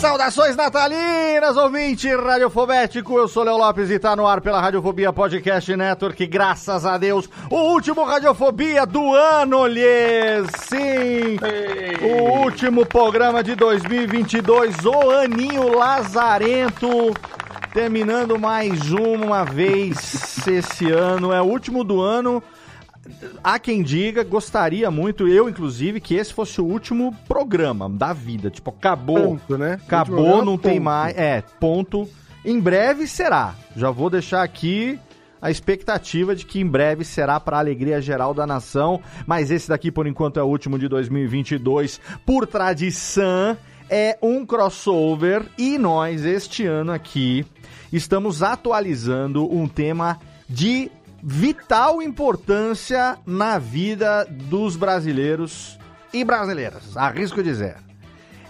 Saudações natalinas, ouvinte radiofobético. Eu sou Léo Lopes e tá no ar pela Radiofobia Podcast Network. Graças a Deus, o último Radiofobia do ano, lhes. Sim, o último programa de 2022, o Aninho Lazarento. Terminando mais uma vez esse ano, é o último do ano. Há quem diga, gostaria muito, eu inclusive, que esse fosse o último programa da vida. Tipo, acabou. Ponto, né? Acabou, não tem ponto. mais. É, ponto. Em breve será. Já vou deixar aqui a expectativa de que em breve será para a alegria geral da nação. Mas esse daqui, por enquanto, é o último de 2022. Por tradição, é um crossover. E nós, este ano aqui, estamos atualizando um tema de vital importância na vida dos brasileiros e brasileiras, arrisco dizer.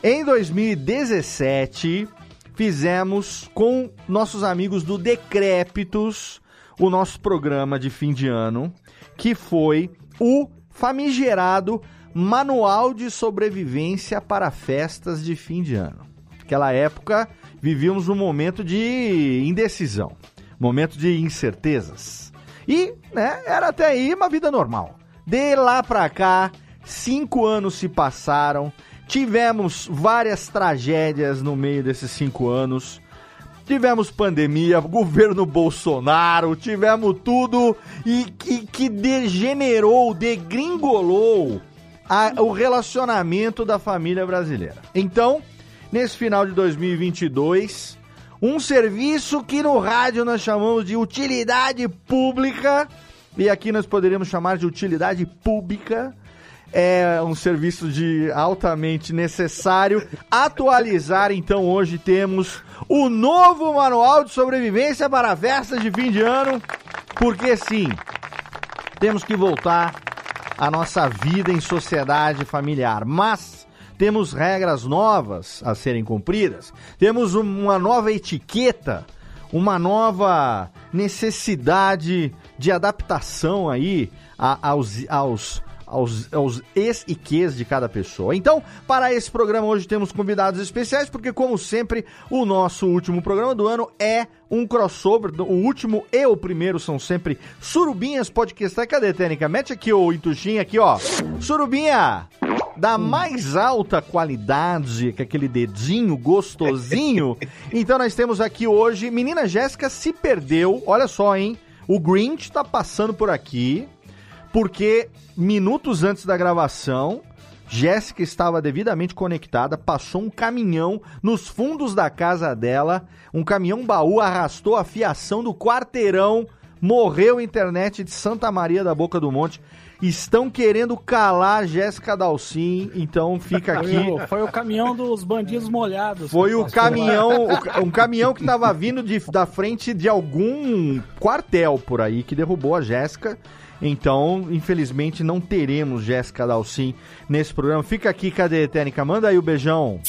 Em 2017, fizemos com nossos amigos do Decrépitos o nosso programa de fim de ano, que foi o famigerado Manual de Sobrevivência para Festas de Fim de Ano. Naquela época, vivíamos um momento de indecisão, momento de incertezas. E, né, era até aí uma vida normal. De lá pra cá, cinco anos se passaram, tivemos várias tragédias no meio desses cinco anos. Tivemos pandemia, governo Bolsonaro, tivemos tudo e que, que degenerou, degringolou a- o relacionamento da família brasileira. Então, nesse final de 2022, um serviço que no rádio nós chamamos de utilidade pública, e aqui nós poderíamos chamar de utilidade pública, é um serviço de altamente necessário. Atualizar. Então hoje temos o novo manual de sobrevivência para festas de fim de ano, porque sim, temos que voltar à nossa vida em sociedade familiar, mas temos regras novas a serem cumpridas, temos um- uma nova etiqueta, uma nova necessidade de adaptação aí aos, aos, aos, aos es e ques de cada pessoa. Então, para esse programa hoje temos convidados especiais, porque como sempre, o nosso último programa do ano é um crossover, o último e o primeiro são sempre Surubinhas Podcast. Cadê, Tênica? Mete aqui o Ituxinha aqui, ó. Surubinha! Da mais alta qualidade, que aquele dedinho gostosinho. então nós temos aqui hoje, menina Jéssica se perdeu, olha só, hein? O Grinch tá passando por aqui, porque minutos antes da gravação, Jéssica estava devidamente conectada, passou um caminhão nos fundos da casa dela, um caminhão baú arrastou a fiação do quarteirão, morreu a internet de Santa Maria da Boca do Monte. Estão querendo calar Jéssica Dalcin, então fica aqui. Foi o, caminhão dos bandidos molhados. Foi o caminhão, o um caminhão que tava vindo de- da frente de algum quartel por aí que derrubou a Jéssica. Então, infelizmente, não teremos Jéssica Dalcin nesse programa. Fica aqui, cadê, Técnica? Manda aí o beijão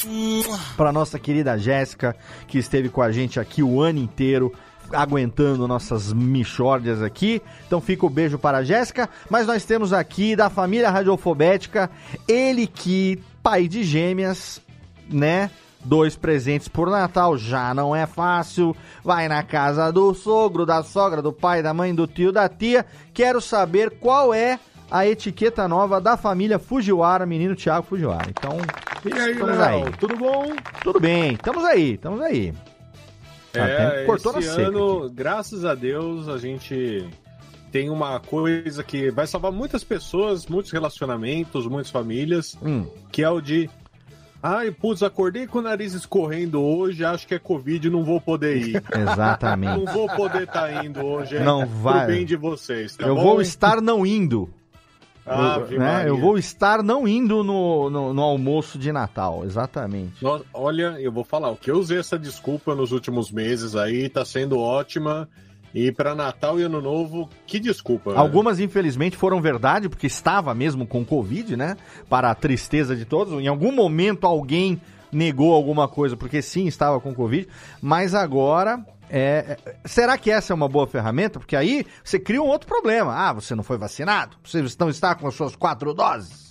pra nossa querida Jéssica, que esteve com a gente aqui o ano inteiro. Aguentando nossas michórdias aqui. Então fica o beijo para a Jéssica. Mas nós temos aqui da família radiofobética, ele que, pai de gêmeas, né? Dois presentes por Natal já não é fácil. Vai na casa do sogro, da sogra, do pai, da mãe, do tio, da tia. Quero saber qual é a etiqueta nova da família Fujiwara, menino Thiago Fujiwara. Então, E aí, estamos Léo, aí. tudo bom? Tudo bem, estamos aí, estamos aí. Ah, É, cortou esse na ano, graças a Deus, a gente tem uma coisa que vai salvar muitas pessoas, muitos relacionamentos, muitas famílias, Hum, que é o de Ai, putz, acordei com o nariz escorrendo hoje, acho que é Covid, não vou poder ir. exatamente. Não vou poder estar indo hoje. é Não pro vai. bem de vocês, tá eu bom? vou estar não indo. Ave Eu- né? Eu vou estar não indo no, no, no almoço de Natal, exatamente. Olha, eu vou falar, o que eu usei essa desculpa nos últimos meses aí tá sendo ótima. E para Natal e Ano Novo, que desculpa. né? Algumas, infelizmente, foram verdade, porque estava mesmo com Covid, né? Para a tristeza de todos. Em algum momento alguém negou alguma coisa, porque sim, estava com Covid. Mas agora. É, é, será que essa é uma boa ferramenta? Porque aí você cria um outro problema. Ah, você não foi vacinado? Você não está com as suas quatro doses?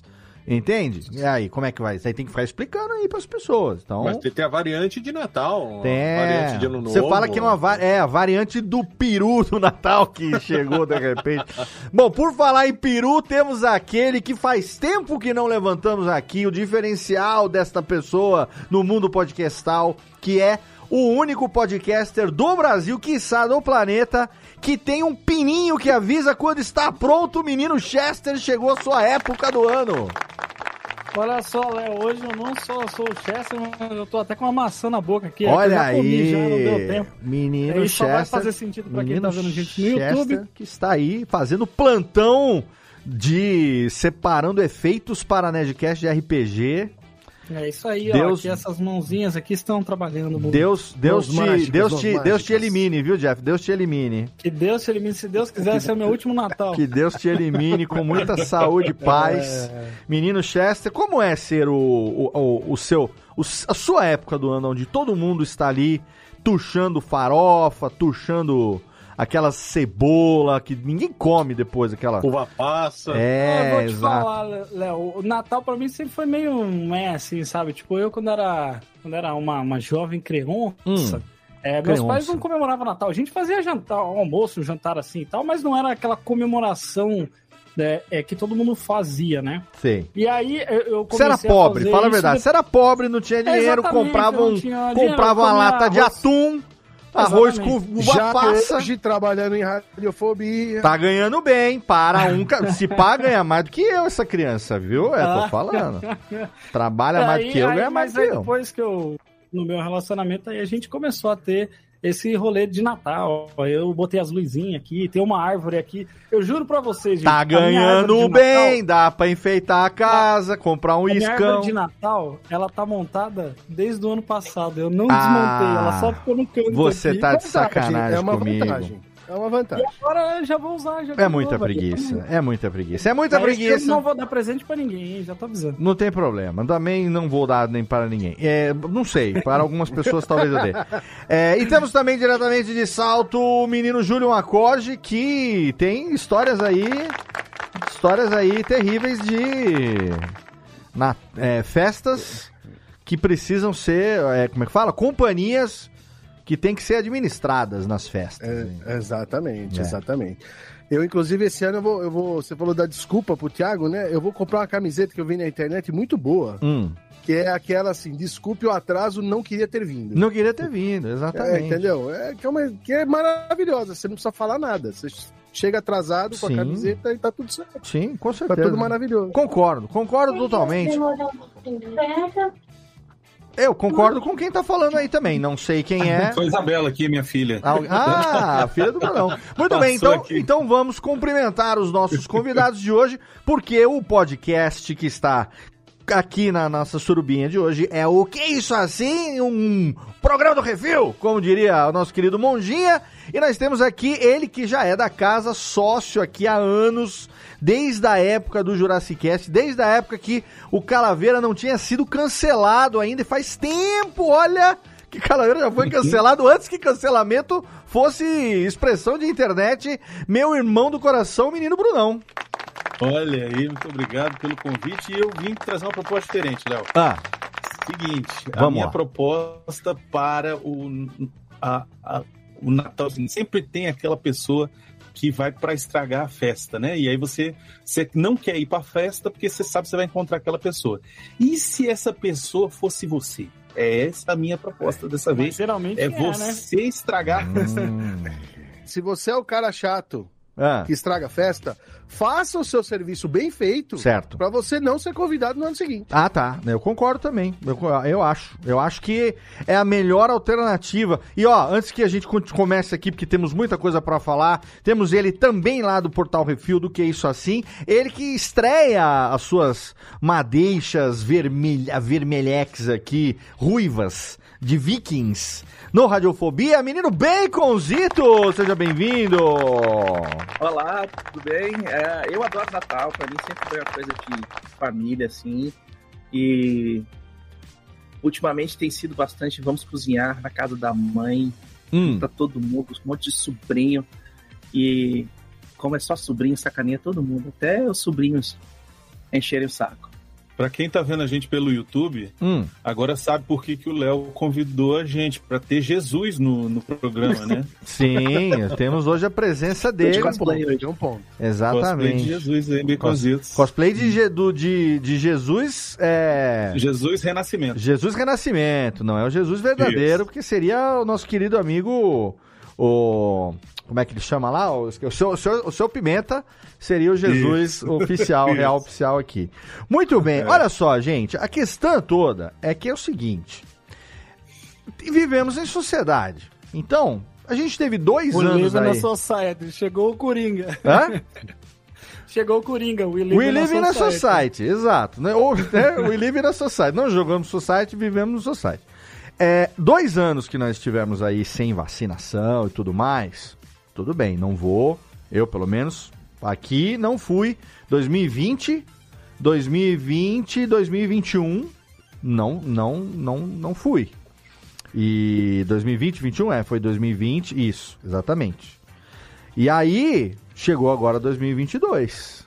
Entende? E aí, como é que vai? Você aí tem que ficar explicando aí para as pessoas. Então. Mas tem, tem a variante de Natal, a Tem. variante de Ano Novo. Você fala que é uma va- é, a variante do peru do Natal que chegou de repente. Bom, por falar em peru, temos aquele que faz tempo que não levantamos aqui, o diferencial desta pessoa no mundo podcastal, que é o único podcaster do Brasil, quiçá do planeta, que tem um pininho que avisa quando está pronto. O menino Chester chegou a sua época do ano. Olha só, Léo, hoje eu não só sou o Chester, mas eu tô até com uma maçã na boca aqui. é Olha já comi, aí, já não deu tempo. menino Aí só Chester. vai fazer sentido pra quem tá vendo a gente no Chester, YouTube. que está aí fazendo plantão de separando efeitos para a Nerdcast de RPG. É isso aí, Deus- ó. Aqui essas mãozinhas aqui estão trabalhando. muito. Deus, Deus, te, mágicas, Deus, te, Deus te elimine, viu, Jeff? Deus te elimine. Que Deus te elimine. Se Deus quiser, esse é o meu último Natal. Que Deus te elimine com muita saúde e paz. Menino Chester, como é ser o, o, o, o seu, o- a sua época do ano, onde todo mundo está ali tuchando farofa, tuchando aquela cebola que ninguém come depois, aquela... Uva passa. eu É, vou te exato. falar, Léo, o Natal pra mim sempre foi meio é assim, sabe? Tipo, eu quando era, quando era uma, uma jovem criança, Hum, é, meus criança. pais não comemoravam Natal. A gente fazia jantar, almoço, jantar assim e tal, mas não era aquela comemoração né, é, que todo mundo fazia, né? Sei. E aí eu, eu Você era comecei a pobre, fazer fala a verdade. de- Você era pobre, não tinha dinheiro, exatamente, comprava, eu um, não tinha dinheiro, comprava eu uma lata de arroz. atum, arroz com uva Já passa. hoje trabalhando em radiofobia. Tá ganhando bem, para um. Se pá, ganha mais do que eu, essa criança, viu? É, tô Ah. falando. Trabalha mais do que eu, aí, ganha mais do que aí eu. depois que eu, no meu relacionamento, aí a gente começou a ter esse rolê de Natal. Eu botei as luzinhas aqui, tem uma árvore aqui. Eu juro pra vocês, gente. Tá ganhando bem, dá pra enfeitar a casa, comprar um Natal, a minha árvore iscão. de Natal, ela tá montada desde o ano passado. Eu não Ah, desmontei, ela só ficou no canto Você aqui. tá de sacanagem é uma comigo. vantagem. É uma E vantagem. agora eu já vou usar. Já É muita novo, aí. preguiça, é muita preguiça. É muita Mas Eu preguiça. não vou dar presente pra ninguém, já tô avisando. Não tem problema. Também não vou dar nem para ninguém. É, não sei. Para algumas pessoas talvez eu dê. É, e temos também diretamente de salto o menino Júlio Acorde, que tem histórias aí. Histórias aí terríveis de. Na, é, festas que precisam ser. é, como é que fala? Companhias que tem que ser administradas nas festas. É, exatamente, É. exatamente. Eu, inclusive, esse ano eu vou, eu vou. Você falou da desculpa pro Thiago, né? Eu vou comprar uma camiseta que eu vi na internet muito boa. Hum, Que é aquela assim, desculpe o atraso, não queria ter vindo. não queria ter vindo, É, exatamente. entendeu? É, que, é uma, que é maravilhosa, você não precisa falar nada. Você chega atrasado com Sim. a camiseta e tá tudo certo. Sim, com Tá certeza. tudo maravilhoso. Concordo, concordo totalmente. Eu concordo com quem tá falando aí também. Não sei quem é. Foi a Isabela aqui, minha filha. Ah, filha do Barão. Muito bem, Passou então, aqui. então vamos cumprimentar os nossos convidados de hoje, porque o podcast que está aqui na nossa surubinha de hoje é o Que Isso Assim? Um programa do review, como diria o nosso querido Monjinha. E nós temos aqui ele que já é da casa, sócio aqui há anos, desde a época do Jurassic Cast, desde a época que o Calaveira não tinha sido cancelado ainda, e faz tempo, olha, Que Calaveira já foi cancelado antes que cancelamento fosse expressão de internet. Meu irmão do coração, menino Brunão. Olha aí, muito obrigado pelo convite. E eu vim trazer uma proposta diferente, Léo. Ah, Seguinte, a Vamos minha lá. proposta para o, a- a- o Natal, assim, sempre tem aquela pessoa que vai para estragar a festa, né? E aí você, você não quer ir para a festa porque você sabe que você vai encontrar aquela pessoa. E se essa pessoa fosse você? É essa a minha proposta dessa Mas vez. geralmente É é, né? você estragar a festa. Se você é o cara chato ah, que estraga a festa, faça o seu serviço bem feito certo. pra você não ser convidado no ano seguinte. Ah, tá. Eu concordo também. Eu, eu acho. Eu acho que é a melhor alternativa. E ó, antes que a gente comece aqui, porque temos muita coisa pra falar, temos ele também lá do Portal Refil, do que é isso assim. Ele que estreia as suas madeixas vermelha, vermelhex aqui, ruivas, de vikings, no Radiofobia. Menino Baconzito, seja bem-vindo. Olá, tudo bem? É, eu adoro Natal, pra mim sempre foi uma coisa de família, assim. E ultimamente tem sido bastante, vamos cozinhar na casa da mãe, Hum, tá todo mundo, um monte de sobrinho. E como é só sobrinho, sacaneia todo mundo, até os sobrinhos encherem o saco. Para quem tá vendo a gente pelo YouTube, hum. agora sabe por que, que o Léo convidou a gente para ter Jesus no, no programa, né? Sim, temos hoje a presença dele. de cosplay. Tem um ponto. Cosplay Exatamente. de Jesus aí, Baconzitos. Cosplay de, Je- do- de, de Jesus é. Jesus Renascimento. Jesus Renascimento, não é o Jesus verdadeiro, Isso. porque seria o nosso querido amigo, o. Como é que ele chama lá? O, o, seu, o, seu, o seu Pimenta seria o Jesus Isso. oficial, Isso. real oficial aqui. Muito bem, É. olha só, gente, a questão toda é que é o seguinte: vivemos em sociedade. Então, a gente teve dois O anos Live na aí. Society. Chegou o Coringa. Hã? Chegou o Coringa. We Live, We na live na Society. society, exato. Né? Ou, né? We live na society. Não jogamos society, vivemos no society. É, dois anos que nós estivemos aí sem vacinação e tudo mais, tudo bem, não vou, eu pelo menos, aqui não fui. 2020, 2020, 2021, não, não, não, não fui. E 2020, 21, é, foi 2020, isso, exatamente. E aí, chegou agora 2022.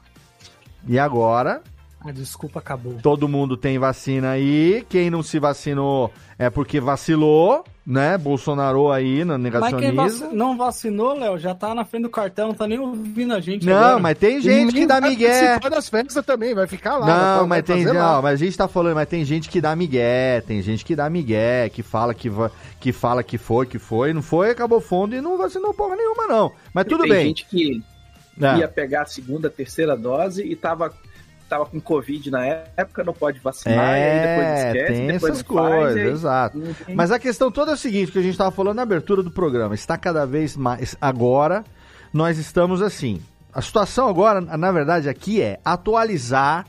E agora, A desculpa acabou. todo mundo tem vacina aí. Quem não se vacinou é porque vacilou, né? Bolsonaro aí no Mas quem vac- negacionismo. não vacinou, Léo, já tá na frente do cartão, não tá nem ouvindo a gente Não, agora. mas tem gente que dá vai migué. participar das festas também, vai ficar lá. Não, vai- mas vai tem, lá. não, mas a gente tá falando, mas tem gente que dá migué, tem gente que dá migué, que fala que, va- que fala que foi, que foi, não foi, acabou fundo e não vacinou porra nenhuma, não. Mas tudo tem bem. gente que É. ia pegar a segunda, terceira dose e tava, tava com Covid na época, não pode vacinar, e aí depois É, esquece, tem depois essas não faz, coisas, aí- exato. Uhum. Mas a questão toda é o seguinte, que a gente estava falando na abertura do programa, está cada vez mais agora, nós estamos assim. A situação agora, na verdade, aqui é atualizar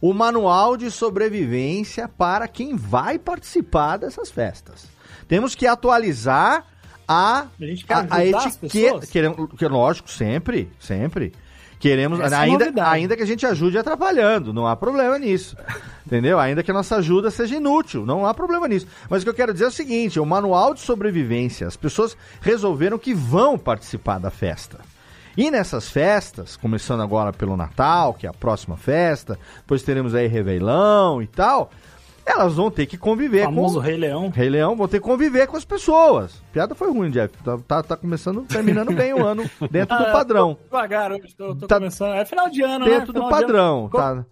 o manual de sobrevivência para quem vai participar dessas festas. Temos que atualizar a, A gente quer a, a ajudar as etiqueta. que, lógico, sempre, sempre. Queremos, Essa é ainda, novidade. ainda que a gente ajude atrapalhando, não há problema nisso. Entendeu? Ainda que a nossa ajuda seja inútil, não há problema nisso. Mas o que eu quero dizer é o seguinte: o manual de sobrevivência, as pessoas resolveram que vão participar da festa. E nessas festas, começando agora pelo Natal, que é a próxima festa, depois teremos aí Réveillon e tal, elas vão ter que conviver famoso com. Rei Leão. Rei Leão vão ter que conviver com as pessoas. Piada foi ruim, Jeff. Tá, tá, tá começando, terminando bem o ano dentro do Ah, padrão. Tô devagar hoje, tô, tô Tá começando. É final de ano, né? Dentro do de ano. padrão. Co- Tá.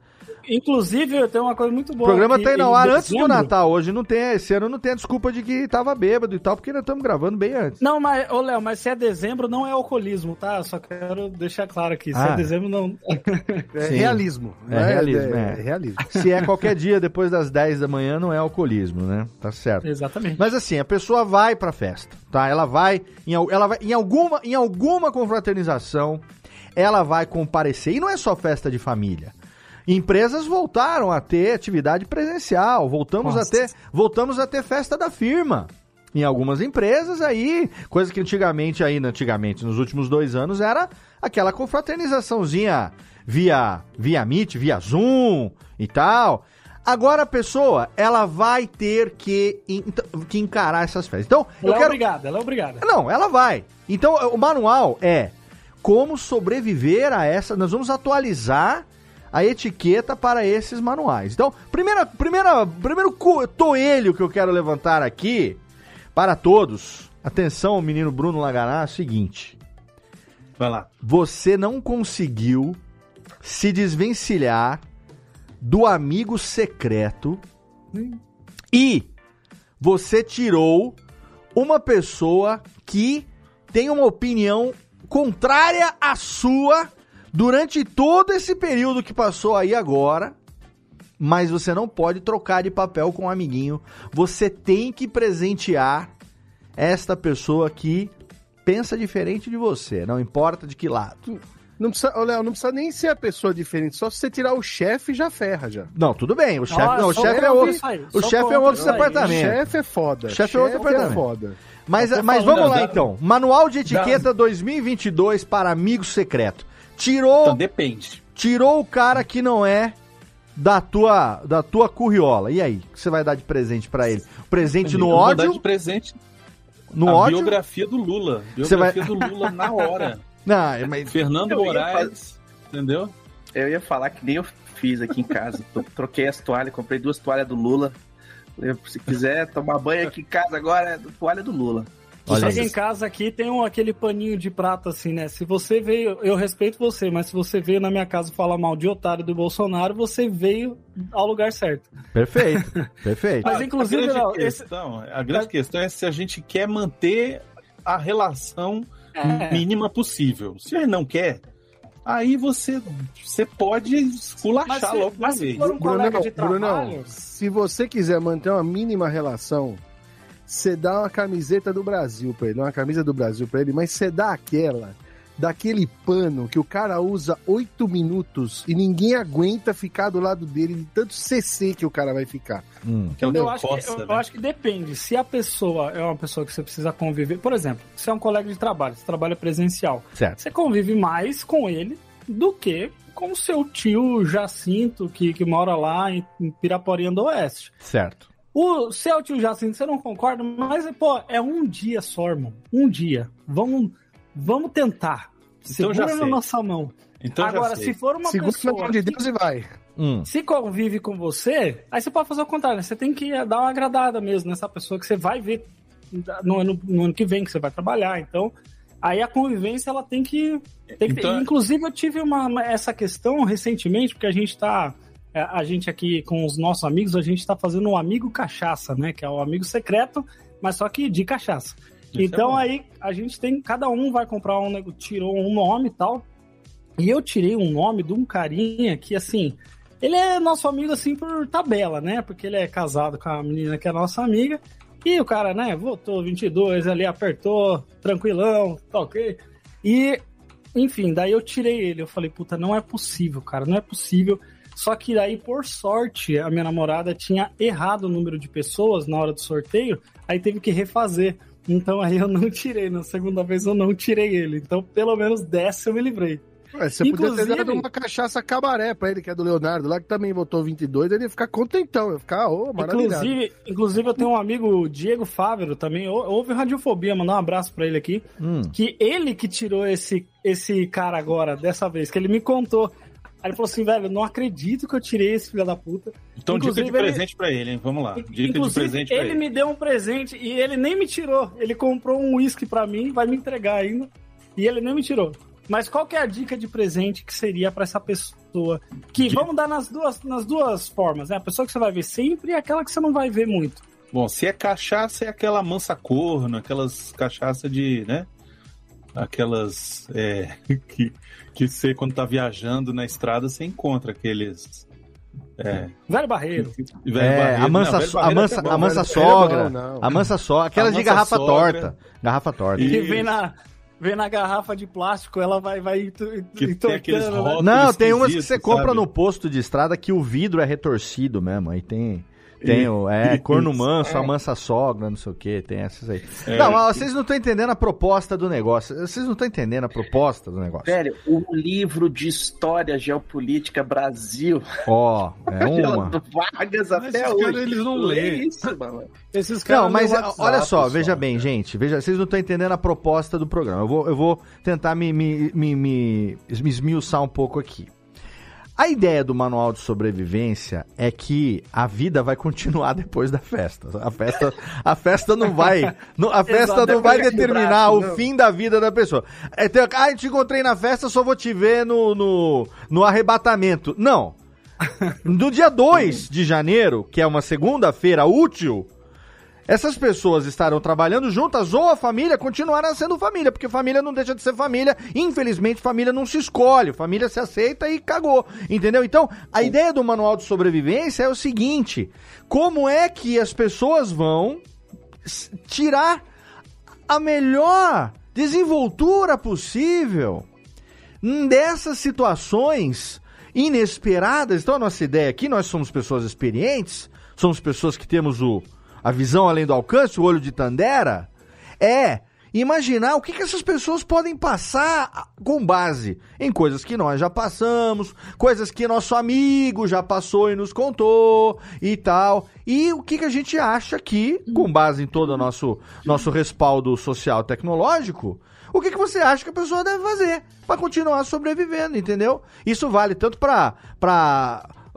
Inclusive, eu tenho uma coisa muito O boa. programa que tá indo ao ar antes do Natal. Hoje não tem, esse ano não tem a desculpa de que tava bêbado e tal, porque nós estamos gravando bem antes. Não, mas, ô Léo, mas se é dezembro, não é alcoolismo, tá? Só quero deixar claro aqui. Se Ah. é dezembro, não. É Sim. realismo. É né? realismo, É, é. é realismo. Se é qualquer dia depois das 10 da manhã, não é alcoolismo, né? Tá certo. Exatamente. Mas assim, a pessoa vai pra festa, tá? Ela vai em, ela vai, em, alguma, em alguma confraternização, ela vai comparecer. E não é só festa de família. Empresas voltaram a ter atividade presencial, voltamos a Nossa. ter, voltamos a ter festa da firma. Em algumas empresas aí, coisa que antigamente aí, antigamente, nos últimos dois anos, era aquela confraternizaçãozinha via, via Meet, via Zoom e tal. Agora a pessoa, ela vai ter que, en- que encarar essas festas. Então, Ela eu é quero... obrigada, ela é obrigada. Não, ela vai. Então, o manual é como sobreviver a essa. Nós vamos atualizar a etiqueta para esses manuais. Então, primeira, primeira, primeiro toelho que eu quero levantar aqui para todos. Atenção, menino Bruno Laganá, é o seguinte. Vai lá. Você não conseguiu se desvencilhar do amigo secreto e você tirou uma pessoa que tem uma opinião contrária à sua durante todo esse período que passou aí agora. Mas você não pode trocar de papel com um amiguinho. Você tem que presentear esta pessoa que pensa diferente de você, não importa de que lado. Não precisa, ô, Léo, não precisa nem ser a pessoa diferente, só se você tirar o chefe já ferra já. Não, tudo bem. O chefe, Ah, não, o chefe é outro. aí, O chefe é outro aí. departamento. Chefe é foda. Chefe é outro departamento. foda. Mas, mas vamos lá da- então. Manual de etiqueta 2022 para amigo secreto. Tirou, Então depende. tirou o cara que não é da tua da tua curriola. E aí, o que você vai dar de presente pra ele? Presente no Eu vou dar ódio? de presente No a ódio? biografia do Lula. Você vai- Biografia do Lula na hora. Não, mas Fernando Moraes, entendeu? Eu ia falar que nem eu fiz aqui em casa. Troquei as toalhas, comprei duas toalhas do Lula. Se quiser tomar banho aqui em casa agora, é toalha do Lula. Olha Chega em casa aqui, tem um, aquele paninho de prata assim, né? Se você veio, eu respeito você, mas se você veio na minha casa falar mal de otário do Bolsonaro, você veio ao lugar certo. Perfeito. Perfeito. Mas inclusive, a grande, não, esse- questão, a grande questão é se a gente quer manter a relação É. mínima possível. Se ele não quer, aí você, você pode esculachar Mas se- logo de uma mas se vez. for um colega Brunão, de trabalho. Brunão, se você quiser manter uma mínima relação, você dá uma camiseta do Brasil pra ele, uma camisa do Brasil pra ele, mas você dá aquela, daquele pano que o cara usa oito minutos e ninguém aguenta ficar do lado dele de tanto CC que o cara vai ficar. Hum. Que é Eu acho, coça, que, eu, né? eu acho que depende. Se a pessoa é uma pessoa que você precisa conviver, por exemplo, se é um colega de trabalho, você trabalha presencial, Certo. você convive mais com ele do que com o seu tio Jacinto, que, que mora lá em, em Piraporinha do Oeste. Certo. O seu tio Jacinto, você não concorda, mas, pô, é um dia só, irmão. Um dia. Vamos, vamos tentar. Então já Segura na sei. nossa mão. Então Agora, já sei. se for uma Segura na pessoa mão de Deus e vai. Hum. se convive com você, aí você pode fazer o contrário, né? Você tem que dar uma agradada mesmo nessa pessoa que você vai ver no ano, no ano que vem, que você vai trabalhar. Então, aí a convivência, ela tem que... Tem que Então- Inclusive, eu tive uma, uma- essa questão recentemente, porque a gente tá... é, A gente aqui com os nossos amigos, a gente tá fazendo o amigo cachaça, né? Que é o amigo secreto, mas só que de cachaça. Isso é então bom. aí a gente tem, cada um vai comprar um, nego- tirou um nome e tal. E eu tirei um nome de um carinha que assim, ele é nosso amigo assim por tabela, né? Porque ele é casado com a menina que é nossa amiga. E o cara, né, votou 22 ali, apertou, tranquilão, tá ok. E, enfim, daí eu tirei ele. Eu falei, puta, não é possível, cara, não é possível. Só que daí, por sorte, a minha namorada tinha errado o número de pessoas na hora do sorteio, aí teve que refazer. Então aí eu não tirei, na segunda vez eu não tirei ele. Então, pelo menos dessa eu me livrei. Ué, você podia ter Inclusive- dado uma cachaça cabaré pra ele, que é do Leonardo, lá que também votou 22, ele ia ficar contentão, ia ficar, ô, maravilhado. Inclusive, inclusive, eu tenho um amigo, Diego Fávero, também, ou- ouve Radiofobia, mandar um abraço pra ele aqui, Hum. que ele que tirou esse, esse cara agora, dessa vez, que ele me contou. Aí ele falou assim, velho, não acredito que eu tirei esse filho da puta. Então, dica de Inclusive, ele- presente pra ele, hein? Vamos lá. Dica de Inclusive, presente ele ele. me deu um presente e ele nem me tirou. Ele comprou um uísque pra mim, vai me entregar ainda, e ele nem me tirou. Mas qual que é a dica de presente que seria pra essa pessoa? Que vamos dar nas duas, nas duas formas, né? A pessoa que você vai ver sempre e aquela que você não vai ver muito. Bom, se é cachaça, é aquela mansa corno, aquelas cachaça de, né? Aquelas é, que, que você, quando tá viajando na estrada, você encontra aqueles. É, Velho Barreiro. velho É, barreiro. a mansa, Não, so- a é mansa, bom, a mansa é sogra. A mansa sogra. Aquelas de garrafa sogra. torta. Garrafa torta. E- Que vem na, vem na garrafa de plástico, ela vai, vai Que tem né? Não, tem umas que você compra sabe? no posto de estrada que o vidro é retorcido mesmo. Aí tem, Tem o, é, corno manso, É. amansa sogra, não sei o que, tem essas aí. É. Não, mas vocês não estão entendendo a proposta do negócio. Vocês não estão entendendo a proposta do negócio. Velho, o livro de história geopolítica Brasil. Ó, é uma. Vargas até esses hoje. caras, eles não Lê lêem. isso, mano. Esses caras Não, mas é, WhatsApp, olha só, só. veja bem, gente. Veja, vocês não estão entendendo a proposta do programa. Eu vou, eu vou tentar me, me, me, me, me esmiuçar um pouco aqui. A ideia do manual de sobrevivência é que a vida vai continuar depois da festa. A festa, a festa não vai, a festa Exato, não vai determinar braço, o não. fim da vida da pessoa. É, tem- ah, te encontrei na festa, só vou te ver no, no, no arrebatamento. Não. No dia 2 de janeiro, que é uma segunda-feira útil, essas pessoas estarão trabalhando juntas ou a família continuará sendo família, porque família não deixa de ser família. Infelizmente, família não se escolhe, família se aceita e cagou, entendeu? Então, a ideia do manual de sobrevivência é o seguinte: como é que as pessoas vão tirar a melhor desenvoltura possível dessas situações inesperadas. Então, a nossa ideia aqui, nós somos pessoas experientes, somos pessoas que temos o, a visão além do alcance, o olho de Tandera, é imaginar o que, que essas pessoas podem passar com base em coisas que nós já passamos, coisas que nosso amigo já passou e nos contou e tal. E o que, que a gente acha que, com base em todo o nosso, nosso respaldo social tecnológico, o que, que você acha que a pessoa deve fazer para continuar sobrevivendo, entendeu? Isso vale tanto para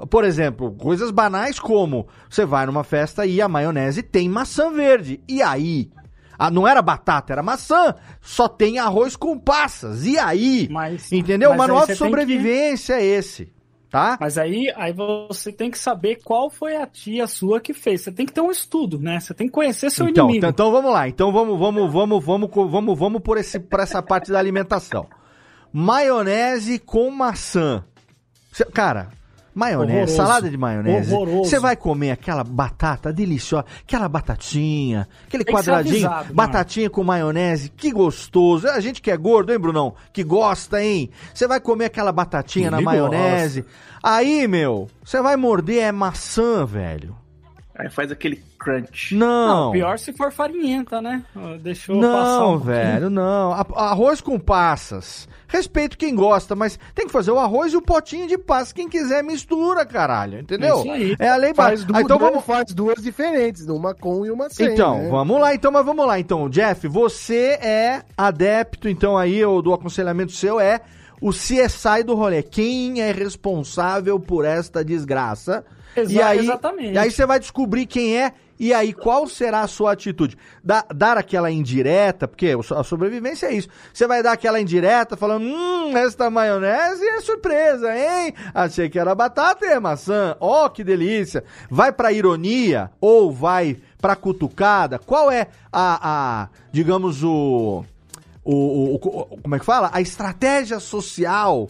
por exemplo, coisas banais como você vai numa festa e a maionese tem maçã verde. E aí? Ah, não era batata, era maçã. Só tem arroz com passas. E aí? Mas- entendeu? mas o manual de sobrevivência é esse, tá? Mas aí, aí você tem que saber qual foi a tia sua que fez. Você tem que ter um estudo, né? Você tem que conhecer seu então, inimigo. então vamos lá. Então vamos, vamos, vamos, vamos, vamos, vamos por, esse, por essa parte da alimentação. Maionese com maçã. Cara, maionese, Horroroso. salada de maionese. Horroroso. Você vai comer aquela batata deliciosa, aquela batatinha, aquele Tem que quadradinho, avisado, mano. batatinha com maionese, que gostoso. A gente que é gordo, hein, Brunão? Que gosta, hein? Você vai comer aquela batatinha na Ele maionese. Aí, meu, você vai morder é maçã, velho. Aí faz aquele crunch. Não. Não, pior se for farinhenta, né? Deixou passar Não, um pouquinho. velho, não. Arroz com passas. Respeito quem gosta, mas tem que fazer o arroz e o potinho de passas. Quem quiser mistura, caralho. Entendeu? Isso aí. É a lei básica. Ah, então vamos. faz duas diferentes, uma com e uma sem. Então, né? vamos lá, então, mas vamos lá. Então, Jeff, você é adepto, então, aí, o do aconselhamento seu é o CSI do rolê. Quem é responsável por esta desgraça? Exa- e aí, exatamente. E aí você vai descobrir quem é. E aí, qual será a sua atitude? Dá- dar aquela indireta, porque a sobrevivência é isso. Você vai dar aquela indireta falando: hum, esta maionese é surpresa, hein? Achei que era batata e é maçã. Ó, que delícia. Vai pra ironia ou vai pra cutucada? Qual é a, a digamos, o, o, o- o- Como é que fala? A estratégia social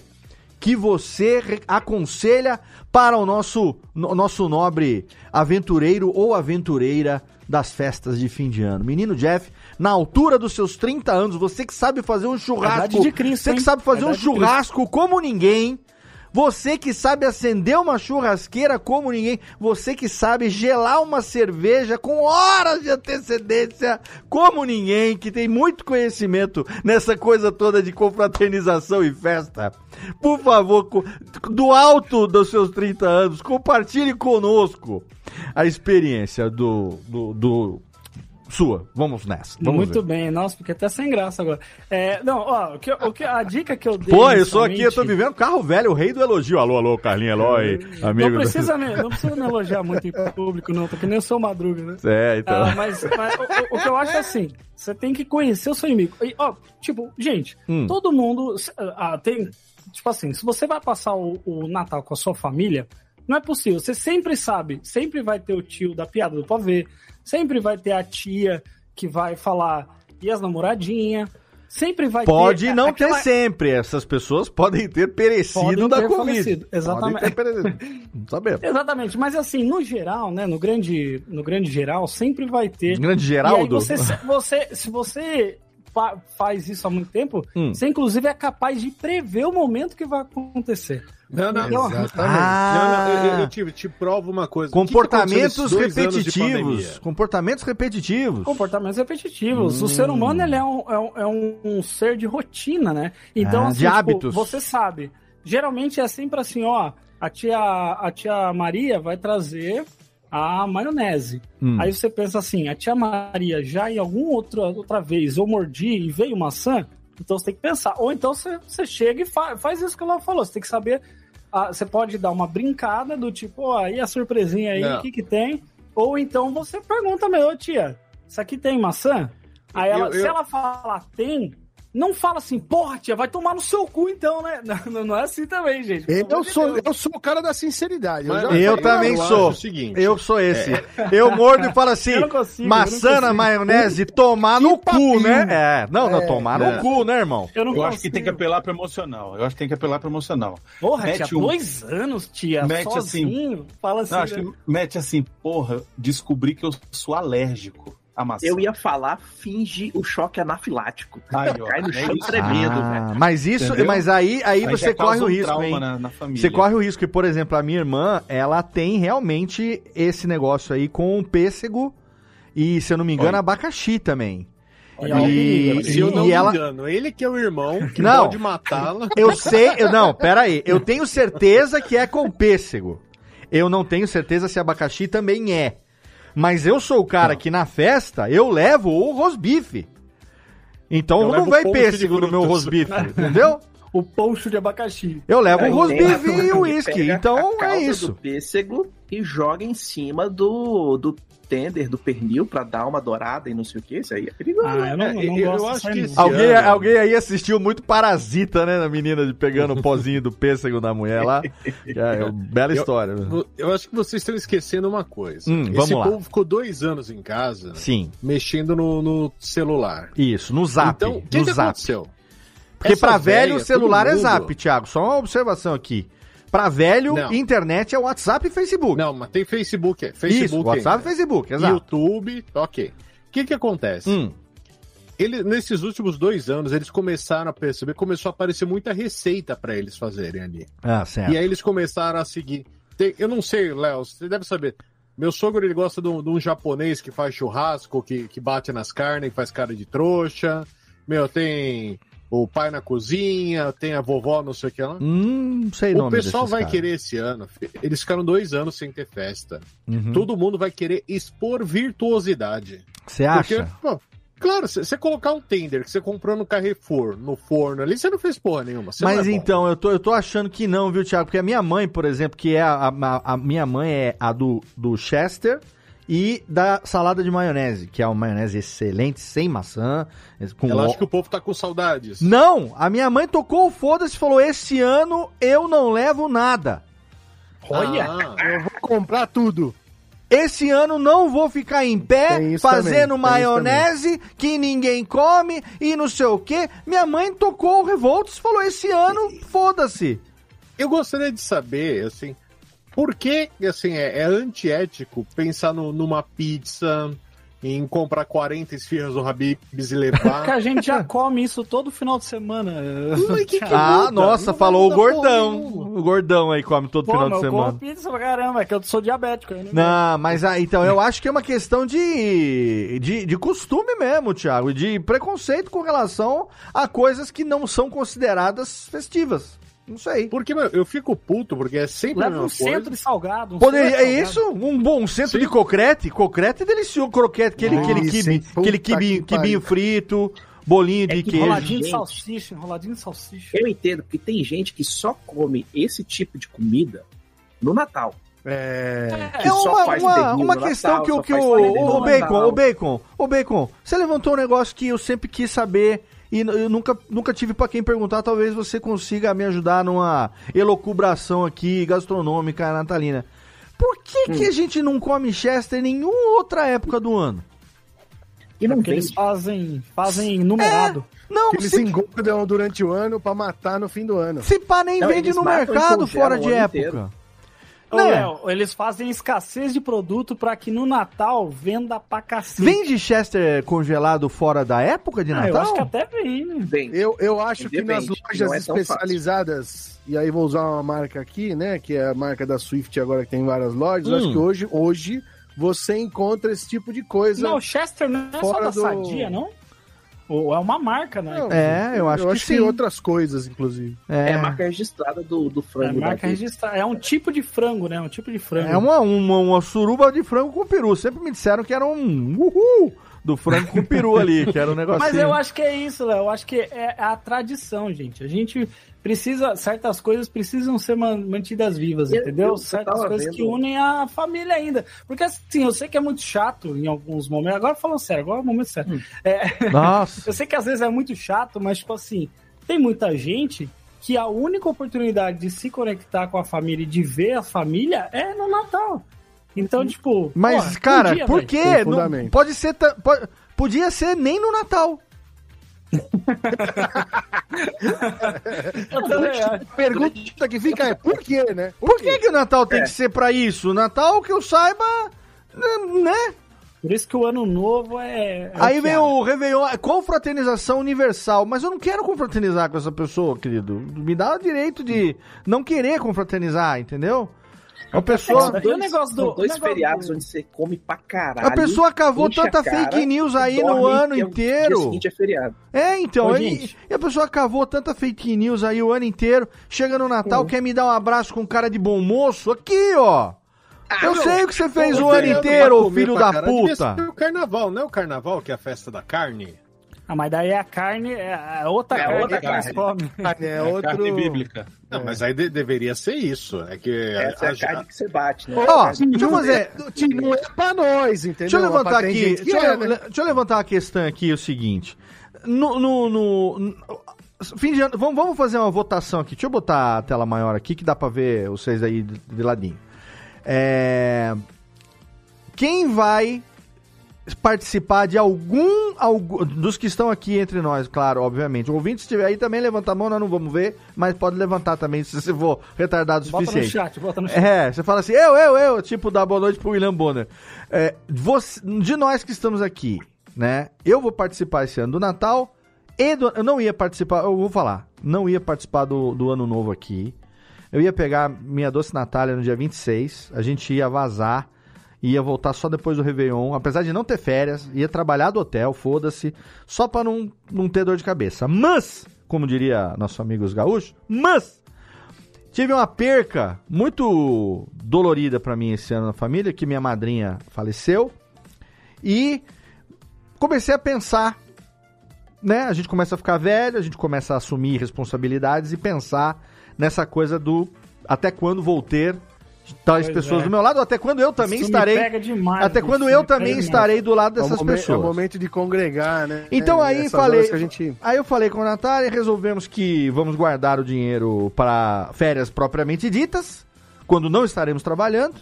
que você aconselha para o nosso, no- nosso nobre aventureiro ou aventureira das festas de fim de ano. Menino Jeff, na altura dos seus 30 anos, você que sabe fazer um churrasco, Idade de Cristo, você que sabe fazer um Idade de Cristo. churrasco como ninguém, você que sabe acender uma churrasqueira como ninguém, você que sabe gelar uma cerveja com horas de antecedência como ninguém, que tem muito conhecimento nessa coisa toda de confraternização e festa. Por favor, do alto dos seus 30 anos, compartilhe conosco a experiência do, do, do- sua. Vamos nessa. Vamos Muito ver. bem, nossa, porque até sem graça agora. É, não, ó, o que, o que, a dica que eu dei. Pô, eu sou aqui, eu tô vivendo carro velho, o rei do elogio. Alô, alô, Carlinhos Eloy, amigo. Não do- precisa, me, não precisa me elogiar muito em público, não, porque nem eu sou madruga, né? É, então. Ah, mas mas o, o- o que eu acho é assim: você tem que conhecer o seu inimigo. E, ó, tipo, gente, Hum. todo mundo ah, tem. Tipo assim, se você vai passar o, o Natal com a sua família, não é possível. Você sempre sabe, sempre vai ter o tio da piada do pavê, sempre vai ter a tia que vai falar e as namoradinhas. Sempre vai Pode ter. não aquela- ter sempre. Essas pessoas podem ter perecido Podem da ter Covid. falecido, exatamente. Podem ter perecido. Não sabemos. Exatamente, mas assim, no geral, né, no grande, no grande geral, sempre vai ter. Grande E aí Geraldo? você, você, se você fa- faz isso há muito tempo, Hum. você inclusive é capaz de prever o momento que vai acontecer. Não, não, Então, exatamente. Ah. Não, não, eu, eu te, te provo uma coisa. O que que Comportamentos repetitivos. Comportamentos repetitivos. comportamentos repetitivos. O ser humano ele é, um, é, um, é um ser de rotina, né? Então, Ah, assim, de tipo, hábitos. você sabe. Geralmente é sempre assim, ó. A tia, a tia Maria vai trazer a maionese. Hum. Aí você pensa assim, a tia Maria já em alguma outra, outra vez eu mordi e veio maçã, então você tem que pensar. Ou então você, você chega e fa- faz isso que ela falou. Você tem que saber. ah, você pode dar uma brincada do tipo, ó, aí a surpresinha aí, o que que tem? Ou então você pergunta, meu, tia, isso aqui tem maçã? Aí ela, Eu- eu- se ela falar tem, não fala assim, porra, tia, vai tomar no seu cu então, né? Não, não é assim também, gente. Eu sou, eu sou o cara da sinceridade. Mas- já Eu falei, também eu sou. seguinte, Eu sou esse. Eu mordo e falo assim, Eu consigo, eu maçã na maionese, tomar no cu, papinho. né? É, não, não, É, tomar é. no cu, né, irmão? Eu não Eu acho que tem que apelar pro emocional. Eu acho que tem que apelar pro emocional. Porra, Mete tia, um- dois anos, tia, Mete sozinho. Fala assim, Não, acho né? que mete assim, porra, descobri que eu sou alérgico Eu ia falar, finge o choque anafilático. Aí, ó, Cai no é chão isso. tremendo, Ah, velho. mas isso, Entendeu? mas aí, aí Aí você corre o um risco, hein? Na, na família. Você corre o risco que, por exemplo, a minha irmã, ela tem realmente esse negócio aí com pêssego e, se eu não me engano, Olha. abacaxi também. Olha, E, Se eu não e me ela, engano, ele que é o irmão que Não. pode matá-la. eu sei, eu não, pera aí, eu tenho certeza que é com pêssego. Eu não tenho certeza se abacaxi também é. Mas eu sou o cara que na festa eu levo o rosbife. Então Eu não vai pêssego no meu rosbife, entendeu? O poncho de abacaxi. Eu levo Aí o rosbife e o que uísque. Então a é isso. do pêssego e joga em cima do, do tender, do pernil, pra dar uma dourada e não sei o que. Isso aí é perigoso. Ah, eu não, É, não eu gosto aí, que Alguém, ano. alguém aí assistiu muito Parasita, né? Na menina de pegando o pozinho do pêssego da mulher lá. É, é, bela Eu- história. né? Eu, eu acho que vocês estão esquecendo uma coisa. Hum, vamos Esse lá. povo ficou dois anos em casa Sim, mexendo no, no celular. isso, no zap. Então, o que, no que zap. aconteceu? Porque Essa pra velho o celular é zap, Thiago. Só uma observação aqui. Pra velho, Não. internet é WhatsApp e Facebook. Não, mas tem Facebook. é, Facebook Isso, WhatsApp e. Facebook, exato. YouTube, ok. O que que acontece? Hum, Ele, nesses últimos dois anos, eles começaram a perceber, começou a aparecer muita receita pra eles fazerem ali. ah, certo. E aí eles começaram a seguir. Tem- eu não sei, Léo, você deve saber. Meu sogro ele gosta de um, de um japonês que faz churrasco, que, que bate nas carnes, que faz cara de trouxa. Meu, tem o pai na cozinha, tem a vovó, não sei o que lá. Hum, não sei o nome pessoal desses vai caras. querer esse ano. Eles ficaram dois anos sem ter festa. Uhum. Todo mundo vai querer expor virtuosidade. Você Porque, acha? pô, claro, você colocar um tender que você comprou no Carrefour, no forno ali, você não fez porra nenhuma. Mas é então, eu tô, eu tô achando que não, viu, Thiago? Porque a minha mãe, por exemplo, que é a, a, a minha mãe é a do, do Chester e da salada de maionese, que é uma maionese excelente, sem maçã. Com Ela ó- acha que o povo tá com saudades. Não, a minha mãe tocou o foda-se e falou: esse ano eu não levo nada. Olha, Ah, Eu vou comprar tudo. Esse ano não vou ficar em pé isso fazendo também, tem isso maionese que ninguém come e não sei o quê. Minha mãe tocou o Revoltos e falou: esse ano, foda-se. eu gostaria de saber, assim, por que, assim, é, é antiético pensar no- numa pizza, em comprar 40 esfirras do Habib's e porque levar. a gente já come isso todo final de semana. Mas que que Ah, muda? nossa, Não falou o gordão. O gordão aí come todo Pô, final de eu como semana. pizza pra caramba, é que eu sou diabético. Eu não Não, mas ah, então eu acho que é uma questão de, de, de costume mesmo, Thiago, de preconceito com relação a coisas que não são consideradas festivas. Não sei. Porque, meu, eu fico puto, porque é sempre Leva um centro coisa. de salgado. Um Poderia, centro de é isso? Um bom centro Sim. de cocrete? Cocrete é delicioso. Croquete, aquele, aquele, Delícia, quibe, aquele que quibinho, quibinho frito, bolinho de É que queijo. Enroladinho de salsicha, enroladinho de salsicha. Eu entendo que tem gente que só come esse tipo de comida no Natal. É. que É só uma, faz uma, uma questão Natal, que, que o, o, Bacon, o Bacon, o Bacon, você levantou um negócio que eu sempre quis saber e eu nunca, nunca tive pra quem perguntar, talvez você consiga me ajudar numa elocubração aqui gastronômica natalina. Por que, Hum. que a gente não come Chester em nenhuma outra época do ano? E não vende. eles fazem, fazem numerado. Não, Que eles se, engordam durante o ano pra matar no fim do ano. se pá nem Não, vende no mercado fora de época. inteiro. Ô, Né? Léo, eles fazem escassez de produto pra que no Natal venda pra cacete. Vende Chester congelado fora da época de Ah, Natal? eu acho que até vem, né? Bem, Eu, eu acho que nas Depende, lojas é especializadas, e aí vou usar uma marca aqui, né? Que é a marca da Swift agora que tem várias lojas. Hum. acho que hoje, hoje você encontra esse tipo de coisa. Não, o Chester não é só da do- Sadia, não? Ou é uma marca, né? Não, É, eu acho eu que acho que sim. outras coisas, inclusive. é, É, a marca registrada do, do É frango. marca né? registrada. É um tipo de frango, né? Um tipo de frango. é uma, uma, uma suruba de frango com peru. Sempre me disseram que era um uhul do frango com peru ali, que era um negocinho. Mas eu acho que é isso, Léo. Eu acho que é a tradição, gente. A gente precisa. Certas coisas precisam ser man- mantidas vivas, Eu- entendeu? eu certas coisas vendo- que unem a família ainda. Porque assim, eu sei que é muito chato em alguns momentos. Agora falando sério, agora é o momento sério. É, Nossa. eu sei que às vezes é muito chato, mas, tipo assim, tem muita gente que a única oportunidade de se conectar com a família e de ver a família é no Natal. Então, tipo. Mas, porra, cara, podia, por velho. quê? Não- pode ser. ta- po- Podia ser nem no Natal. A pergunta que fica é por quê, né? Por que, que o Natal tem É. que ser pra isso? O Natal, que eu saiba, né? Por isso que o ano novo é. é Aí vem o Réveillon, é confraternização universal. Mas eu não quero confraternizar com essa pessoa, querido. Me dá o direito de não querer confraternizar, entendeu? A pessoa. E o negócio do- dois o negócio feriados do- onde você come pra caralho. A pessoa cavou tanta cara, fake news aí no dorme, ano e o inteiro. Dia seguinte é feriado. É, então, Ô, aí- gente. e a pessoa cavou tanta fake news aí o ano inteiro, chega no Natal, quer me dar um abraço com cara de bom moço, aqui, ó. eu sei o que você fez o ano inteiro, filho da puta. ser O carnaval, não é o carnaval que é a festa da carne? Ah, mas daí a carne é é outra É carne outra que eles carne. comem. É outro. Carne bíblica. Não, mas aí de- deveria ser isso. É que Essa é a a- carne que você bate, né? Ó, A carne- deixa eu fazer. Não é pra nós, entendeu? Deixa eu levantar aqui. Deixa eu, é, né? deixa eu levantar uma questão aqui, o seguinte. No. no, no- no- fim de ano, vamos, vamos fazer uma votação aqui. Deixa eu botar a tela maior aqui que dá pra ver vocês aí de, de ladinho. É, quem vai participar de algum, algum dos que estão aqui entre nós, claro, obviamente. O ouvinte estiver aí também levanta a mão, nós não vamos ver, mas pode levantar também se você for retardado o Bota no suficiente. chat, bota no chat. É, você fala assim, eu, eu, eu, tipo, dá boa noite pro William Bonner. É, você- de nós que estamos aqui, né? Eu vou participar esse ano do Natal e do, Eu não ia participar, eu vou falar, não ia participar do, do Ano Novo aqui. Eu ia pegar minha doce Natália no dia 26, a gente ia vazar, ia voltar só depois do Réveillon, apesar de não ter férias, ia trabalhar do hotel, foda-se, só pra não, não ter dor de cabeça. Mas, como diria nosso amigo os gaúchos, mas Tive uma perca muito dolorida pra mim esse ano na família, que minha madrinha faleceu. E comecei a pensar, né? A gente começa a ficar velho, a gente começa a assumir responsabilidades e pensar nessa coisa do até quando vou ter tais Pois pessoas é. do meu lado, até quando eu também Isso me estarei. pega demais, até quando eu também estarei do lado É dessas momen- pessoas. É o momento de congregar, né? Então É, aí falei, horas Que a gente... aí eu falei com a Natália, resolvemos que vamos guardar o dinheiro para férias propriamente ditas, quando não estaremos trabalhando.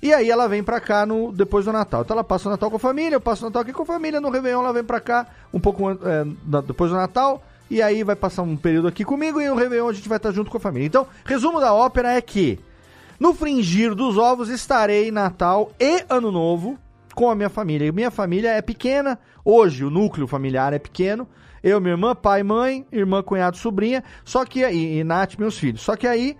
E aí ela vem pra cá no depois do Natal. Então ela passa o Natal com a família, eu passo o Natal aqui com a família, no Réveillon ela vem pra cá um pouco é, depois do Natal. E aí vai passar um período aqui comigo e no Réveillon a gente vai estar junto com a família. Então, resumo da ópera é que no fringir dos ovos estarei Natal e Ano Novo com a minha família. E minha família é pequena, hoje o núcleo familiar é pequeno. Eu, minha irmã, pai, mãe, irmã, cunhado, sobrinha, só que aí, e Nath, meus filhos. Só que aí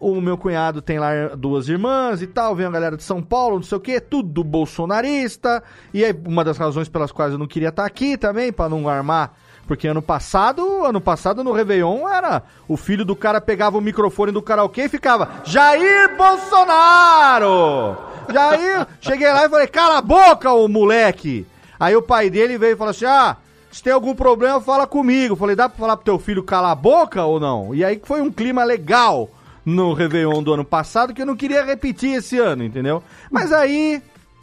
o meu cunhado tem lá duas irmãs e tal, vem a galera de São Paulo, não sei o que, tudo bolsonarista. E aí, uma das razões pelas quais eu não queria estar aqui também, pra não armar. Porque ano passado, ano passado no Réveillon era o filho do cara pegava o microfone do karaokê e ficava Jair Bolsonaro! Jair, cheguei lá e falei, cala a boca, ô moleque! Aí o pai dele veio e falou assim: ah, se tem algum problema, fala comigo. Falei, dá pra falar pro teu filho calar a boca ou não? E aí foi um clima legal no Réveillon do ano passado que eu não queria repetir esse ano, entendeu? Mas aí,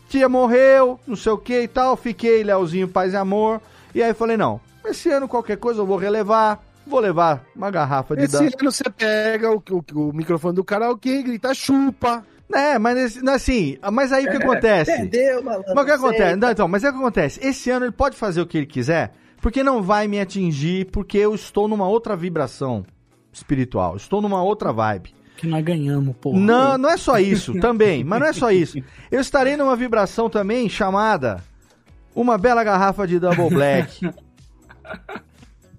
tia morreu, não sei o que e tal, fiquei Leozinho Paz e Amor. E aí falei, não, esse ano qualquer coisa eu vou relevar, vou levar uma garrafa de Esse ano você pega o, o, o microfone do karaokê e grita chupa. É, mas esse- assim, mas aí o que acontece? Perdeu, malandro. Mas o que acontece? Não, então, mas é o que acontece? Esse ano ele pode fazer o que ele quiser, porque não vai me atingir, porque eu estou numa outra vibração espiritual, estou numa outra vibe. Que nós ganhamos, pô. Não, não é só isso, também, mas não é só isso. Eu estarei numa vibração também chamada Uma Bela Garrafa de Double Black.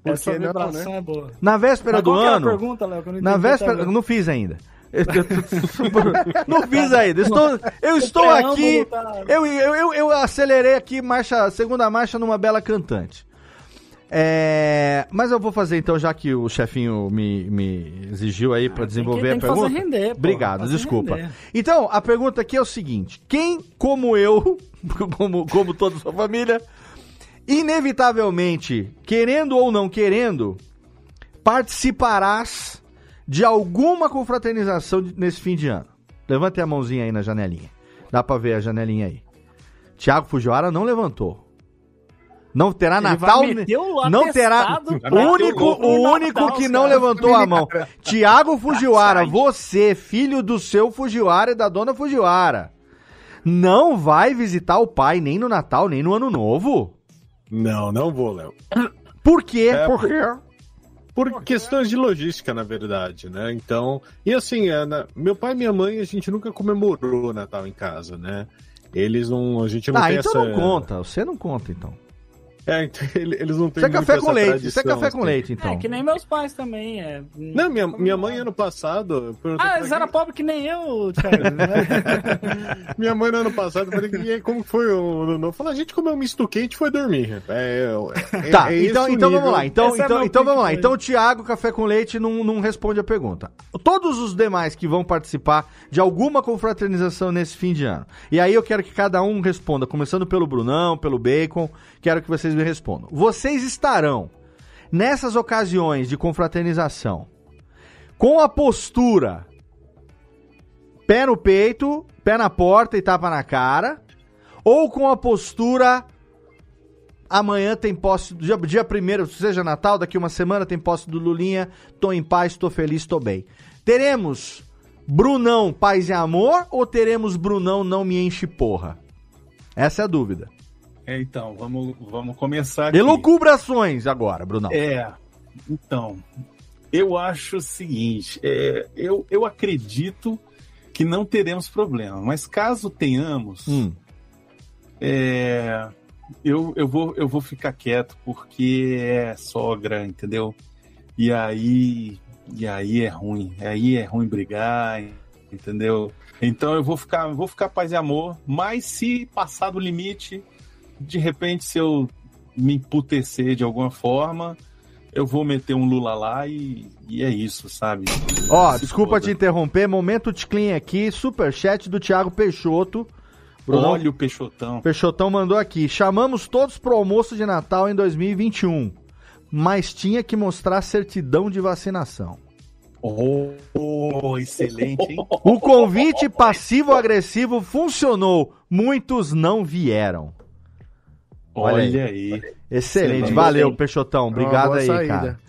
Essa que não, vibração é boa. Na véspera Mas do a ano. pergunta, Léo, que eu não Na véspera. Não fiz ainda. Eu- eu- não fiz ainda. Estou, eu estou aqui. tá- Eu, eu, eu, eu acelerei aqui marcha, segunda marcha numa bela cantante. É, mas eu vou fazer então, já que o chefinho me, me exigiu aí para desenvolver tem a que fazer pergunta. render, pô. Obrigado, Fazer desculpa. render. Então, a pergunta aqui é o seguinte: quem, como eu, como, como toda a sua família, inevitavelmente, querendo ou não querendo, participarás de alguma confraternização nesse fim de ano? Levante a mãozinha aí na janelinha. Dá pra ver a janelinha aí. Tiago Fujiwara não levantou. Não terá Ele Natal. Não terá. O único, o o Natal, único que não caras. levantou a mão. Tiago Fujiwara, você, filho do seu Fujiwara e da dona Fujiwara, não vai visitar o pai nem no Natal, nem no Ano Novo? Não, não vou, Léo. Por quê? É, Por por- quê? Por questões de logística, na verdade, né? Então. E assim, é, na- meu pai e minha mãe, a gente nunca comemorou Natal em casa, né? Eles não. A gente não Ah, tem então essa. não conta. Você não conta, então. É, então, ele- eles não têm Isso é muito café com leite. Isso é tradição, café com leite, então. É, que nem meus pais também. É... Não, minha, minha mãe ano passado. Ah, eles eram pobres que nem eu, Thiago. Minha mãe no ano passado, eu falei, e aí, como foi o ano novo? Falei, a gente comeu um misto quente e foi dormir. É, é, Tá, é esse então, o então nível. vamos lá. Então, é então, então vamos lá. Então o Thiago Café com Leite não, não responde a pergunta. Todos os demais que vão participar de alguma confraternização nesse fim de ano. E aí eu quero que cada um responda, começando pelo Brunão, pelo Bacon. Quero que vocês me respondam. Vocês estarão nessas ocasiões de confraternização com a postura pé no peito, pé na porta e tapa na cara, ou com a postura amanhã tem posse, dia, dia primeiro, seja Natal, daqui uma semana tem posse do Lulinha, tô em paz, tô feliz, tô bem. Teremos Brunão, paz e amor, ou teremos Brunão, não me enche porra? Essa é a dúvida. É, então, vamos, vamos começar aqui. Elucubrações agora, Brunão. É, então, eu acho o seguinte, é, eu, eu acredito que não teremos problema, mas caso tenhamos, Hum. é, eu, eu, vou, eu vou ficar quieto porque é sogra, entendeu? E aí, e aí é ruim, aí é ruim brigar, entendeu? Então eu vou ficar, eu vou ficar paz e amor, mas se passar do limite, de repente se eu me emputecer de alguma forma, eu vou meter um Lula lá e, e é isso, sabe? Ó, Se desculpa foda. te interromper, momento de clean aqui, superchat do Thiago Peixoto. Brunão, Olha o Peixotão. Peixotão mandou aqui. Chamamos todos pro almoço de Natal em 2021, mas tinha que mostrar certidão de vacinação. Oh, excelente, hein? O convite passivo-agressivo funcionou. Muitos não vieram. Olha Olha aí. Excelente. Excelente. Valeu, Peixotão. Obrigado aí, saída. cara.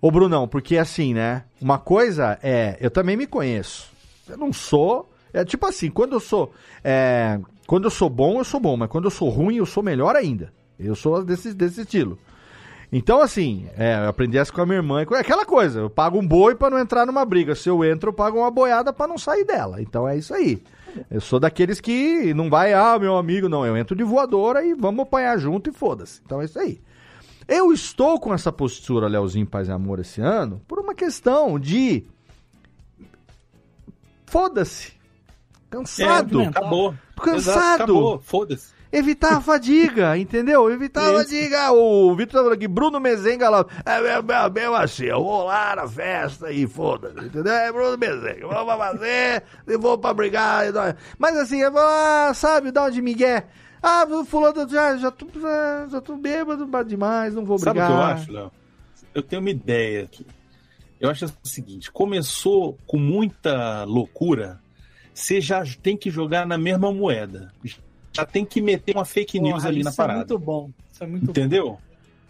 Ô, Brunão, porque assim, né? Uma coisa é. Eu também me conheço. Eu não sou. É tipo assim, quando eu sou. é, quando eu sou bom, eu sou bom, mas quando eu sou ruim, eu sou melhor ainda. Eu sou desse, desse estilo. Então, assim, é, eu aprendi essa com a minha irmã. É aquela coisa, eu pago um boi pra não entrar numa briga. Se eu entro, eu pago uma boiada pra não sair dela. Então é isso aí. Eu sou daqueles que não vai, ah, meu amigo, não. Eu entro de voadora e vamos apanhar junto e foda-se. Então é isso aí. Eu estou com essa postura, Leozinho Paz e Amor, esse ano, por uma questão de. Foda-se. Cansado. É, acabou. Cansado. Exato, acabou. Foda-se. Evitar a fadiga, entendeu? Evitar a fadiga. O Vitor tá falando aqui, Bruno Mezenga lá. É meu, meu, meu assim, eu vou lá na festa e foda-se, entendeu? É Bruno Mezenga, vamos pra fazer, e vou pra brigar. Mas assim, eu vou lá, sabe, dá um de migué. Ah, fulano já, já, tô, já, tô bêbado demais, não vou Sabe o brigar. que eu acho, Léo? Eu tenho uma ideia aqui. Eu acho o seguinte: começou com muita loucura, você já tem que jogar na mesma moeda. Já tem que meter uma fake news Porra, ali na isso parada. É muito bom. Isso é muito Entendeu?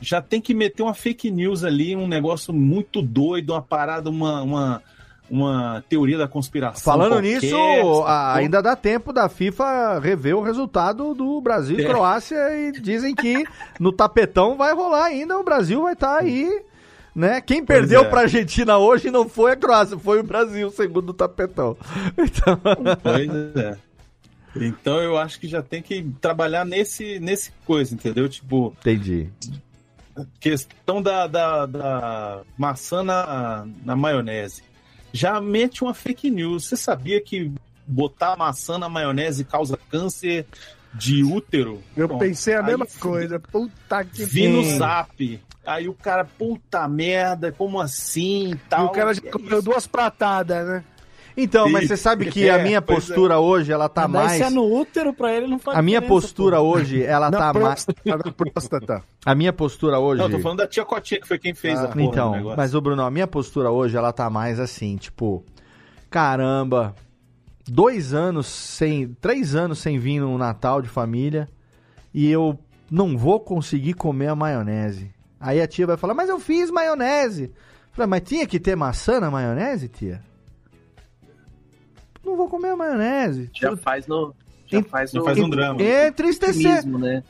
Já tem que meter uma fake news ali, um negócio muito doido, uma parada, uma, uma, uma teoria da conspiração. Falando qualquer, nisso, a- ainda dá tempo da FIFA rever o resultado do Brasil e É. Croácia e dizem que no tapetão vai rolar ainda, o Brasil vai estar aí Né? Quem perdeu é. pra Argentina hoje não foi a Croácia, foi o Brasil, segundo o tapetão. Então, Pois é. Então eu acho que já tem que trabalhar nesse, nesse coisa, entendeu? Tipo, entendi. questão da, da, da maçã na, na maionese. Já mete uma fake news. Você sabia que botar maçã na maionese causa câncer de útero? Eu Bom, pensei a aí mesma coisa. Puta que Vi no zap. Aí o cara, puta merda, como assim? E Tal. o cara já É comeu duas pratadas, né? Então, mas você sabe que a É, minha pois é. postura hoje, ela tá Mas mais. se é no útero, pra ele não faz A minha postura pô. hoje, ela na tá mais. próstata, na próstata. A minha postura hoje. Não, tô falando da tia Cotinha, que foi quem fez Ah, a porra do Então, negócio. mas o Bruno, a minha postura hoje, ela tá mais assim, tipo, caramba, dois anos sem, três anos sem vir no Natal de família e eu não vou conseguir comer a maionese. Aí a tia vai falar, mas eu fiz maionese. Falei, mas tinha que ter maçã na maionese, tia? Não vou comer a maionese. Já faz no. Já faz Já no. faz um drama. É entristecer. otimismo, né?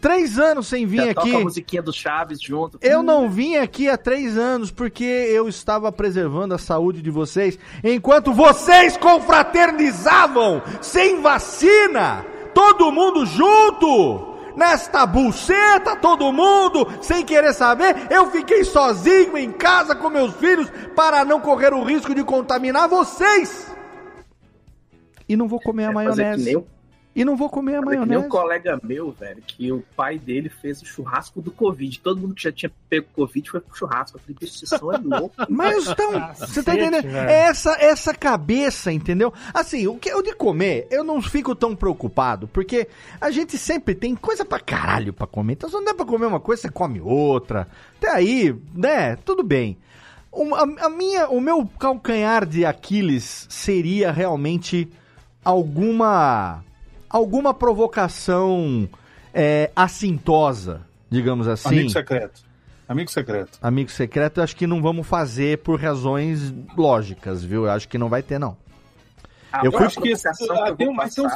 Três anos sem vir Já toca aqui. a musiquinha do Chaves junto. Eu não vim aqui há três anos porque eu estava preservando a saúde de vocês enquanto vocês confraternizavam sem vacina, todo mundo junto. Nesta buceta, todo mundo, sem querer saber, eu fiquei sozinho em casa com meus filhos para não correr o risco de contaminar vocês. E não vou comer a É maionese. o- E não vou comer a fazer maionese. um colega meu, velho, que o pai dele fez o churrasco do Covid. Todo mundo que já tinha pego Covid foi pro churrasco. Eu falei, bicho, vocês são é louco. Mas então, você tá entendendo? É essa, essa cabeça, entendeu? Assim, o que eu de comer, eu não fico tão preocupado, porque a gente sempre tem coisa pra caralho pra comer. Então, se não dá pra comer uma coisa, você come outra. Até aí, né? Tudo bem. A, a minha, o meu calcanhar de Aquiles seria realmente alguma alguma provocação é, assintosa, digamos assim. Amigo secreto. Amigo secreto. Amigo secreto, eu acho que não vamos fazer por razões lógicas, viu? Eu acho que não vai ter, não. A Eu fui- acho que esse- ah, que eu tem um- mas tem uns-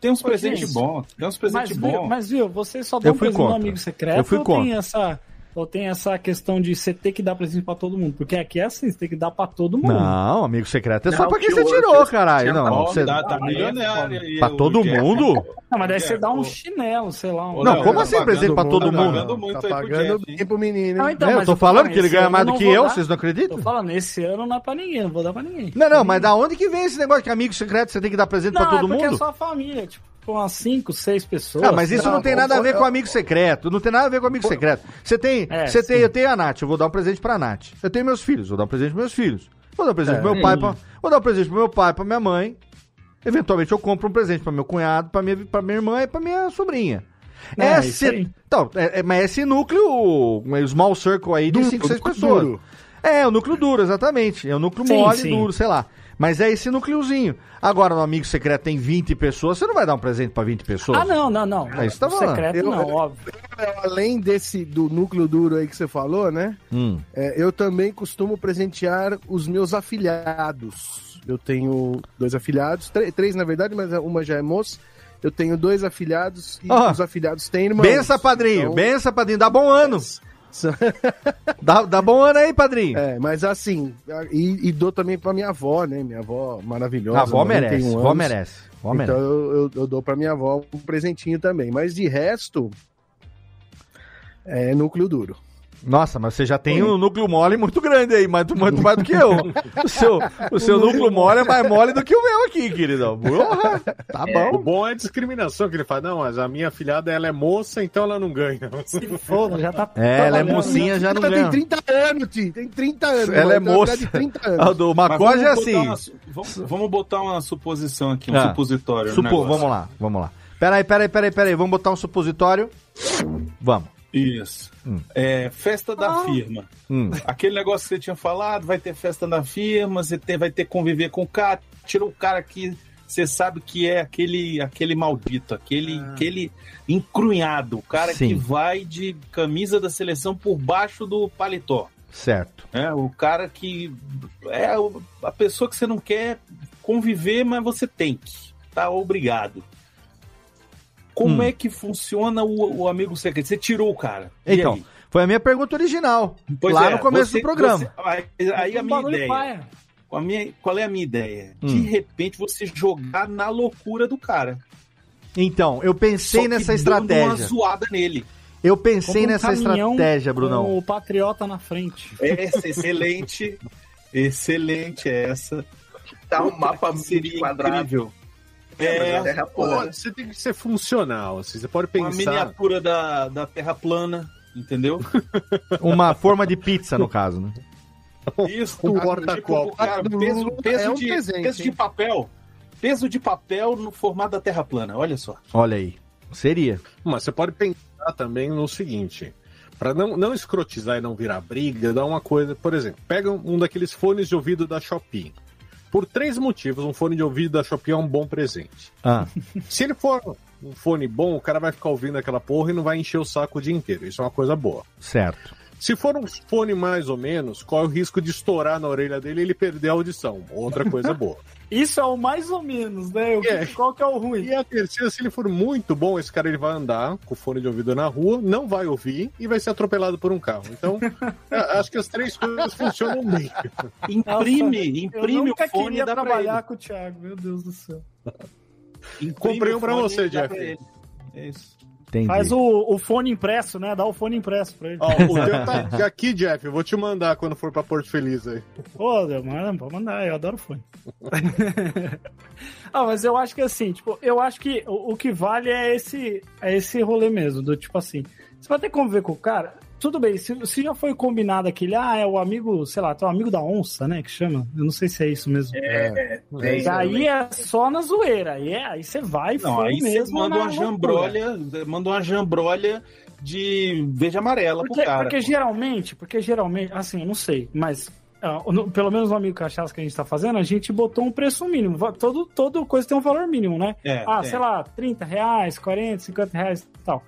Tem uns presentes bons. Tem uns Mas, presentes bons. mas viu, você só dá Eu um fui presente no contra. amigo secreto Eu fui ou tem contra. essa ou tem essa questão de você ter que dar presente pra todo mundo? Porque aqui é assim, você tem que dar pra todo mundo. Não, amigo secreto é só Não, pra quem que você tirou, que- caralho. Não, na você... Tá, tá Não, é milionário. e Pra todo mundo? Não, mas daí você dá um chinelo, sei lá. Um... Não, Não, como tá assim presente pra todo tá mundo? pagando muito tá aí pro menino, Não, então, É, eu tô falando que ele ganha mais do não que eu, vocês não acreditam? Tô falando, esse ano não é pra ninguém, não vou dar pra ninguém. Não, não, mas da onde que vem esse negócio que amigo secreto você tem que dar presente Não, pra todo é porque mundo? é só a família, tipo, com umas 5, 6 pessoas. Ah, mas isso não lá. tem nada a ver com amigo secreto. Não tem nada a ver com amigo secreto. Você tem, É, você tem, eu tenho a Nath, eu vou dar um presente pra Nath. Eu tenho meus filhos, vou dar um presente pros meus filhos. Vou dar um presente É. pro meu pai, pra, vou dar um presente pro meu pai, pra minha mãe. Eventualmente eu compro um presente pra meu cunhado, pra minha, pra minha irmã e pra minha sobrinha. É, É, aí. então, é, é- mas esse núcleo, o small circle aí de Duro, 5, 6 núcleo pessoas. duro. É, o núcleo duro, exatamente. É o núcleo Sim, mole, sim. duro, sei lá. Mas é esse núcleozinho. Agora, no amigo secreto tem 20 pessoas, você não vai dar um presente pra 20 pessoas? Ah, não, não, não. É isso que tá falando. secreto Eu- não, eu- óbvio. Além desse do núcleo duro aí que você falou, né? Hum. É, eu também costumo presentear os meus afilhados. Eu tenho dois afilhados, três, na verdade, mas uma já é moça. Eu tenho dois afilhados e Ó, os afilhados têm irmãos. Bença, padrinho. Então, Bença, padrinho. Dá bom ano. Dá, dá bom ano aí, padrinho. É, mas assim, e, e dou também pra minha avó, né? Minha avó maravilhosa. a avó 91 merece. anos. Avó merece. Avó Então merece. eu, eu, eu dou pra minha avó um presentinho também. Mas de resto, é núcleo duro. Nossa, mas você já tem um núcleo mole muito grande aí, muito, muito mais do que eu. O seu, o seu núcleo mole é mais mole do que o meu aqui, queridão. Porra, tá O bom. bom é a discriminação que ele fala. Não, mas a minha filhada ela é moça, então ela não ganha. Se foda, já tá. É, ela é mocinha, já não Ela tem ganha. 30 anos, Ti. Tem 30 anos. Ela é moça. De 30 A anos. do Mas Macoge é assim. uma vamos, vamos botar uma suposição aqui, um Ah, supositório. Supo, vamos lá, vamos lá. Peraí, peraí, peraí, peraí. Vamos botar um supositório? Vamos. Isso. Hum. É, festa da firma. Hum. Aquele negócio que você tinha falado, vai ter festa da firma, você tem- vai ter que conviver com o cara. Tirou o cara que você sabe que é aquele, aquele maldito, aquele, aquele encrunhado, o cara Sim. que vai de camisa da seleção por baixo do paletó. Certo. né? O cara que é a pessoa que você não quer conviver, mas você tem que. Tá obrigado. Como Hum. é que funciona o, o amigo secreto? Você tirou o cara. Então, aí? Foi a minha pergunta original. Pois lá é, no começo você- do programa. você- aí a minha ideia. paia. A minha, qual é a minha ideia? Hum. De repente você jogar na loucura do cara. Então, eu pensei Só que nessa dando Uma estratégia. zoada nele. Eu pensei um nessa estratégia, Com Brunão. o Patriota na frente. Essa, excelente. excelente essa. Dá um mapa Seria quadrado. incrível. É, É, terra plana. Você tem que ser funcional. Assim, você pode uma pensar. miniatura da, da Terra plana, entendeu? Uma forma de pizza, no caso, né? Isso, Um porta-copo. tipo, cara, Do peso, peso, é um de, presente, peso de papel. Peso de papel no formato da Terra plana, olha só. Olha aí. Seria. Mas você pode pensar também no seguinte: para não, não escrotizar e não virar briga, dá uma coisa. Por exemplo, pega um daqueles fones de ouvido da Shopee. Por três motivos, um fone de ouvido da Shopee é um bom presente. Ah, Se ele for um fone bom, o cara vai ficar ouvindo aquela porra e não vai encher o saco o dia inteiro. Isso é uma coisa boa. certo. Se for um fone mais ou menos, corre o risco de estourar na orelha dele e ele perder a audição. Outra coisa boa. Isso é o mais ou menos, né? O que- É. Qual que é o ruim? E a terceira, se ele for muito bom, esse cara ele vai andar com o fone de ouvido na rua, não vai ouvir e vai ser atropelado por um carro. Então, é, acho que as três coisas funcionam bem. Imprime, Eu imprime nunca o fone queria e dá trabalhar com o Thiago, meu Deus do céu. Imprime Comprei um pra você, Jeff. pra ele. É isso. Entendi. Faz o, o fone impresso, né? Dá o fone impresso pra ele. Ó, o teu tá aqui, Jeff. Eu vou te mandar quando for pra Porto Feliz aí. Pô, manda, pode mandar, eu adoro fone. ah, mas eu acho que assim, tipo, eu acho que o, o que vale é esse, é esse rolê mesmo, do tipo assim, você vai ter que conviver com o cara, tudo bem, se, se já foi combinado aquele, ah, é o amigo, sei lá, tem o amigo da onça, né, que chama, eu não sei se é isso mesmo. É, E aí é só na zoeira, aí, é, aí você vai Não, foi aí você mesmo manda uma loucura. jambrolha, manda uma jambrolha de verde amarela Porque, pro cara. porque geralmente, porque geralmente, assim, eu não sei, mas ah, no- pelo menos no amigo cachaça que a gente tá fazendo, a gente botou um preço mínimo. Todo, todo coisa tem um valor mínimo, né? É, ah, é. sei lá, 30 reais, 40, 50 reais e tal.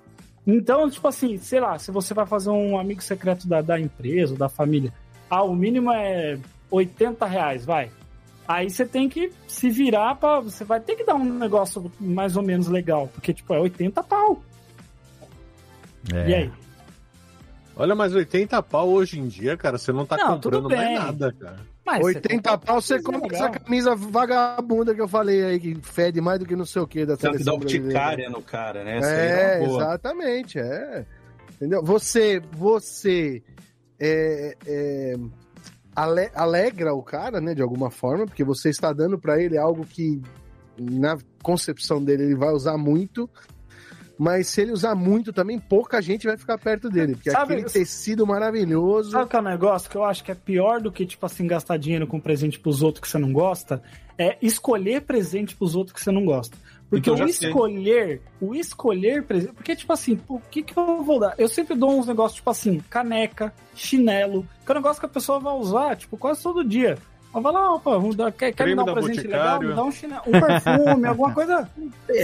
Então, tipo assim, sei lá, se você vai fazer um amigo secreto da, da empresa ou da família, ah, o mínimo é 80 reais, vai. Aí você tem que se virar pra. Você vai ter que dar um negócio mais ou menos legal, porque, tipo, é 80 pau. É. E aí? Olha, mas 80 pau hoje em dia, cara, você não tá Não, comprando mais nada, cara. Mas você 80 compra pau, você compra legal. essa camisa vagabunda que eu falei aí, que fede mais do que não sei o que da dar seleção brasileira. urticária no cara, né? Essa É, boa. exatamente, é. Entendeu? Você, você é, é, ale- alegra o cara, né, de alguma forma, porque você está dando para ele algo que na concepção dele ele vai usar muito, mas se ele usar muito também, pouca gente vai ficar perto dele, porque Sabe- aquele tecido maravilhoso. Sabe qual é o negócio que eu acho que é pior do que, tipo assim, gastar dinheiro com presente pros outros que você não gosta? É escolher presente pros outros que você não gosta. Porque Então, o sei. escolher, o escolher presente. Porque, tipo assim, o que, que eu vou dar? Eu sempre dou uns negócios, tipo assim, caneca, chinelo, que é um negócio que a pessoa vai usar, tipo, quase todo dia. Ela vai lá, opa, vamos dar- quer, quer me dar um presente legal? Me dá um chinelo, um perfume, alguma coisa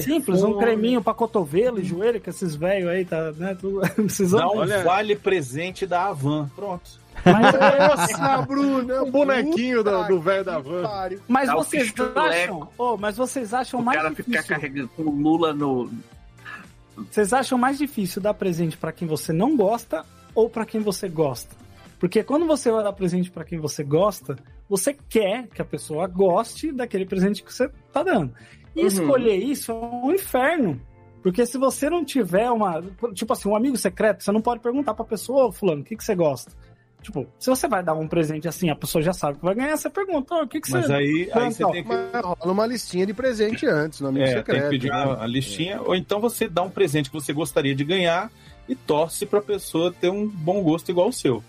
simples, um creminho pra cotovelo e joelho, que esses velhos aí tá, né, tudo precisando. Dá um Olha- vale presente da Avan. Pronto. Mas, Nossa, Bruno, O bonequinho do do velho da van. Mas vocês acham, oh, mas vocês acham O mais cara ficar difícil, carregando com o Lula no. vocês acham mais difícil dar presente pra quem você não gosta ou pra quem você gosta? Porque quando você vai dar presente pra quem você gosta, você quer que a pessoa goste daquele presente que você tá dando. E Uhum. escolher isso é um inferno. Porque se você não tiver uma. Tipo assim, um amigo secreto, você não pode perguntar pra pessoa, ô fulano, o que, que você gosta? Tipo, se você vai dar um presente assim, a pessoa já sabe que vai ganhar, você pergunta, "Ô, o que, que Mas você. aí, aí você tem que. Mas rola uma listinha de presente antes, no amigo É, tem secreto. que pedir uma, a listinha. Ou então você dá um presente que você gostaria de ganhar e torce pra pessoa ter um bom gosto igual o seu.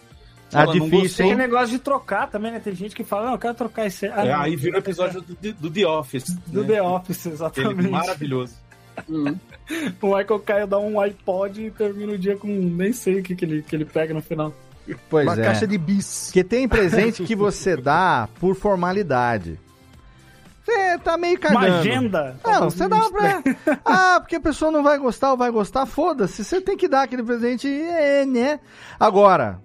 Ah, ela difícil, Tem negócio de trocar também, né? Tem gente que fala, não, eu quero trocar esse. Ah, é, aí vira o episódio do, do The Office. do né? The Office, Ele exatamente. maravilhoso. O Michael Caio dá um iPod e termina o dia com nem sei o que, que, ele, que ele pega no final. Pois Uma é. caixa de bis. Porque tem presente que você dá por formalidade. Você tá meio cagando. Uma agenda. Não, você dá pra. Ah, porque a pessoa não vai gostar ou vai gostar, foda-se. Você tem que dar aquele presente, é, né? Agora,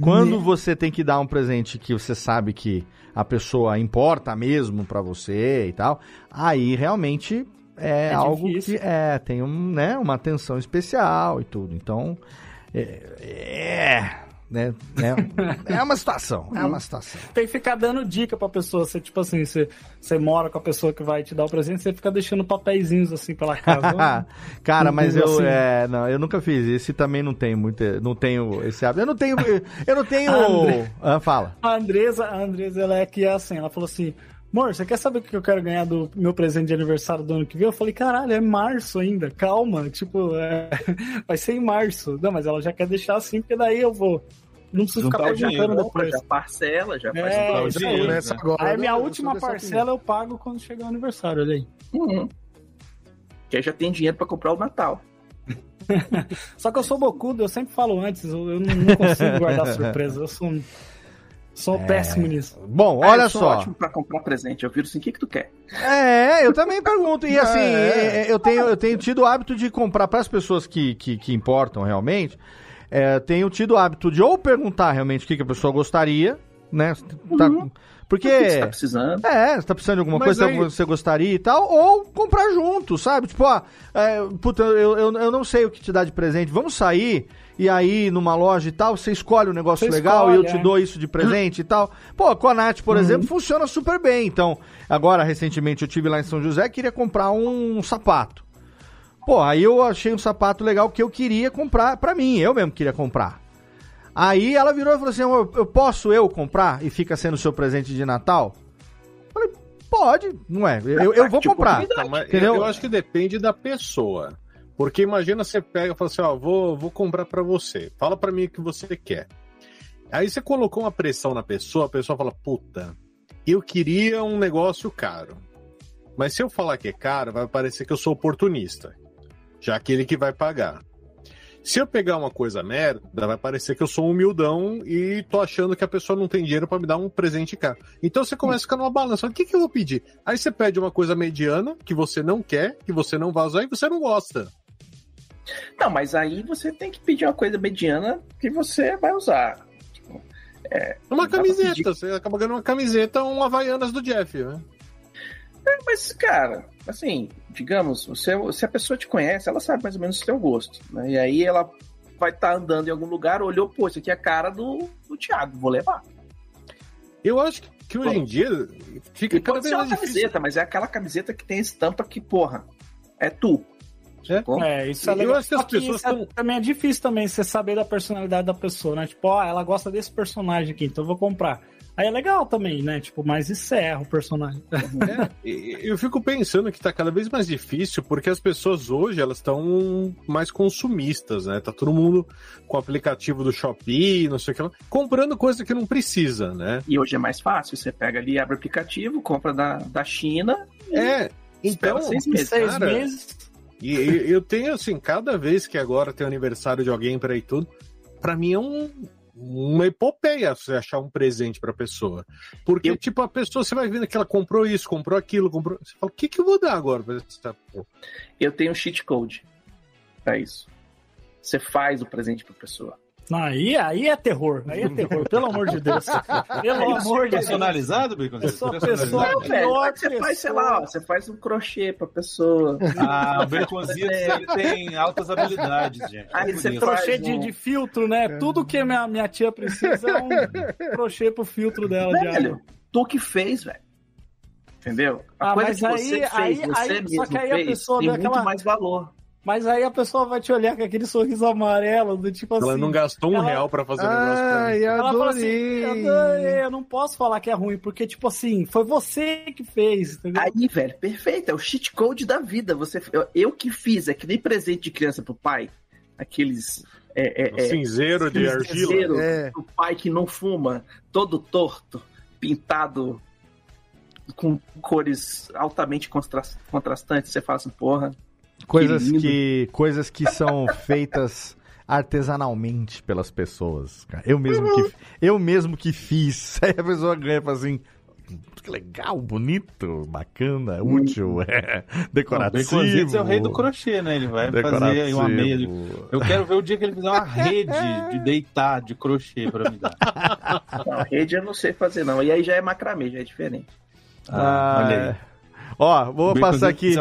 quando Né? você tem que dar um presente que você sabe que a pessoa importa mesmo pra você e tal, aí realmente é, É algo difícil. que é, tem um, né, uma atenção especial e tudo. Então, É. é né? É, é uma situação, é uma situação. Tem que ficar dando dica pra pessoa. Você, tipo assim, você, você mora com a pessoa que vai te dar o presente, você fica deixando papeizinhos assim pela casa. Cara, mas eu, Assim. é, não, eu nunca fiz isso e também não tenho muito, não tenho esse hábito. Eu não tenho, eu não tenho. Ah, fala. A Andresa, a Andresa, ela é que é assim, ela falou assim, amor, você quer saber o que eu quero ganhar do meu presente de aniversário do ano que vem? Eu falei, caralho, é março ainda, calma, tipo, é, vai ser em março. Não, mas ela já quer deixar assim, porque daí eu vou. Não preciso Juntar ficar o dinheiro, perguntando compra, depois. já parcela, já faz É, um aí. Começa agora, Aí né? minha última parcela eu pago quando chegar o aniversário, olha aí. Uhum. Que aí já tem dinheiro pra comprar o Natal. Só que eu sou bocudo, eu sempre falo antes, eu, eu não, não consigo guardar surpresa. Eu sou, sou péssimo nisso. Bom, Ah, olha eu sou só. ótimo pra comprar presente. Eu viro assim, o que que tu quer? É, eu também pergunto. E assim, É. é, eu, tenho, eu tenho tido o hábito de comprar para as pessoas que, que, que importam realmente. É, tenho tido o hábito de ou perguntar realmente o que, que a pessoa gostaria, né? Tá- porque. O que você tá precisando? É, você tá precisando de alguma Mas coisa aí- que você gostaria e tal, ou comprar junto, sabe? Tipo, ó, é, puta, eu, eu, eu não sei o que te dar de presente, vamos sair e aí numa loja e tal, você escolhe um negócio Você legal e escolhe, eu te é. dou isso de presente e tal. Pô, com a Nath, por exemplo, funciona super bem. Então, agora, recentemente, eu tive lá em São José queria comprar um sapato. Pô, aí eu achei um sapato legal que eu queria comprar pra mim, eu mesmo queria comprar. Aí ela virou e falou assim: "Amor, eu posso eu comprar e fica sendo seu presente de Natal? Eu Falei, pode, não é? Eu, eu vou Tipo, comprar. Entendeu? Eu acho que depende da pessoa. Porque imagina você pega e fala assim, ó, vou, vou comprar pra você. Fala pra mim o que você quer. Aí você colocou uma pressão na pessoa, a pessoa fala, puta, eu queria um negócio caro. Mas se eu falar que é caro, vai parecer que eu sou oportunista. Já aquele que vai pagar. Se eu pegar uma coisa merda, vai parecer que eu sou um humildão e tô achando que a pessoa não tem dinheiro pra me dar um presente caro. Então você começa a ficar numa balança. O que, que eu vou pedir? Aí você pede uma coisa mediana, que você não quer, que você não vai usar e você não gosta. Não, mas aí você tem que pedir uma coisa mediana que você vai usar. Tipo, Uma Dá pra camiseta. pedir. Você acaba ganhando uma camiseta, um Havaianas do Jeff, né? É, mas, cara, assim, digamos, você, se a pessoa te conhece, ela sabe mais ou menos o seu gosto. Né? E aí ela vai estar andando em algum lugar, olhou, pô, isso aqui é a cara do, do Thiago, vou levar. Eu acho que hoje em dia fica E cada pode vez ser uma mais difícil. camiseta, mas é aquela camiseta que tem estampa que, porra, é tu. Sacou? É, isso é Eu legal. acho que as Só que pessoas isso é- tão- também é difícil também você saber da personalidade da pessoa, né? Tipo, ó, ela gosta desse personagem aqui, então eu vou comprar. Aí é legal também, né? Tipo, mas encerra o personagem. É, eu fico pensando que tá cada vez mais difícil porque as pessoas hoje elas estão mais consumistas, né? Tá todo mundo com o aplicativo do Shopee, não sei o que lá, comprando coisa que não precisa, né? E hoje é mais fácil, você pega ali, abre o aplicativo, compra da, da China, É, então, seis Em meses. seis cara, meses. E eu tenho, assim, cada vez que agora tem aniversário de alguém para aí tudo, pra mim é um, uma epopeia você achar um presente pra pessoa. Porque, Eu- tipo, a pessoa, você vai vendo que ela comprou isso, comprou aquilo, comprou. Você fala, o que, que eu vou dar agora pra essa porra? Eu tenho um cheat code pra isso. Você faz o presente pra pessoa. Aí, aí é terror. Aí é terror, pelo amor de Deus. Pelo amor de Deus. Personalizado, Bacon? Eu sou a Personalizado? pessoa Não, pior você faz, sei lá, ó, você faz um crochê pra pessoa. Ah, o Baconzitos, ele tem altas habilidades, gente. Aí É você. Crochê de, um- de filtro, né? Tudo que minha, minha tia precisa é um crochê pro filtro dela. de água. Velho, tu que fez, velho. Entendeu? A Ah, coisa mas que você aí- fez, aí- você aí- mesmo só que aí a fez, pessoa tem muito aquela- mais valor. Mas aí a pessoa vai te olhar com aquele sorriso amarelo, do tipo assim. Ela não gastou um ela- real pra fazer o negócio pra mim. Ai, Ela fala assim, adorei. adorei, eu não posso falar que é ruim, porque, tipo assim, foi você que fez, entendeu? Aí, velho, perfeito. É o cheat code da vida. Você, eu, eu que fiz, é que nem presente de criança pro pai. Aqueles. É, é, é, cinzeiro de argila. cinzeiro É. do pai que não fuma, todo torto, pintado com cores altamente contra- contrastantes. Você fala assim, porra. Coisas lindo. que, coisas que são feitas artesanalmente pelas pessoas. cara. Eu mesmo que, eu mesmo que fiz. Aí a pessoa ganha e fala assim. Que legal, bonito, bacana, útil, é, Não, decorativo. Baconzitos é o rei do crochê, né? Ele vai fazer uma meia de... Eu quero ver o dia que ele fizer uma rede de deitar de crochê pra me dar. Não, rede eu não sei fazer, não. E aí já é macramê, já é diferente. Ah, olha aí. Ó, vou Bem passar aqui.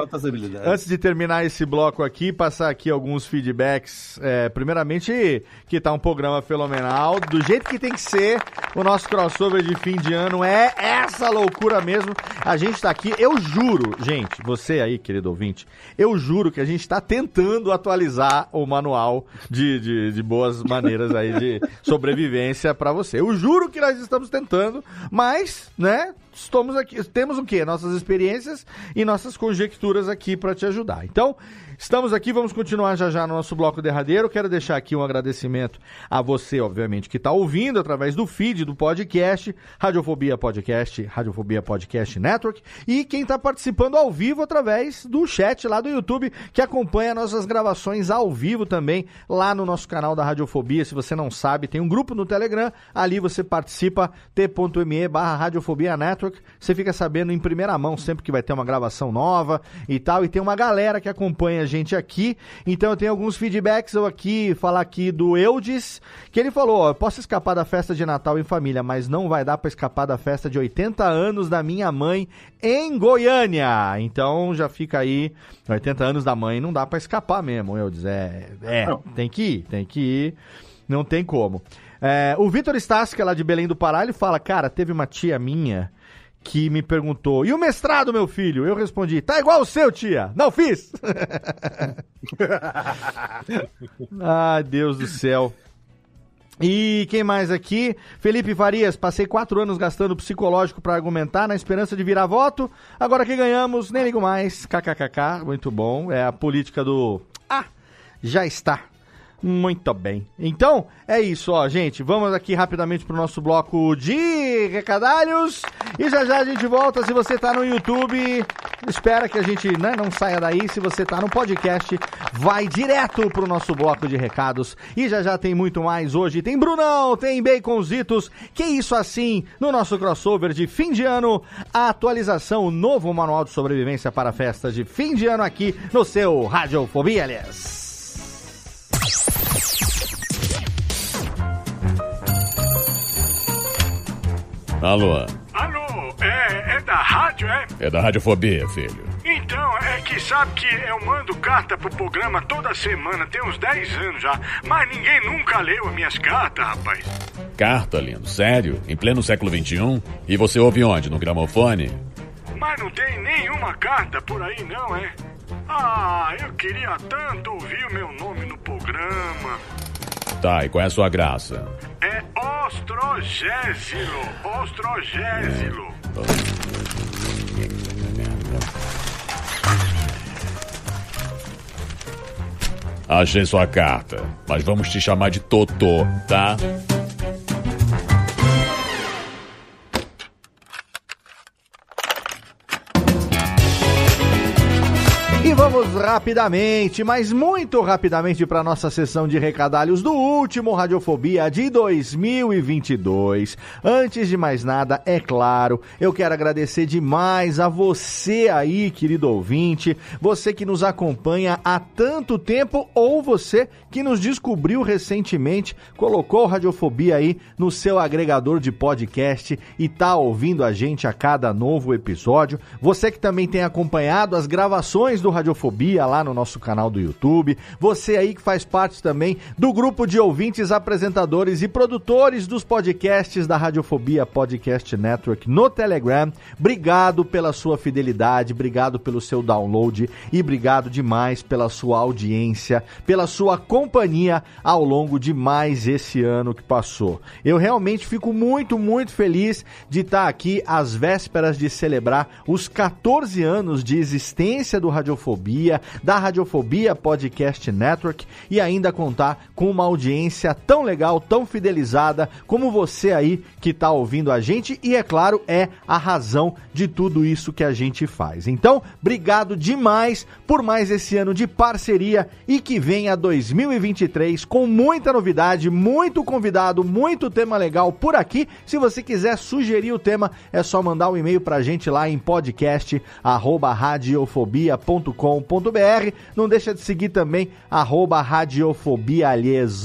Antes de terminar esse bloco aqui, passar aqui alguns feedbacks. É, primeiramente, que tá um programa fenomenal, do jeito que tem que ser. O nosso crossover de fim de ano é essa loucura mesmo. A gente tá aqui, eu juro, gente, você aí, querido ouvinte, eu juro que a gente tá tentando atualizar o manual de, de, de boas maneiras aí de sobrevivência pra você. Eu juro que nós estamos tentando, mas, né, estamos aqui, temos o quê? Nossas experiências e nossas conjecturas aqui para te ajudar. Então, estamos aqui, vamos continuar já já no nosso bloco derradeiro. Quero deixar aqui um agradecimento a você, obviamente, que está ouvindo através do feed do podcast, Radiofobia Podcast, Radiofobia Podcast Network, e quem está participando ao vivo através do chat lá do YouTube, que acompanha nossas gravações ao vivo também lá no nosso canal da Radiofobia. Se você não sabe, tem um grupo no Telegram, ali você participa, t.me barra Radiofobia Network, você fica sabendo em primeira mão sempre que vai ter uma gravação nova e tal, e tem uma galera que acompanha a gente aqui, então eu tenho alguns feedbacks, eu aqui, falar aqui do Eudes, que ele falou, ó, eu posso escapar da festa de Natal em família, mas não vai dar pra escapar da festa de 80 anos da minha mãe em Goiânia, então já fica aí, 80 anos da mãe não dá pra escapar mesmo, Eudes, é, é, tem que ir, tem que ir, não tem como. É, o Vitor Stassi, que é lá de Belém do Pará, ele fala, cara, teve uma tia minha que me perguntou: E o mestrado, meu filho? Eu respondi: Tá igual o seu, tia. Não fiz. Ai, Deus do céu. E quem mais aqui? Felipe Farias, passei quatro anos gastando psicológico para argumentar na esperança de virar voto. Agora que ganhamos, nem ligo mais. KKKK, muito bom. É a política do. Ah, já está. Muito bem. Então, é isso, ó, gente. Vamos aqui rapidamente pro nosso bloco de recadalhos. E já já a gente volta. Se você tá no YouTube, espera que a gente né, não saia daí. Se você tá no podcast, vai direto pro nosso bloco de recados. E já já tem muito mais hoje. Tem Brunão, tem Baconzitos. Que isso assim, no nosso crossover de fim de ano, a atualização, o novo manual de sobrevivência para festas de fim de ano aqui no seu Radiofobia, aliás. Alô, Alô, é, é da rádio, é? é da Radiofobia, filho. Então, é que sabe que eu mando carta pro programa toda semana, tem uns 10 anos já, mas ninguém nunca leu as minhas cartas, rapaz. Carta, lindo, sério? Em pleno século XXI? E você ouve onde? No gramofone? Mas não tem nenhuma carta por aí, não, é? Ah, eu queria tanto ouvir o meu nome no programa. Tá, e qual é a sua graça? É Ostrogésilo, Ostrogésilo. Achei sua carta, mas vamos te chamar de Totô, tá? Rapidamente, mas muito rapidamente para nossa sessão de recadalhos do último Radiofobia de 2022. Antes de mais nada, é claro, eu quero agradecer demais a você aí, querido ouvinte, você que nos acompanha há tanto tempo ou você que nos descobriu recentemente, colocou Radiofobia aí no seu agregador de podcast e tá ouvindo a gente a cada novo episódio. Você que também tem acompanhado as gravações do Radiofobia lá no nosso canal do YouTube. Você aí que faz parte também do grupo de ouvintes, apresentadores e produtores dos podcasts da Radiofobia Podcast Network no Telegram. Obrigado pela sua fidelidade, obrigado pelo seu download e obrigado demais pela sua audiência, pela sua companhia ao longo de mais esse ano que passou. Eu realmente fico muito, muito feliz de estar aqui às vésperas de celebrar os 14 anos de existência do Radiofobia, da Radiofobia Podcast Network e ainda contar com uma audiência tão legal, tão fidelizada como você aí que está ouvindo a gente e é claro, é a razão de tudo isso que a gente faz. Então, obrigado demais por mais esse ano de parceria e que venha 2023 com muita novidade, muito convidado, muito tema legal por aqui. Se você quiser sugerir o tema, é só mandar um e-mail pra gente lá em podcast arroba radiofobia.com.br. Não deixa de seguir também arroba radiofobia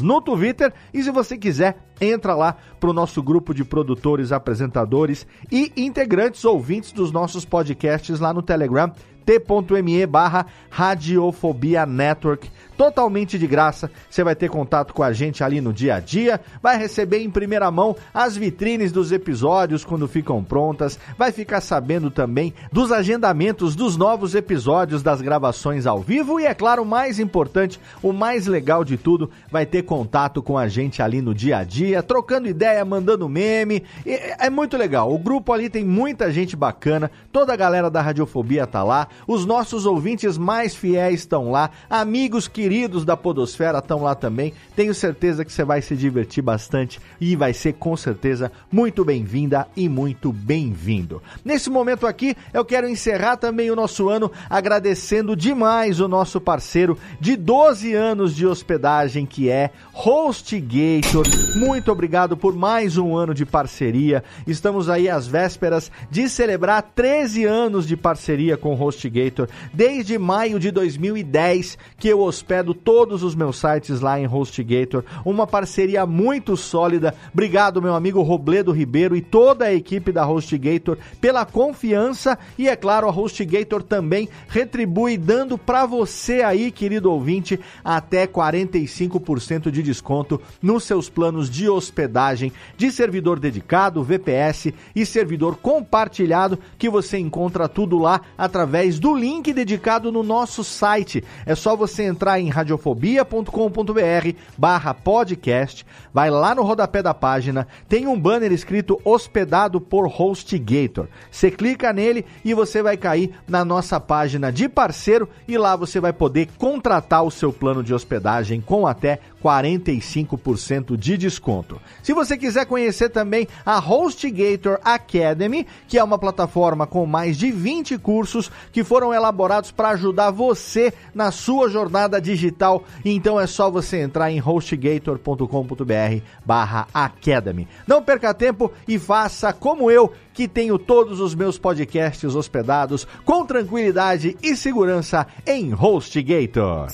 no Twitter. E se você quiser entra lá para o nosso grupo de produtores, apresentadores e integrantes ouvintes dos nossos podcasts lá no Telegram, t.me barra Radiofobia Network totalmente de graça. Você vai ter contato com a gente ali no dia a dia, vai receber em primeira mão as vitrines dos episódios quando ficam prontas, vai ficar sabendo também dos agendamentos dos novos episódios das gravações ao vivo e é claro, o mais importante, o mais legal de tudo, vai ter contato com a gente ali no dia a dia, trocando ideia, mandando meme. é muito legal. O grupo ali tem muita gente bacana, toda a galera da Radiofobia tá lá, os nossos ouvintes mais fiéis estão lá, amigos que queridos da Podosfera estão lá também. Tenho certeza que você vai se divertir bastante e vai ser com certeza muito bem-vinda e muito bem-vindo. Nesse momento aqui, eu quero encerrar também o nosso ano agradecendo demais o nosso parceiro de 12 anos de hospedagem, que é HostGator. Muito obrigado por mais um ano de parceria. Estamos aí às vésperas de celebrar 13 anos de parceria com HostGator. Desde maio de 2010 que eu hospedo hospedo todos os meus sites lá em HostGator. Uma parceria muito sólida. Obrigado, meu amigo Robledo Ribeiro e toda a equipe da HostGator pela confiança e, é claro, a HostGator também retribui dando para você aí, querido ouvinte, até 45% de desconto nos seus planos de hospedagem de servidor dedicado, VPS e servidor compartilhado que você encontra tudo lá através do link dedicado no nosso site. É só você entrar em em radiofobia.com.br barra podcast, vai lá no rodapé da página, tem um banner escrito hospedado por HostGator. Você clica nele e você vai cair na nossa página de parceiro e lá você vai poder contratar o seu plano de hospedagem com até 45% de desconto. Se você quiser conhecer também a HostGator Academy, que é uma plataforma com mais de 20 cursos que foram elaborados para ajudar você na sua jornada digital, então é só você entrar em hostgator.com.br/academy. Não perca tempo e faça como eu, que tenho todos os meus podcasts hospedados com tranquilidade e segurança em HostGator.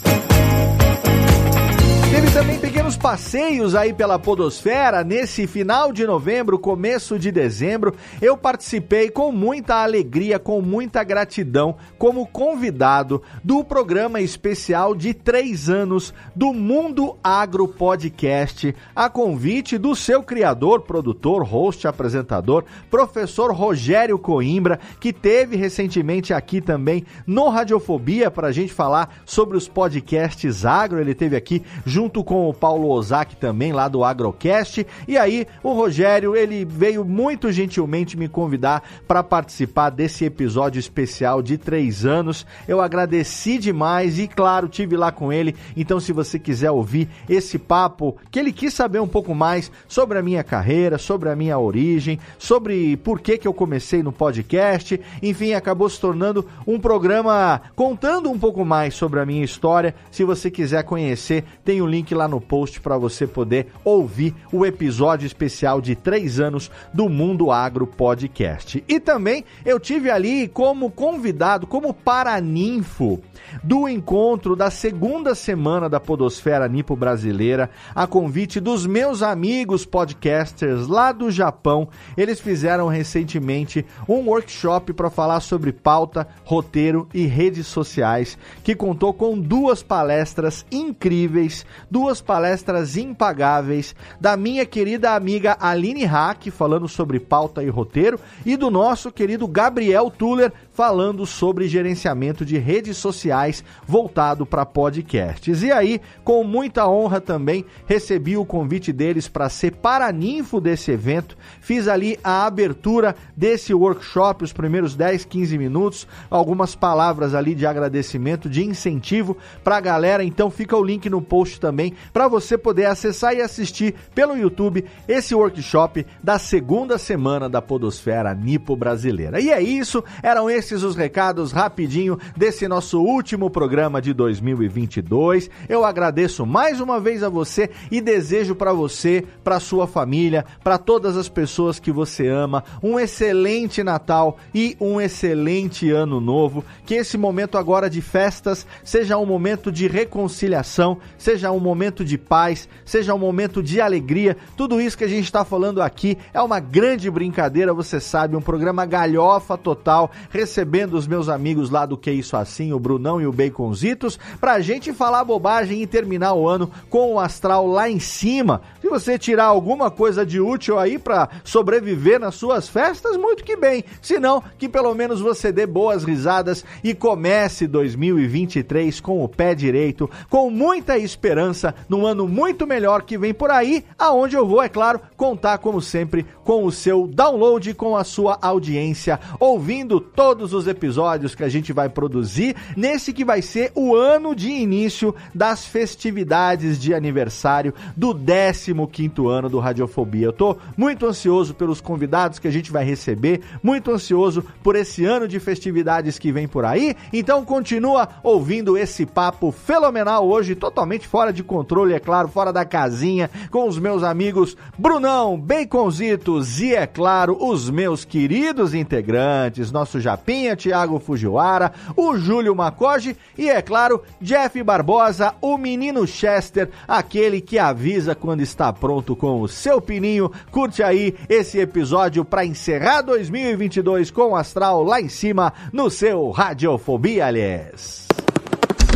Teve também pequenos passeios aí pela Podosfera. Nesse final de novembro, começo de dezembro, eu participei com muita alegria, com muita gratidão, como convidado do programa especial de três anos do Mundo Agro Podcast, a convite do seu criador, produtor, host, apresentador, professor Rogério Coimbra, que teve recentemente aqui também no Radiofobia para a gente falar sobre os podcasts agro. Ele teve aqui junto junto com o Paulo Ozaki também, lá do Agrocast. E aí, o Rogério, ele veio muito gentilmente me convidar para participar desse episódio especial de três anos. Eu agradeci demais e, claro, tive lá com ele. Então, se você quiser ouvir esse papo, que ele quis saber um pouco mais sobre a minha carreira, sobre a minha origem, sobre por que, que eu comecei no podcast, enfim, acabou se tornando um programa contando um pouco mais sobre a minha história. Se você quiser conhecer, tem o link lá no post para você poder ouvir o episódio especial de três anos do Mundo Agro Podcast. E também eu tive ali como convidado, como paraninfo do encontro da segunda semana da Podosfera Nipo Brasileira, a convite dos meus amigos podcasters lá do Japão. Eles fizeram recentemente um workshop para falar sobre pauta, roteiro e redes sociais, que contou com duas palestras incríveis duas palestras impagáveis da minha querida amiga Aline Hack, falando sobre pauta e roteiro, e do nosso querido Gabriel Tuller, falando sobre gerenciamento de redes sociais voltado para podcasts. E aí, com muita honra também, recebi o convite deles para ser paraninfo desse evento. Fiz ali a abertura desse workshop, os primeiros 10, 15 minutos, algumas palavras ali de agradecimento, de incentivo para a galera. Então fica o link no post também para você poder acessar e assistir pelo YouTube esse workshop da segunda semana da Podosfera Nipo Brasileira. E é isso, eram esses esses os recados rapidinho desse nosso último programa de 2022. Eu agradeço mais uma vez a você e desejo para você, para sua família, para todas as pessoas que você ama, um excelente Natal e um excelente ano novo. Que esse momento agora de festas seja um momento de reconciliação, seja um momento de paz, seja um momento de alegria. Tudo isso que a gente está falando aqui é uma grande brincadeira, você sabe, um programa galhofa total, recebendo os meus amigos lá do Que Isso Assim, o Brunão e o Baconzitos, pra gente falar bobagem e terminar o ano com o astral lá em cima. Se você tirar alguma coisa de útil aí para sobreviver nas suas festas, muito que bem. Se não, que pelo menos você dê boas risadas e comece 2023 com o pé direito, com muita esperança num ano muito melhor que vem por aí, aonde eu vou, é claro, contar como sempre com o seu download, com a sua audiência, ouvindo todos os episódios que a gente vai produzir nesse que vai ser o ano de início das festividades de aniversário do 15º ano do Radiofobia. Eu tô muito ansioso pelos convidados que a gente vai receber, muito ansioso por esse ano de festividades que vem por aí. Então continua ouvindo esse papo fenomenal hoje, totalmente fora de controle, é claro, fora da casinha, com os meus amigos Brunão, Baconzitos e, é claro, os meus queridos integrantes, nosso Japinha, Thiago Fujiwara, o Júlio Macoge e, é claro, Jeff Barbosa, o menino Chester, aquele que avisa quando está pronto com o seu pininho. Curte aí esse episódio para encerrar 2022 com o astral lá em cima no seu Radiofobia, aliás.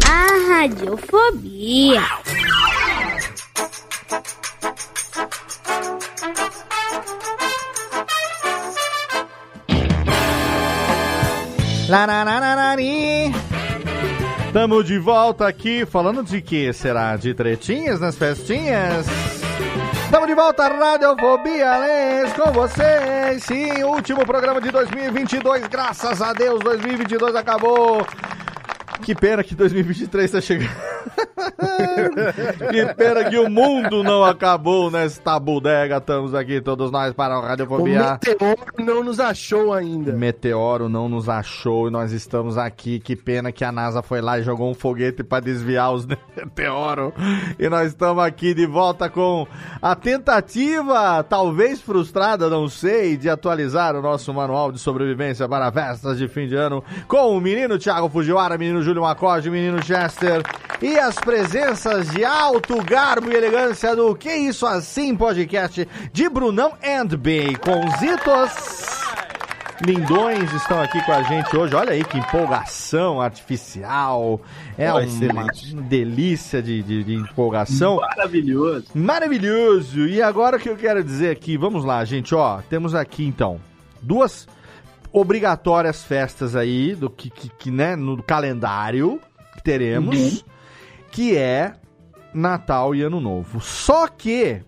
A radiofobia. Tamo de volta aqui, falando de que será? De tretinhas nas festinhas? Estamos de volta, Radiofobia Lens, com vocês. Sim, último programa de 2022, graças a Deus, 2022 acabou. Que pena que 2023 está chegando. que pena que o mundo não acabou nesta bodega. Estamos aqui todos nós para o O Radiofobia. meteoro não nos achou ainda. Meteoro não nos achou e nós estamos aqui. Que pena que a NASA foi lá e jogou um foguete para desviar os meteoros. E nós estamos aqui de volta com a tentativa, talvez frustrada, não sei, de atualizar o nosso manual de sobrevivência para festas de fim de ano com o menino Thiago Fujiwara, menino Júlio Macorde, menino Chester e as presenças de alto garbo e elegância do Que Isso Assim podcast de Brunão and Baconzitos. Lindões estão aqui com a gente hoje. Olha aí que empolgação artificial. É Vai uma excelente. delícia de, de- de empolgação. Maravilhoso. Maravilhoso! E agora o que eu quero dizer aqui, vamos lá, gente, ó, temos aqui então duas obrigatórias festas aí do que, que, que, né, no calendário que teremos, Uhum. que é Natal e Ano Novo. Só que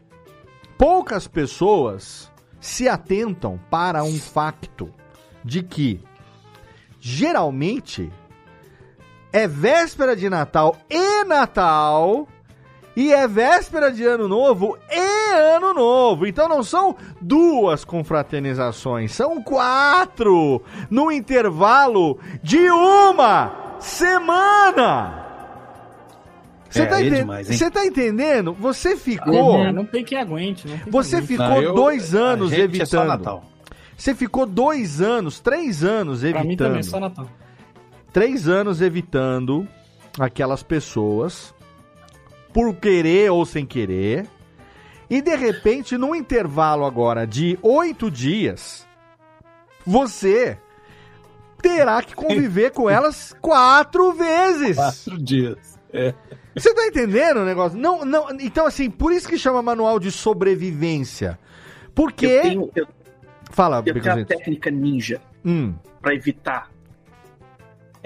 poucas pessoas se atentam para um facto de que geralmente é véspera de Natal e Natal e é véspera de Ano Novo e Ano Novo. Então não são duas confraternizações, são quatro no intervalo de uma semana. Você É, tá, é demais, tá entendendo? Você ficou. É, não tem quem aguente. Não tem Você aguente. ficou Não, eu- dois anos a gente é só evitando. Natal. Você ficou dois anos, três anos Pra evitando mim também, só Natal. três anos evitando aquelas pessoas por querer ou sem querer. E de repente, num intervalo agora de oito dias, você terá que conviver com elas quatro vezes. Quatro dias. É. Você tá entendendo o negócio? Não, não. Então, assim, por isso que chama manual de sobrevivência. Porque. Eu tenho, eu, Fala, eu tenho a técnica ninja Hum. pra evitar.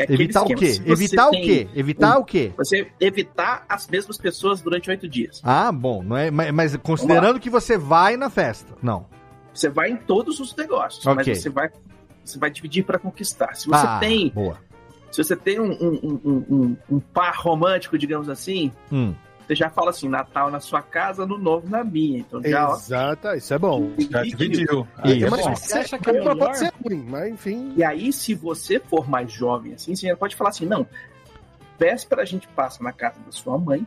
É Evitar o quê? Evitar o quê? Evitar um- o quê? Você evitar as mesmas pessoas durante oito dias. Ah, bom, não é, mas, mas considerando que você vai na festa. Não. Você vai em todos os negócios, Ok. mas você vai, você vai dividir pra conquistar. Se você ah, tem, Boa. se você tem um, um, um, um, um par romântico, digamos assim, Hum. Você já fala assim, Natal na sua casa, no Novo na minha. Então já, ó, Exato, isso é bom. Já dividiu. Isso. É Mas bom. Você acha que é mas melhor? pode ser ruim, mas enfim. E aí, se você for mais jovem assim, você pode falar assim, não, véspera a gente passa na casa da sua mãe,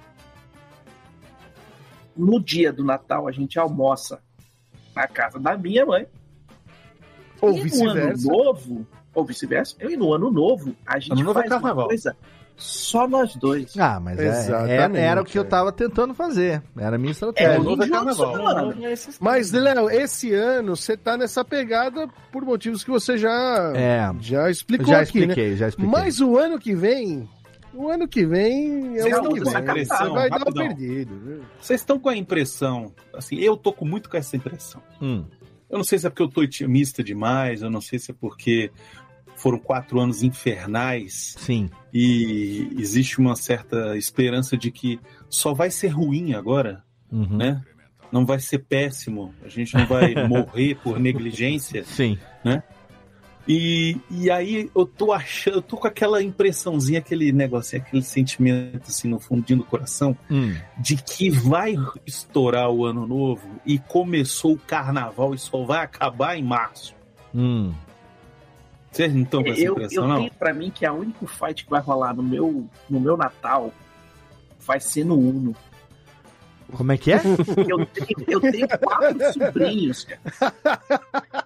no dia do Natal a gente almoça na casa da minha mãe, Ou e no ano vice-versa. novo ou vice-versa. E no ano novo, a gente Ano novo é faz uma carnaval. coisa só nós dois. Ah, mas é- Exatamente, era, era o que eu é. tava tentando fazer. Era a minha É estratégia. Ninja Mano. Mas, Léo, esse ano você tá nessa pegada por motivos que você já, É. já explicou Já aqui, expliquei, né? já expliquei. Mas o ano que vem, o ano que vem é Vocês o ano que com vem. impressão, vai dar um rapidão. perdido. Vocês estão com a impressão, assim, eu tô com muito com essa impressão. Hum. Eu não sei se é porque eu tô otimista demais, eu não sei se é porque foram quatro anos infernais Sim. e existe uma certa esperança de que só vai ser ruim agora, Uhum. né? Não vai ser péssimo, a gente não vai morrer por negligência, Sim. né? E, e aí eu tô achando, eu tô com aquela impressãozinha, aquele negócio, aquele sentimento assim no fundinho do coração, Hum. de que vai estourar o ano novo e começou o carnaval e só vai acabar em março. Hum. Vocês não estão com essa Eu, eu impressão, não? tenho pra mim que a única fight que vai rolar no meu, no meu Natal vai ser no Uno. Como é que é? Eu tenho, eu tenho quatro sobrinhos.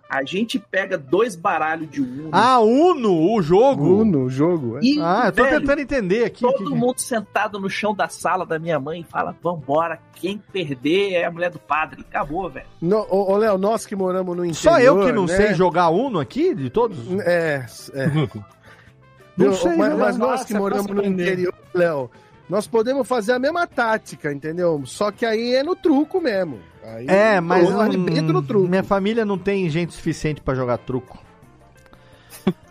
A gente pega dois baralhos de Uno. Ah, Uno, o jogo. Uno, o jogo. é. E, Ah, eu tô velho, tentando entender aqui. Todo que- que- mundo sentado no chão da sala da minha mãe e fala: Vambora, quem perder é a mulher do padre. Acabou, velho. No, ô, ô, Léo, nós que moramos no interior. Só eu que não né? sei jogar Uno aqui, de todos? É, é. Não sei, mas, mas nós que você moramos no interior, Léo, nós podemos fazer a mesma tática, entendeu? Só que aí é no truco mesmo. Aí É, mas arrebento no truco. minha família não tem gente suficiente pra jogar truco.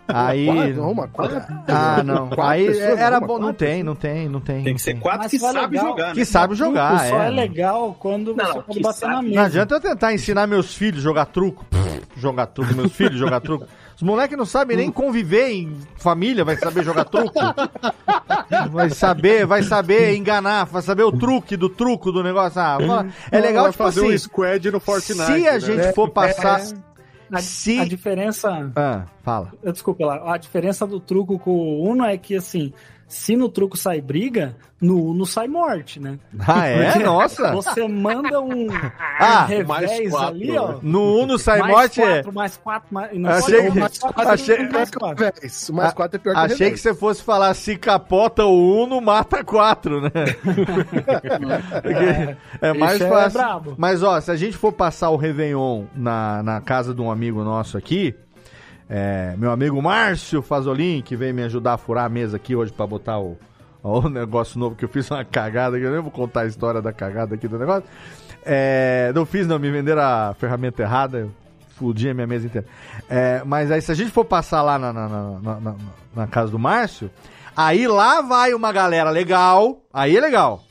Aí. Quatro, uma quadra. Ah, não. Quatro Aí pessoas, era uma bom. Não tem, não tem, não tem. Tem que ser quatro Mas que é sabe legal. jogar, né? Que sabe jogar, Truco só é é. legal quando Não, você pode bater na sabe- mesa. Não adianta eu tentar ensinar meus filhos a jogar truco. Jogar truco, meus filhos jogar truco. Os moleques não sabem nem conviver em família, vai saber jogar truco. Vai saber, vai saber enganar, vai saber o truque do truco do negócio. Ah, fala- é legal, tipo fazer assim, um squad no Fortnite. se a né? gente for passar... A, Se... a diferença. Ah, fala. Desculpa lá. A diferença do truco com o Uno é que, assim, se no truco sai briga, no Uno sai morte, né? Ah, é? Porque Nossa. Você manda um, Ah, um mais revés quatro, ali, ó. No Uno sai mais morte é... quatro, mais quatro, mais... Não, Achei que- mais quatro, achei- mais quatro. Mais quatro é pior que Achei que revés. você fosse falar se capota o Uno, mata quatro, né? Porque é mais é fácil. brabo. Mas ó, se a gente for passar o Réveillon na, na casa de um amigo nosso aqui, é, meu amigo Márcio Fazolin, que veio me ajudar a furar a mesa aqui hoje pra botar o, o negócio novo que eu fiz uma cagada, que eu nem vou contar a história da cagada aqui do negócio. É, não fiz, não, me venderam a ferramenta errada, eu fudi a minha mesa inteira. É, mas aí, se a gente for passar lá na, na- na- na casa do Márcio, aí lá vai uma galera legal, aí é legal,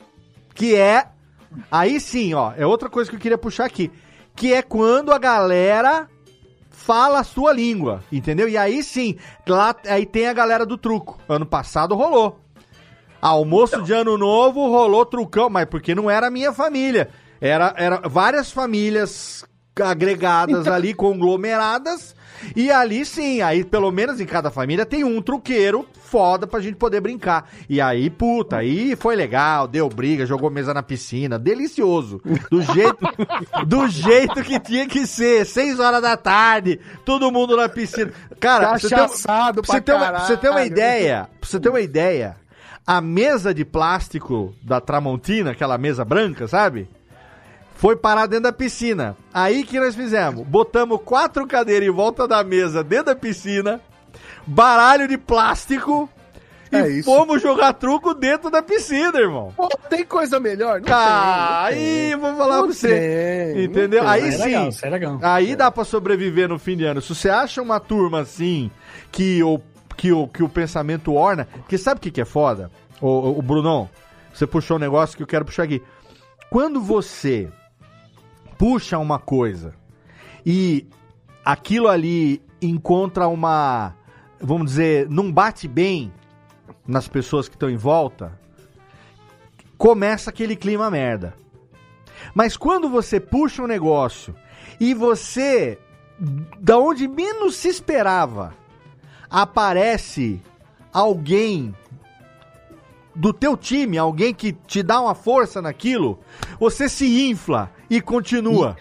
que é, aí sim, ó, é outra coisa que eu queria puxar aqui, que é quando a galera fala a sua língua, entendeu? E aí sim, lá aí tem a galera do truco. Ano passado rolou. Almoço de ano novo rolou trucão, mas porque não era a minha família. Era, era várias famílias agregadas ali, conglomeradas. E ali sim, aí pelo menos em cada família tem um truqueiro foda pra gente poder brincar. E aí, puta, aí foi legal, deu briga, jogou mesa na piscina, delicioso. Do jeito, do jeito que tinha que ser, seis horas da tarde, todo mundo na piscina. Cara, pra você Cachaçado pra você pra você ter uma ideia, pra você ter uma ideia, a mesa de plástico da Tramontina, aquela mesa branca, sabe? Foi parar dentro da piscina. Aí que nós fizemos? Botamos quatro cadeiras em volta da mesa dentro da piscina, baralho de plástico É e isso. fomos jogar truco dentro da piscina, irmão. Pô, tem coisa melhor? Não Ah, tem, não aí tem. vou falar Não pra você. tem, Entendeu? não. Aí é legal, sim. isso é legal. Aí dá pra sobreviver no fim de ano. Se você acha uma turma assim que o, que o, que o pensamento orna. Porque sabe o que, que é foda? O, o, o Brunão, você puxou um negócio que eu quero puxar aqui. Quando você puxa uma coisa e aquilo ali encontra uma. Vamos dizer, não bate bem nas pessoas que estão em volta, começa aquele clima merda. Mas quando você puxa um negócio e você, da onde menos se esperava, aparece alguém do teu time, alguém que te dá uma força naquilo, você se infla e continua.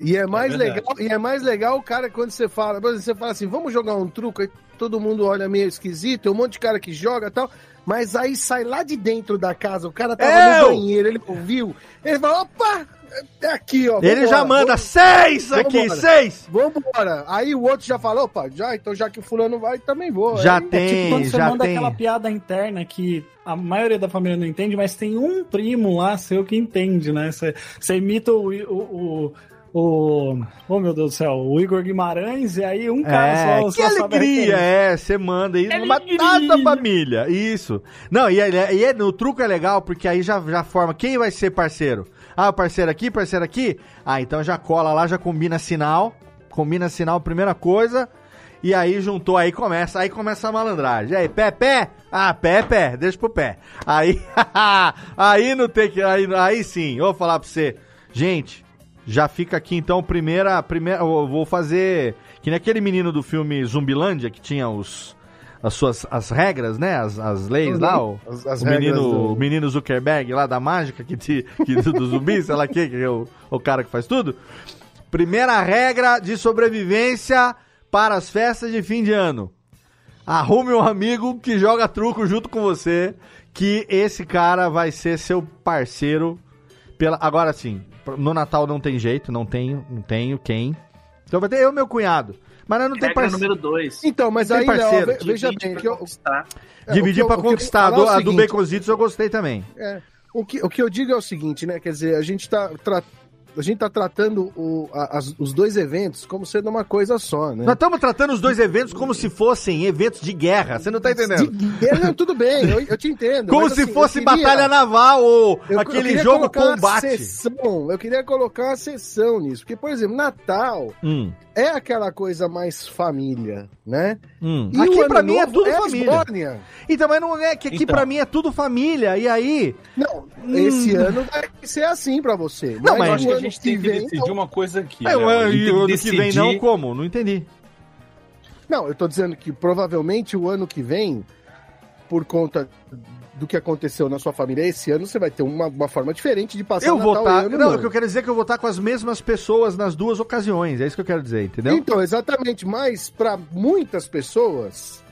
E é mais É legal, e é mais legal o cara quando você fala, você fala assim, vamos jogar um truco, aí todo mundo olha meio esquisito, tem um monte de cara que joga e tal. Mas aí sai lá de dentro da casa, o cara tava Eu! no banheiro, ele ouviu, ele fala, opa, é aqui, ó. Ele vambora, já manda vamos- seis aqui, vambora, seis! Vambora. Aí o outro já falou, opa, já, então já que o fulano vai, também vou. Já Aí- tem, É tipo quando você já manda tem. aquela piada interna que a maioria da família não entende, mas tem um primo lá seu que entende, né? Você, você imita o, o, o, o- Oh, meu Deus do céu, o Igor Guimarães, e aí um cara É, só, que só a alegria, é, você manda aí numa data família, isso. Não, e, é- e é- no truco é legal, porque aí já, já forma, quem vai ser parceiro? Ah, parceiro aqui, parceiro aqui? Ah, então já cola lá, já combina sinal, combina sinal, primeira coisa, e aí juntou, aí começa, aí começa a malandragem. Aí, pé, pé? Ah, pé, pé, deixa pro pé. Aí, aí não tem que, aí, aí sim, eu vou falar pra você, gente, já fica aqui então primeira, primeira, eu vou fazer que nem aquele menino do filme Zumbilândia que tinha os as suas as regras, né? As, as leis lá, o, As- as o menino, do- o menino Zuckerberg lá da mágica que, te, que do, do zumbi, sei lá que, que é o, o cara que faz tudo. Primeira regra de sobrevivência para as festas de fim de ano. Arrume um amigo que joga truco junto com você, que esse cara vai ser seu parceiro pela agora sim. No Natal não tem jeito, não tenho, não tenho quem. Então vai ter eu e meu cunhado. Mas nós não tem parceiro. número 2. Então, mas aí, Léo, parceiro. ve- veja bem, que eu, É, Dividir que eu- pra o que eu conquistar. é a do seguinte, Baconzitos eu gostei também. É, o, que, o que eu digo é o seguinte, né? Quer dizer, a gente tá, tra- a gente tá tratando o- a- as- os dois eventos como sendo uma coisa só, né? Nós estamos tratando os dois eventos como se fossem eventos de guerra. Você não tá entendendo? De guerra, não, tudo bem, eu, eu te entendo. Como mas, se assim, fosse eu queria- batalha naval ou eu- eu aquele queria jogo combate. Sessão, eu queria colocar uma sessão nisso. Porque, por exemplo, Natal Hum, é aquela coisa mais família, né? hum. E Aqui pra mim é tudo é família. Esbórnia. Então, mas não é que aqui Então. pra mim é tudo família. E aí. Não, Hum. esse ano vai ser assim pra você. Não, mas Eu acho o que a ano gente tem que vem, decidir uma coisa aqui. É, Léo. A o ano que vem não, decidir- como? Não entendi. Não, eu tô dizendo que provavelmente o ano que vem, por conta do que aconteceu na sua família esse ano, você vai ter uma, uma forma diferente de passar Eu o vou Natal estar. e Ano Não, o que eu quero dizer é que eu vou estar com as mesmas pessoas nas duas ocasiões. É isso que eu quero dizer, entendeu? Então, exatamente, mas para muitas pessoas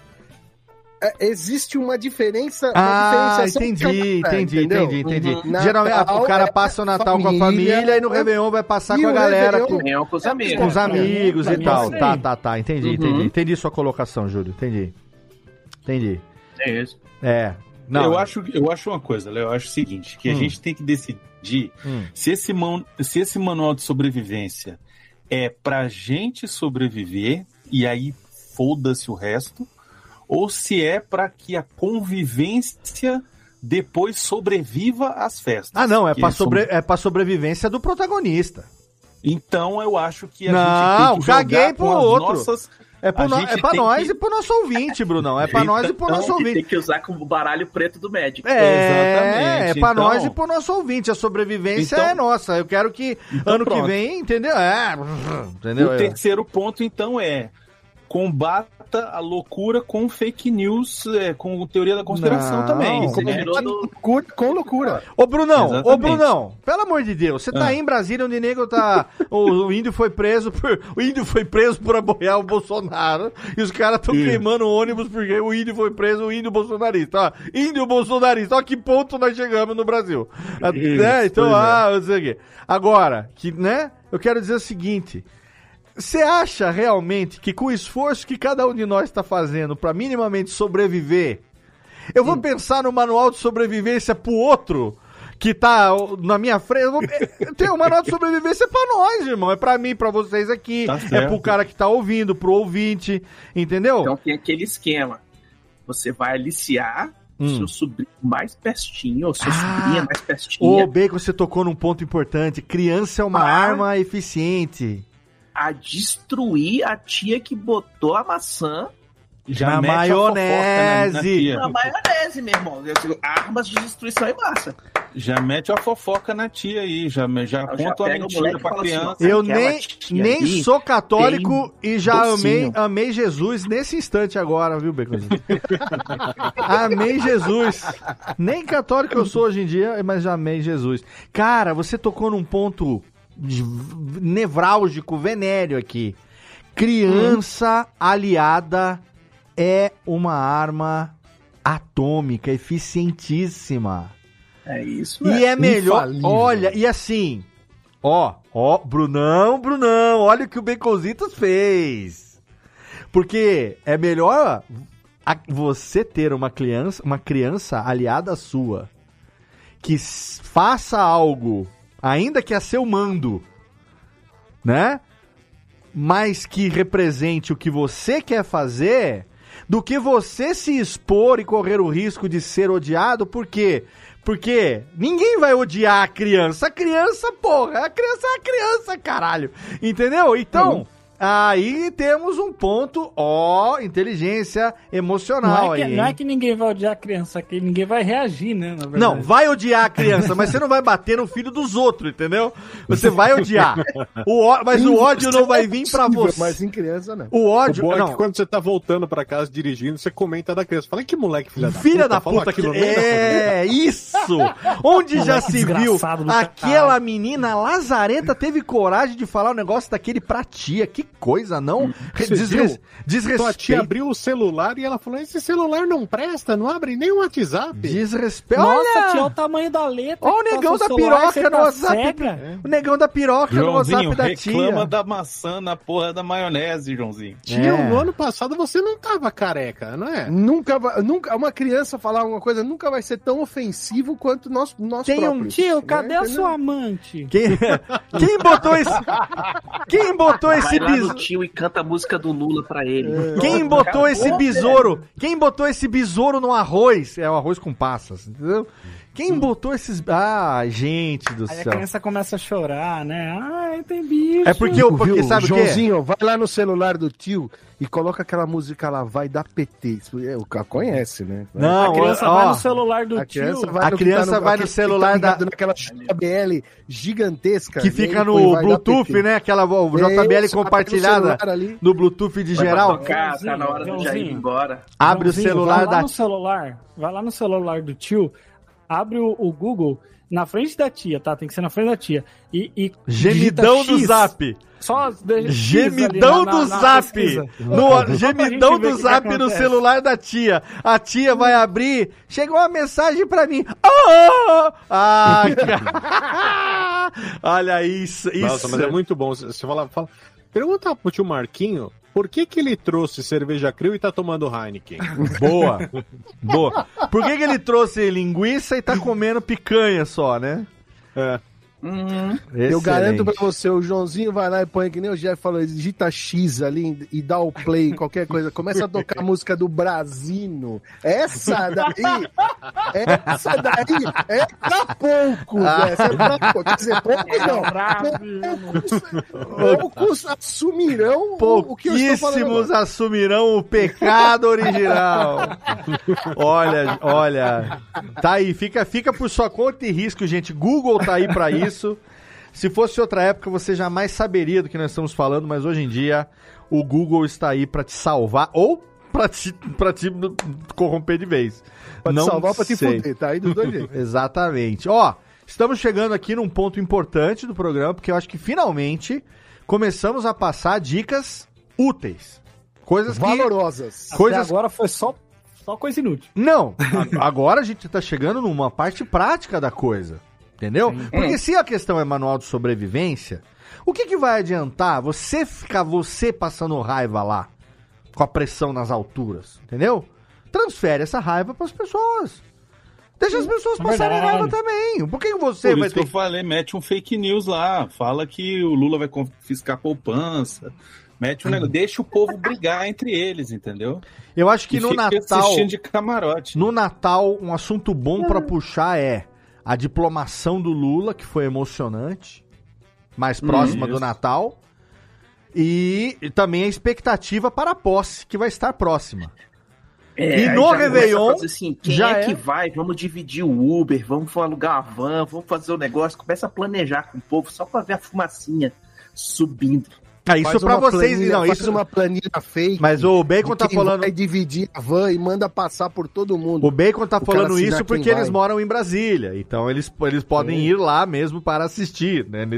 é, existe uma diferença. uma Ah, entendi, entendi, entendeu? entendi, entendi. Uhum. Geralmente Natal o cara é passa o Natal com a família, família e no Réveillon vai passar e com a galera, Réveillon- com, Reunião com os amigos. com os amigos Pra e tal. Tá, tá, tá. Entendi, Uhum. entendi. Entendi sua colocação, Júlio. Entendi. Entendi. É isso. É. Não. Eu, acho, eu acho uma coisa, Léo. Eu acho o seguinte: que a Hum. gente tem que decidir Hum. se, esse man, se esse manual de sobrevivência é pra gente sobreviver e aí foda-se o resto, ou se é pra que a convivência depois sobreviva às festas. Ah, não, é pra, são- sobre... é pra sobrevivência do protagonista. Então eu acho que a Não, gente tem que jogar caguei pro com outro. nossas. É, pro no- é pra nós que- e pro nosso ouvinte, Brunão. É pra nós e pro Então, nosso que ouvinte. tem que usar como baralho preto do médico. É, Exatamente, é pra então- nós e pro nosso ouvinte. A sobrevivência Então- é nossa. Eu quero que Então ano que pronto. vem, entendeu? É, entendeu? O terceiro ponto, então, é a loucura com fake news, é, com teoria da conspiração Não, também. como né? Tirou do- Com, com loucura. Ô, Brunão, ô, Exatamente. Brunão, pelo amor de Deus, você tá Ah. aí em Brasília onde o nego tá. o, o índio foi preso por. O índio foi preso por apoiar o Bolsonaro. E os caras tão Isso. queimando o ônibus porque o índio foi preso, o índio bolsonarista. Ó, índio bolsonarista, ó que ponto nós chegamos no Brasil. Isso, né? Então, é. ah, não sei o quê. Agora, que, né? Eu quero dizer o seguinte. Você acha realmente que com o esforço que cada um de nós está fazendo para minimamente sobreviver, eu vou pensar no manual de sobrevivência pro outro que tá na minha frente? Eu vou... Tem um manual de sobrevivência pra nós, irmão. É pra mim, pra vocês aqui. Tá é pro cara que tá ouvindo, pro ouvinte. Entendeu? Então tem aquele esquema. Você vai aliciar o Hum. seu sobrinho mais pestinho, ou sua Ah, sobrinha mais Ô, pestinha, Bacon, você tocou num ponto importante. Criança é uma Ah. arma eficiente. A destruir a tia que botou a maçã Já Na mete a maionese. na- na na maionese, meu irmão. Eu digo, Armas de destruição em massa. Já mete a fofoca na tia aí, já, já Eu conta já o mentira e pra assim, criança. ó, Eu nem, nem sou católico e já amei, docinho. amei Jesus nesse instante agora, viu, Beconzinho? amei Jesus. Nem católico eu sou hoje em dia, mas já amei Jesus. Cara, você tocou num ponto nevrálgico, venéreo aqui. Criança aliada é uma arma atômica eficientíssima. É isso. E é melhor. Olha, e assim, ó, ó, Brunão, Brunão, olha o que o Baconzitos fez. Porque é melhor a- você ter uma criança, uma criança aliada sua que faça algo, ainda que a seu mando, né? Mas que represente o que você quer fazer, do que você se expor e correr o risco de ser odiado, por quê? Porque ninguém vai odiar a criança. A criança, porra, a criança é a criança, caralho. Entendeu? Então, aí temos um ponto, ó, inteligência emocional Não é, que, aí. não é que ninguém vai odiar a criança, é que ninguém vai reagir, né? Na verdade. Não, vai odiar a criança, mas você não vai bater no filho dos outros, entendeu? Você vai odiar. O ó- mas o ódio não vai vir pra você. Mas em criança, não. O ódio. O bom é não. que quando você tá voltando pra casa dirigindo, você comenta da criança. Fala que moleque, filha da Filha da Fala puta que. aquilo no meio da É, isso! Onde já se viu aquela caralho. menina lazareta teve coragem de falar um negócio daquele pra tia. Que coisa, não? Você Desres... viu? Tua tia Desrespeito. abriu o celular e ela falou: esse celular não presta, não abre nem o WhatsApp. Desrespeito. Nossa, Olha! tia, olha o tamanho da letra. Olha o tá negão no da celular, piroca no tá WhatsApp. O negão da piroca no WhatsApp da reclama tia. da maçã na porra da maionese, Joãozinho. Tia, É. no ano passado você não tava careca, não é? Nunca vai, nunca, uma criança falar uma coisa nunca vai ser tão ofensivo quanto nós, nós Tem um próprios. Tio, né? cadê a sua amante? Quem, quem botou esse. Quem botou esse lá no biso. tio e canta a música do Lula pra ele. Quem botou Acabou, esse velho. besouro? Quem botou esse besouro no arroz? É o arroz com passas, entendeu? Quem botou esses. Ah, gente do Aí a céu. criança começa a chorar, né? Ai, tem bicho. É porque eu. Porque Viu? sabe o quê? Joãozinho, vai lá no celular do tio e coloca aquela música lá, vai dar PT. É, O cara conhece, né? Não, a criança ó, vai no celular do A tio. criança vai A no que criança vai no aquele- celular tá da- naquela JBL gigantesca. Que fica no põe, vai Bluetooth, né? Aquela o É, JBL isso, no compartilhada ali. no Bluetooth de Vai geral. tocar, tá na hora do Jair ir Joãozinho. embora. Abre o celular vai lá da. no celular, vai lá no celular do tio, abre o, o Google na frente da tia, tá? Tem que ser na frente da tia. E, e Gemidão do X. zap. Só Gemidão na- do na- na zap. No, gemidão do zap no acontece. celular da tia. A tia vai abrir. Chegou uma mensagem pra mim. Oh! Ah, cara. Olha isso. isso. Nossa, mas é muito bom. Você você fala, fala. Pergunta pro tio Marquinho por que, que ele trouxe cerveja crio e tá tomando Heineken. Boa. Boa. Por que, que ele trouxe linguiça e tá comendo picanha só, né? É. Uhum. Eu garanto pra você, o Joãozinho vai lá e põe, que nem o Jeff falou, digita X ali e dá o play, qualquer coisa. Começa a tocar a música do Brasino. Essa daí, essa daí é pra pouco, Ah. essa é pra pouco. Quer dizer, poucos não. Poucos assumirão o- que eu estou falando. Pouquíssimos assumirão o pecado original. olha, olha. Tá aí, fica, fica por sua conta e risco, gente. Google tá aí pra isso. Se fosse outra época, você jamais saberia do que nós estamos falando, mas hoje em dia o Google está aí pra te salvar ou pra te, pra te corromper de vez. Pra te Não salvar, pra te fuder, tá aí dos dois jeitos. Exatamente. Ó, estamos chegando aqui num ponto importante do programa, porque eu acho que finalmente começamos a passar dicas úteis. Coisas que... Valorosas. Coisas... Até agora foi só, só coisa inútil. Não, agora a gente tá chegando numa parte prática da coisa. Entendeu? Porque se a questão é manual de sobrevivência, o que, que vai adiantar você ficar você passando raiva lá, com a pressão nas alturas? Entendeu? Transfere essa raiva pras pessoas. Deixa as pessoas É passarem raiva também. Por que você Por vai isso que ter eu falei, mete um fake news lá. Fala que o Lula vai confiscar poupança. Mete um Uhum. negócio. Deixa o povo brigar entre eles, entendeu? Eu acho que E no fica Natal. de camarote. No Natal, um assunto bom pra puxar é a diplomação do Lula, que foi emocionante, mais próxima do Isso. Natal, e também a expectativa para a posse, que vai estar próxima. É, e no já Réveillon, assim, quem já é, é. que vai? Vamos dividir o Uber, vamos alugar a van, vamos fazer o negócio. Começa a planejar com o povo só pra ver a fumacinha subindo. Ah, isso uma vocês, planilha- não, isso- uma planilha fake. Mas o Bacon tá falando- Vai dividir a van e manda passar por todo mundo. O Bacon tá O falando isso porque eles moram em Brasília. Então eles, eles podem ir lá mesmo para assistir. Né?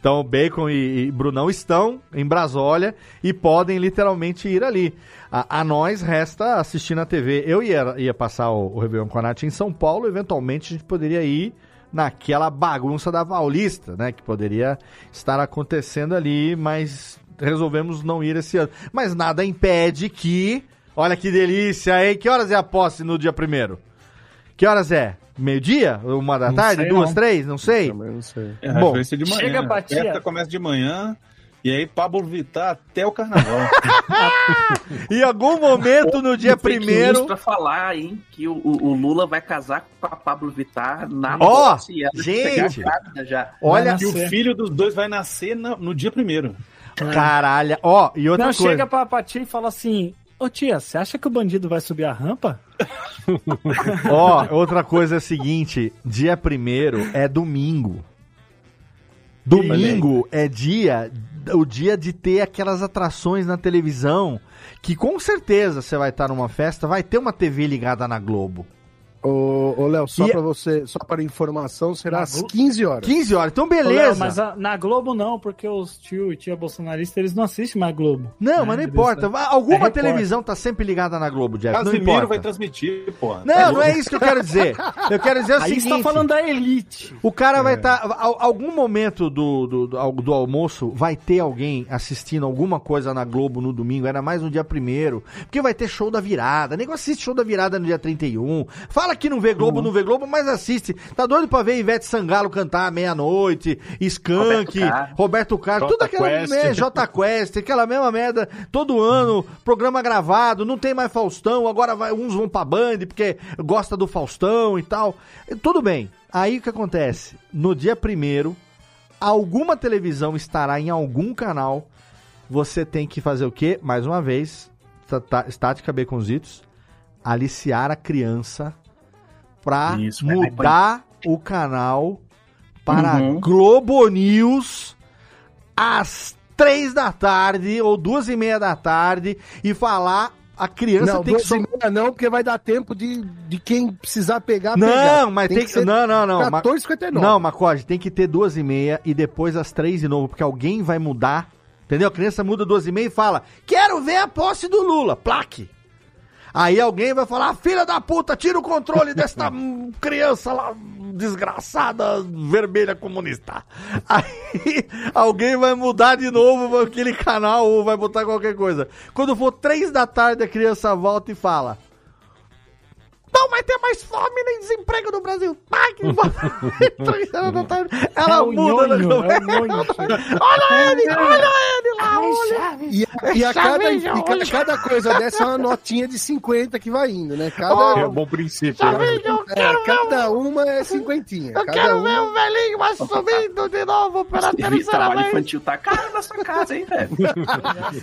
Então o Bacon e, e Brunão estão em Brasólia e podem literalmente ir ali. A, a nós resta assistir na TV. Eu ia, ia passar o, o Réveillon com a Nath em São Paulo. Eventualmente a gente poderia ir naquela bagunça da Paulista, né? Que poderia estar acontecendo ali, mas resolvemos não ir esse ano. Mas nada impede que. Olha que delícia, hein? Que horas é a posse no dia primeiro? Que horas é? Meio-dia? Uma da Não tarde? sei, Duas, não. três? Não sei. não sei. É, Bom, ser de manhã. chega, A Batia. festa começa de manhã e aí Pablo Vittar até o carnaval. em algum momento no dia primeiro. pra falar, hein, que o, o- Lula vai casar com a Pablo Vittar na Ó, ela gente. grávida já. Olha que o filho dos dois vai nascer na- no dia primeiro. Caralho. Ó, e outra Não, coisa. chega pra, pra tia e fala assim: Ô tia, você acha que o bandido vai subir a rampa? Ó, outra coisa é a seguinte: dia primeiro é domingo. Domingo é dia, o dia de ter aquelas atrações na televisão que com certeza você vai estar numa festa, vai ter uma TV ligada na Globo. Ô, ô Léo, só E- pra você, só para informação, será às Glo- 15 horas. 15 horas, então Ô, Léo, beleza. mas a- na Globo não, porque os tio e tia bolsonaristas eles não assistem mais Globo. Não, mas não importa. Va- Alguma É televisão tá sempre ligada na Globo, Jeff. Não Casimiro importa. vai transmitir, porra. Não, não é isso que eu quero dizer. Eu quero dizer o Aí seguinte. você tá falando da elite. O cara vai estar. algum momento do, do, do, do almoço vai ter alguém assistindo alguma coisa na Globo no domingo, era mais no dia primeiro. Porque vai ter show da virada. Nego assiste show da virada no dia 31. Fala que não vê Globo, não vê Globo, mas assiste. Tá doido pra ver Ivete Sangalo cantar meia-noite, Skank, Roberto Carlos. Tudo aquela Quest. merda, J Quest, aquela mesma merda, todo ano, programa gravado, não tem mais Faustão, agora vai, uns vão pra Band porque gosta do Faustão e tal. Tudo bem. Aí o que acontece? No dia primeiro, alguma televisão estará em algum canal. Você tem que fazer o quê? Mais uma vez, tá- tá- estática baconzitos, aliciar a criança pra Isso, vai, mudar o canal para Uhum. Globo News às três da tarde ou duas e meia da tarde e falar a criança Não, tem que som- meia não, porque vai dar tempo de, de quem precisar pegar, pegar. Não, mas tem, que. ser Não, não, não. Ma- 14,59. Não, Macode, tem que ter duas e meia e depois às três de novo, porque alguém vai mudar. Entendeu? A criança muda duas e meia e fala: Quero ver a posse do Lula. Plaque. Aí alguém vai falar: Filha da puta, tira o controle desta criança lá, desgraçada, vermelha comunista. Aí alguém vai mudar de novo aquele canal ou vai botar qualquer coisa. Quando for três da tarde, a criança volta e fala: não vai ter mais fome nem desemprego no Brasil. Ai, que Ela É o muda na nhonho, conversa. é o. Olha ele, olha ele lá, olha. E, e a cada, e ca- olha. cada coisa dessa é uma notinha de 50 que vai indo, né? É Cada, um bom princípio. né? É, cada uma é cinquentinha. eu cada quero uma... ver o velhinho mais subindo de novo pela terceira trabalho vez. infantil tá caro na sua casa, hein, velho?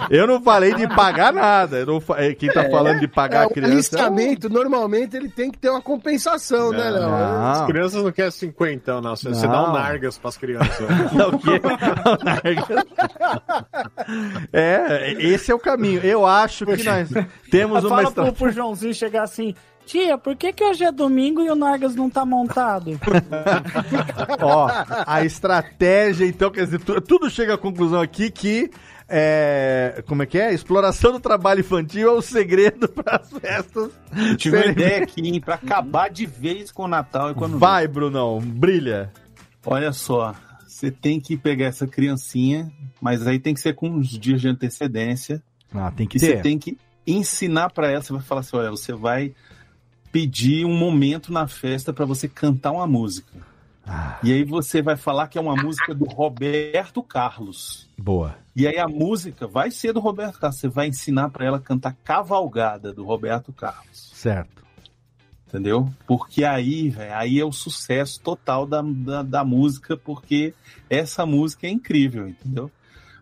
Eu não falei de pagar nada. Eu não eh, Quem tá falando de pagar É, a o criança... alistamento, normalmente, ele tem que ter uma compensação, né, Léo? As Não. crianças não querem cinquentão, não. Você, você Não. dá um nargas pras crianças. Não, o quê? É, esse é o caminho. Eu acho que nós temos uma Fala pro, estratégia. pro Joãozinho chegar assim: Tia, por que, que hoje é domingo e o Nargas não tá montado? Ó, a estratégia, então, quer dizer, tu- tudo chega à conclusão aqui que. É, como é que é? Exploração do trabalho infantil é o segredo para as festas. Tive uma ideia aqui, hein, pra acabar de vez com o Natal e quando Vai, Brunão, brilha. Olha só, você tem que pegar essa criancinha, mas aí tem que ser com uns dias de antecedência. Ah, tem que você tem que ensinar pra ela, você vai falar assim, olha, você vai pedir um momento na festa pra você cantar uma música. Ah. E aí você vai falar que é uma música do Roberto Carlos. Boa. E aí a música vai ser do Roberto Carlos. Você vai ensinar pra ela a cantar Cavalgada do Roberto Carlos. Certo. Entendeu? Porque aí, velho, aí é o sucesso total da, da, da música, porque essa música é incrível, entendeu?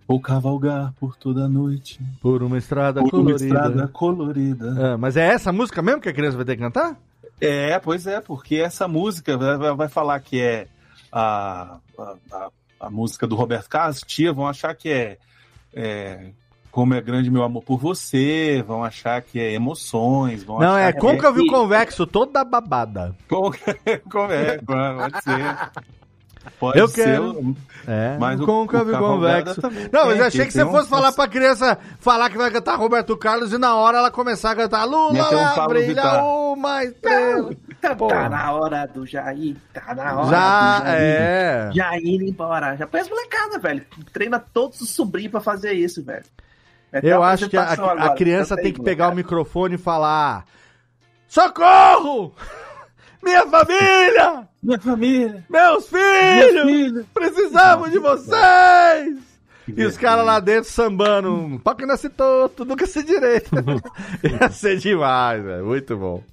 Vou cavalgar por toda a noite, Por uma estrada por uma colorida. estrada colorida. Ah, mas é essa música mesmo que a criança vai ter que cantar? É, pois é, porque essa música vai, falar que é a, a, a- música do Roberto Carlos, tia, vão achar que é é, como é grande meu amor por você, vão achar que é emoções, vão Não, achar é que côncavo e convexo, toda babada. Como é, pode ser. Pode Eu ser. quero. É, mas o- côncavo o e convexo. também Não, mas eu achei que você um- fosse falar pra criança falar que vai cantar Roberto Carlos e na hora ela começar a cantar Lula um brilha uma estrela. Tá, tá na hora do Jair, tá na hora Já, do Jair. é. Jair embora. Já põe as molecada, velho. Treina todos os sobrinhos pra fazer isso, velho. Ter Eu acho que a, a criança tem que pegar o molecada. microfone e falar: Socorro! Minha família! Minha família! Meus filhos! Precisamos de vocês! E os caras lá dentro sambando, pau que nasce torto, nunca se direito. Ia ser demais, velho. Muito bom.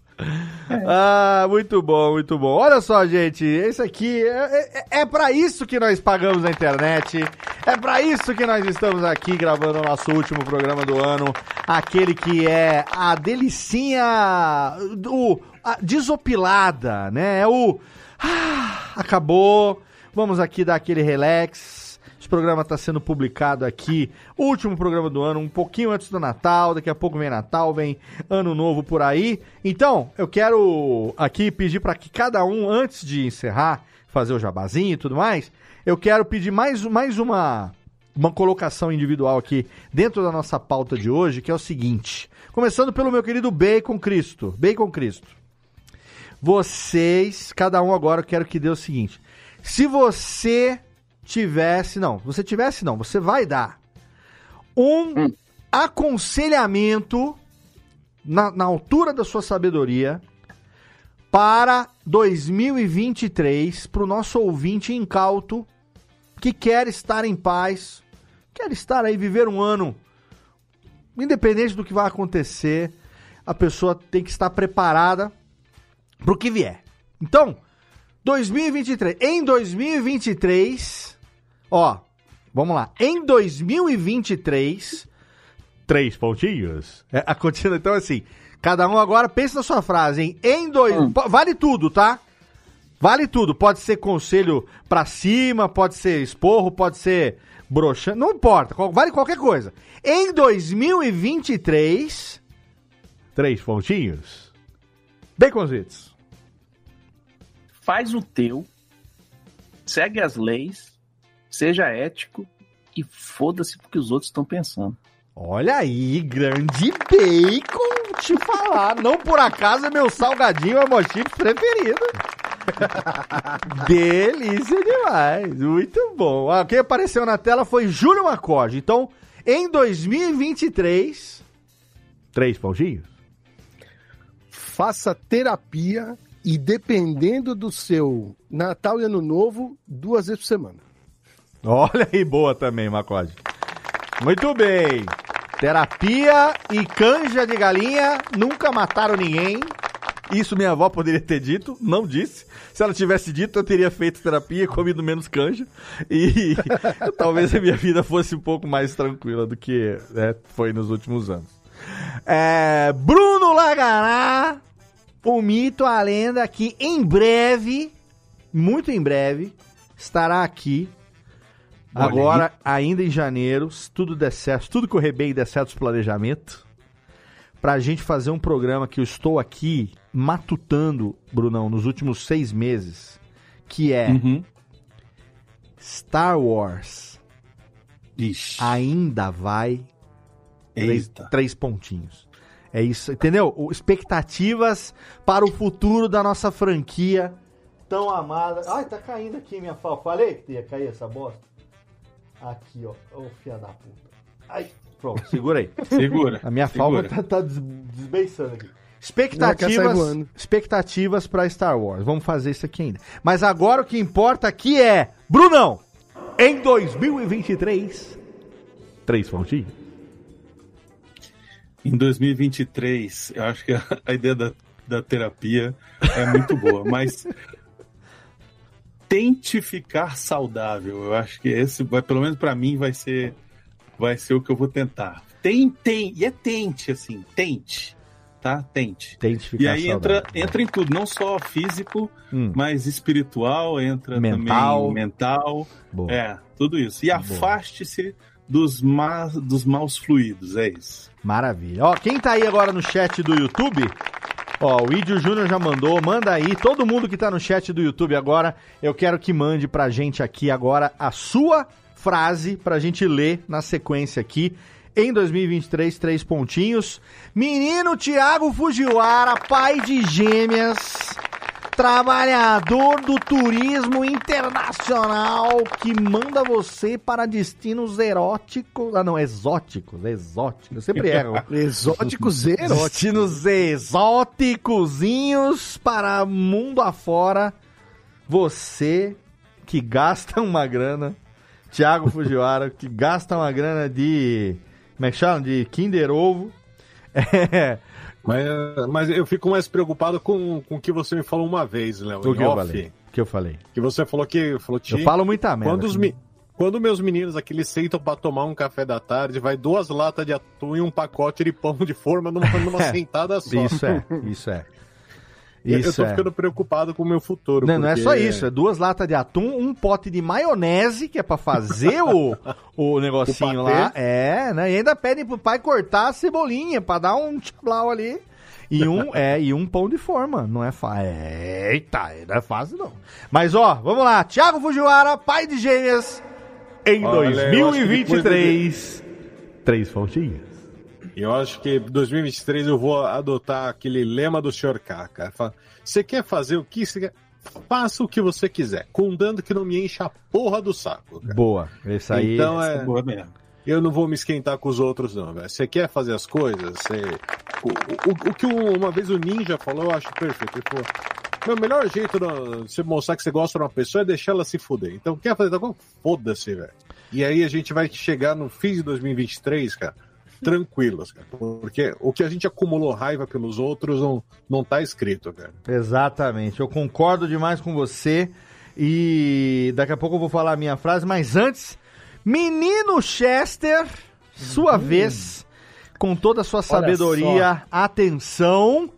Ah, muito bom, muito bom. Olha só, gente, esse aqui é, é, é para isso que nós pagamos a internet. É pra isso que nós estamos aqui gravando o nosso último programa do ano, aquele que é a delicinha, o desopilada, né? É o ah, acabou. Vamos aqui dar aquele relax. Esse programa está sendo publicado aqui, último programa do ano, um pouquinho antes do Natal. Daqui a pouco vem Natal, vem Ano Novo por aí. Então, eu quero aqui pedir para que cada um, antes de encerrar, fazer o jabazinho e tudo mais, eu quero pedir mais, mais uma, uma colocação individual aqui dentro da nossa pauta de hoje, que é o seguinte. Começando pelo meu querido Bacon Cristo. Bacon Cristo. Vocês, cada um agora, eu quero que dê o seguinte. Se você tivesse, não, você tivesse não, você vai dar um aconselhamento na, na altura da sua sabedoria para 2023 para o nosso ouvinte incauto que quer estar em paz, quer estar aí viver um ano independente do que vai acontecer, a pessoa tem que estar preparada para o que vier. Então, 2023, em 2023, ó, vamos lá, em 2023, três pontinhos. É, a continua, então assim, cada um agora pensa na sua frase, hein? Em dois, po- vale tudo, tá? Vale tudo, pode ser conselho pra cima, pode ser esporro, pode ser broxante, não importa, qual- vale qualquer coisa. Em 2023, três pontinhos. Baconzitos. Faz o teu, segue as leis, seja ético e foda-se porque os outros estão pensando. Olha aí, grande bacon, te falar. Não por acaso é meu salgadinho é meu chips preferido. Delícia demais, muito bom. Ah, quem apareceu na tela foi Júlio Macorde. Então, em 2023, três pontinhos. Faça terapia e dependendo do seu Natal e Ano Novo, duas vezes por semana. Olha aí, boa também, Macode. Muito bem. Terapia e canja de galinha nunca mataram ninguém. Isso minha avó poderia ter dito, não disse. Se ela tivesse dito, eu teria feito terapia e comido menos canja. E talvez a minha vida fosse um pouco mais tranquila do que né, foi nos últimos anos. É, Bruno Lagará, o mito, a lenda, que em breve, muito em breve, estará aqui. Olha Agora, ainda em janeiro, se tudo der certo, tudo correr bem e der certo os planejamentos, pra gente fazer um programa que eu estou aqui matutando, Brunão, nos últimos seis meses, que é Uhum. Star Wars. Ainda vai três, Eita. três pontinhos. É isso, entendeu? O- Expectativas para o futuro da nossa franquia tão amada. Ai, tá caindo aqui minha falta. Falei que ia cair essa bosta. Aqui, ó. Ô, filha da puta. Ai, pronto, segura aí. Segura, A minha segura. falta tá, tá des- desbeiçando aqui. Expectativas, expectativas para Star Wars. Vamos fazer isso aqui ainda. Mas agora o que importa aqui é, Brunão, em 2023, três pontinhos. Em 2023, eu acho que a, a ideia da, da terapia é muito boa, mas tente ficar saudável. Eu acho que esse vai, pelo menos pra mim, vai ser vai ser o que eu vou tentar. Tem, tem, e é tente assim, tente, tá? Tente. Tente E ficar aí saudável. entra, entra em tudo, não só físico, Hum. mas espiritual, entra Mental. também mental. Boa. É, tudo isso. E afaste-se dos, ma dos maus fluidos, é isso. Maravilha. Ó, quem tá aí agora no chat do YouTube, ó, o Idio Júnior já mandou, manda aí. Todo mundo que tá no chat do YouTube agora, eu quero que mande pra gente aqui agora a sua frase pra gente ler na sequência aqui. Em 2023, três pontinhos. Menino Tiago Fujiwara, pai de gêmeas, trabalhador do turismo internacional que manda você para destinos eróticos. Ah, não, exóticos, exóticos. Eu sempre erro. Exóticos eróticos. Destinos exóticozinhos para mundo afora. Você que gasta uma grana. Thiago Fujiwara, que gasta uma grana de. Como é que chama? De Kinder Ovo. É. Mas, mas eu fico mais preocupado com, com o que você me falou uma vez, Léo. O que eu falei? Que eu falei? Que você falou que. Falou, Eu falo muita merda. Quando, os mi- quando meus meninos aqui eles sentam pra tomar um café da tarde, vai duas latas de atum e um pacote de pão de forma numa, numa sentada só. Isso é, isso é. Eu- eu Isso tô é. ficando preocupado com o meu futuro. Não, não é porque- só isso, é duas latas de atum, um pote de maionese, que é pra fazer o, o negocinho O lá. É, né? E ainda pedem pro pai cortar a cebolinha pra dar um tchablau ali. E um, é, e um pão de forma. Não é fácil. Eita, não é fácil não. Mas ó, vamos lá. Thiago Fujiwara, pai de gêmeas, em Olha, eu acho que depois 2023. Três pontinhas. Eu acho que 2023 eu vou adotar aquele lema do Sr. K, cara. Você quer fazer o que você quer? Faça o que você quiser, contanto que não me encha a porra do saco. cara. Boa. Esse aí. Então é. é boa mesmo. Eu não vou me esquentar com os outros, não, velho. Você quer fazer as coisas? Você... O, o- o que um- uma vez o Ninja falou, eu acho perfeito. Ele falou: Meu melhor jeito de você mostrar que você gosta de uma pessoa é deixar ela se fuder. Então, quer fazer tal coisa? Foda-se, velho. E aí a gente vai chegar no fim de 2023, cara, tranquilos, cara. Porque o que a gente acumulou raiva pelos outros não, não tá escrito, cara. Exatamente, eu concordo demais com você. E daqui a pouco eu vou falar a minha frase, mas antes, menino Chester, sua vez, com toda a sua sabedoria, atenção,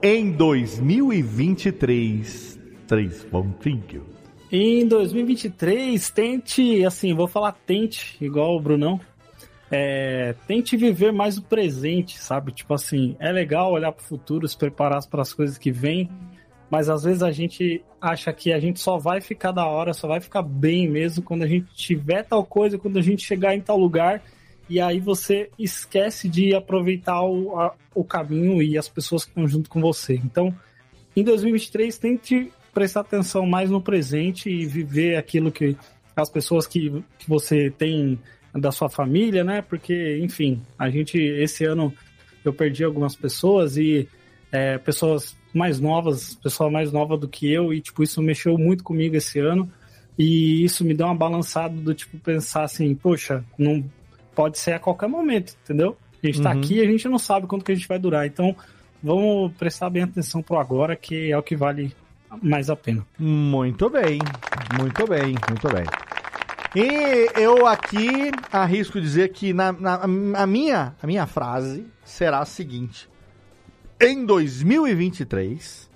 em 2023, três pontinhos. Em 2023, tente, assim, vou falar tente, igual o Brunão. É, tente viver mais o presente, sabe? Tipo assim, é legal olhar para o futuro, se preparar para as coisas que vêm, mas às vezes a gente acha que a gente só vai ficar da hora, só vai ficar bem mesmo quando a gente tiver tal coisa, quando a gente chegar em tal lugar, e aí você esquece de aproveitar o, a- o caminho e as pessoas que estão junto com você. Então, em 2023, tente prestar atenção mais no presente e viver aquilo que as pessoas que, que você tem da sua família, né? Porque, enfim, a gente, esse ano, eu perdi algumas pessoas e é, pessoas mais novas, pessoa mais nova do que eu, e, tipo, isso mexeu muito comigo esse ano. E isso me deu uma balançada do tipo pensar assim, poxa, não pode ser a qualquer momento, entendeu? A gente tá Uhum. aqui e a gente não sabe quanto que a gente vai durar. Então, vamos prestar bem atenção pro agora, que é o que vale mais a pena. Muito bem, muito bem, muito bem. E eu aqui arrisco dizer que na, na- a, minha, a minha frase será a seguinte: em 2023,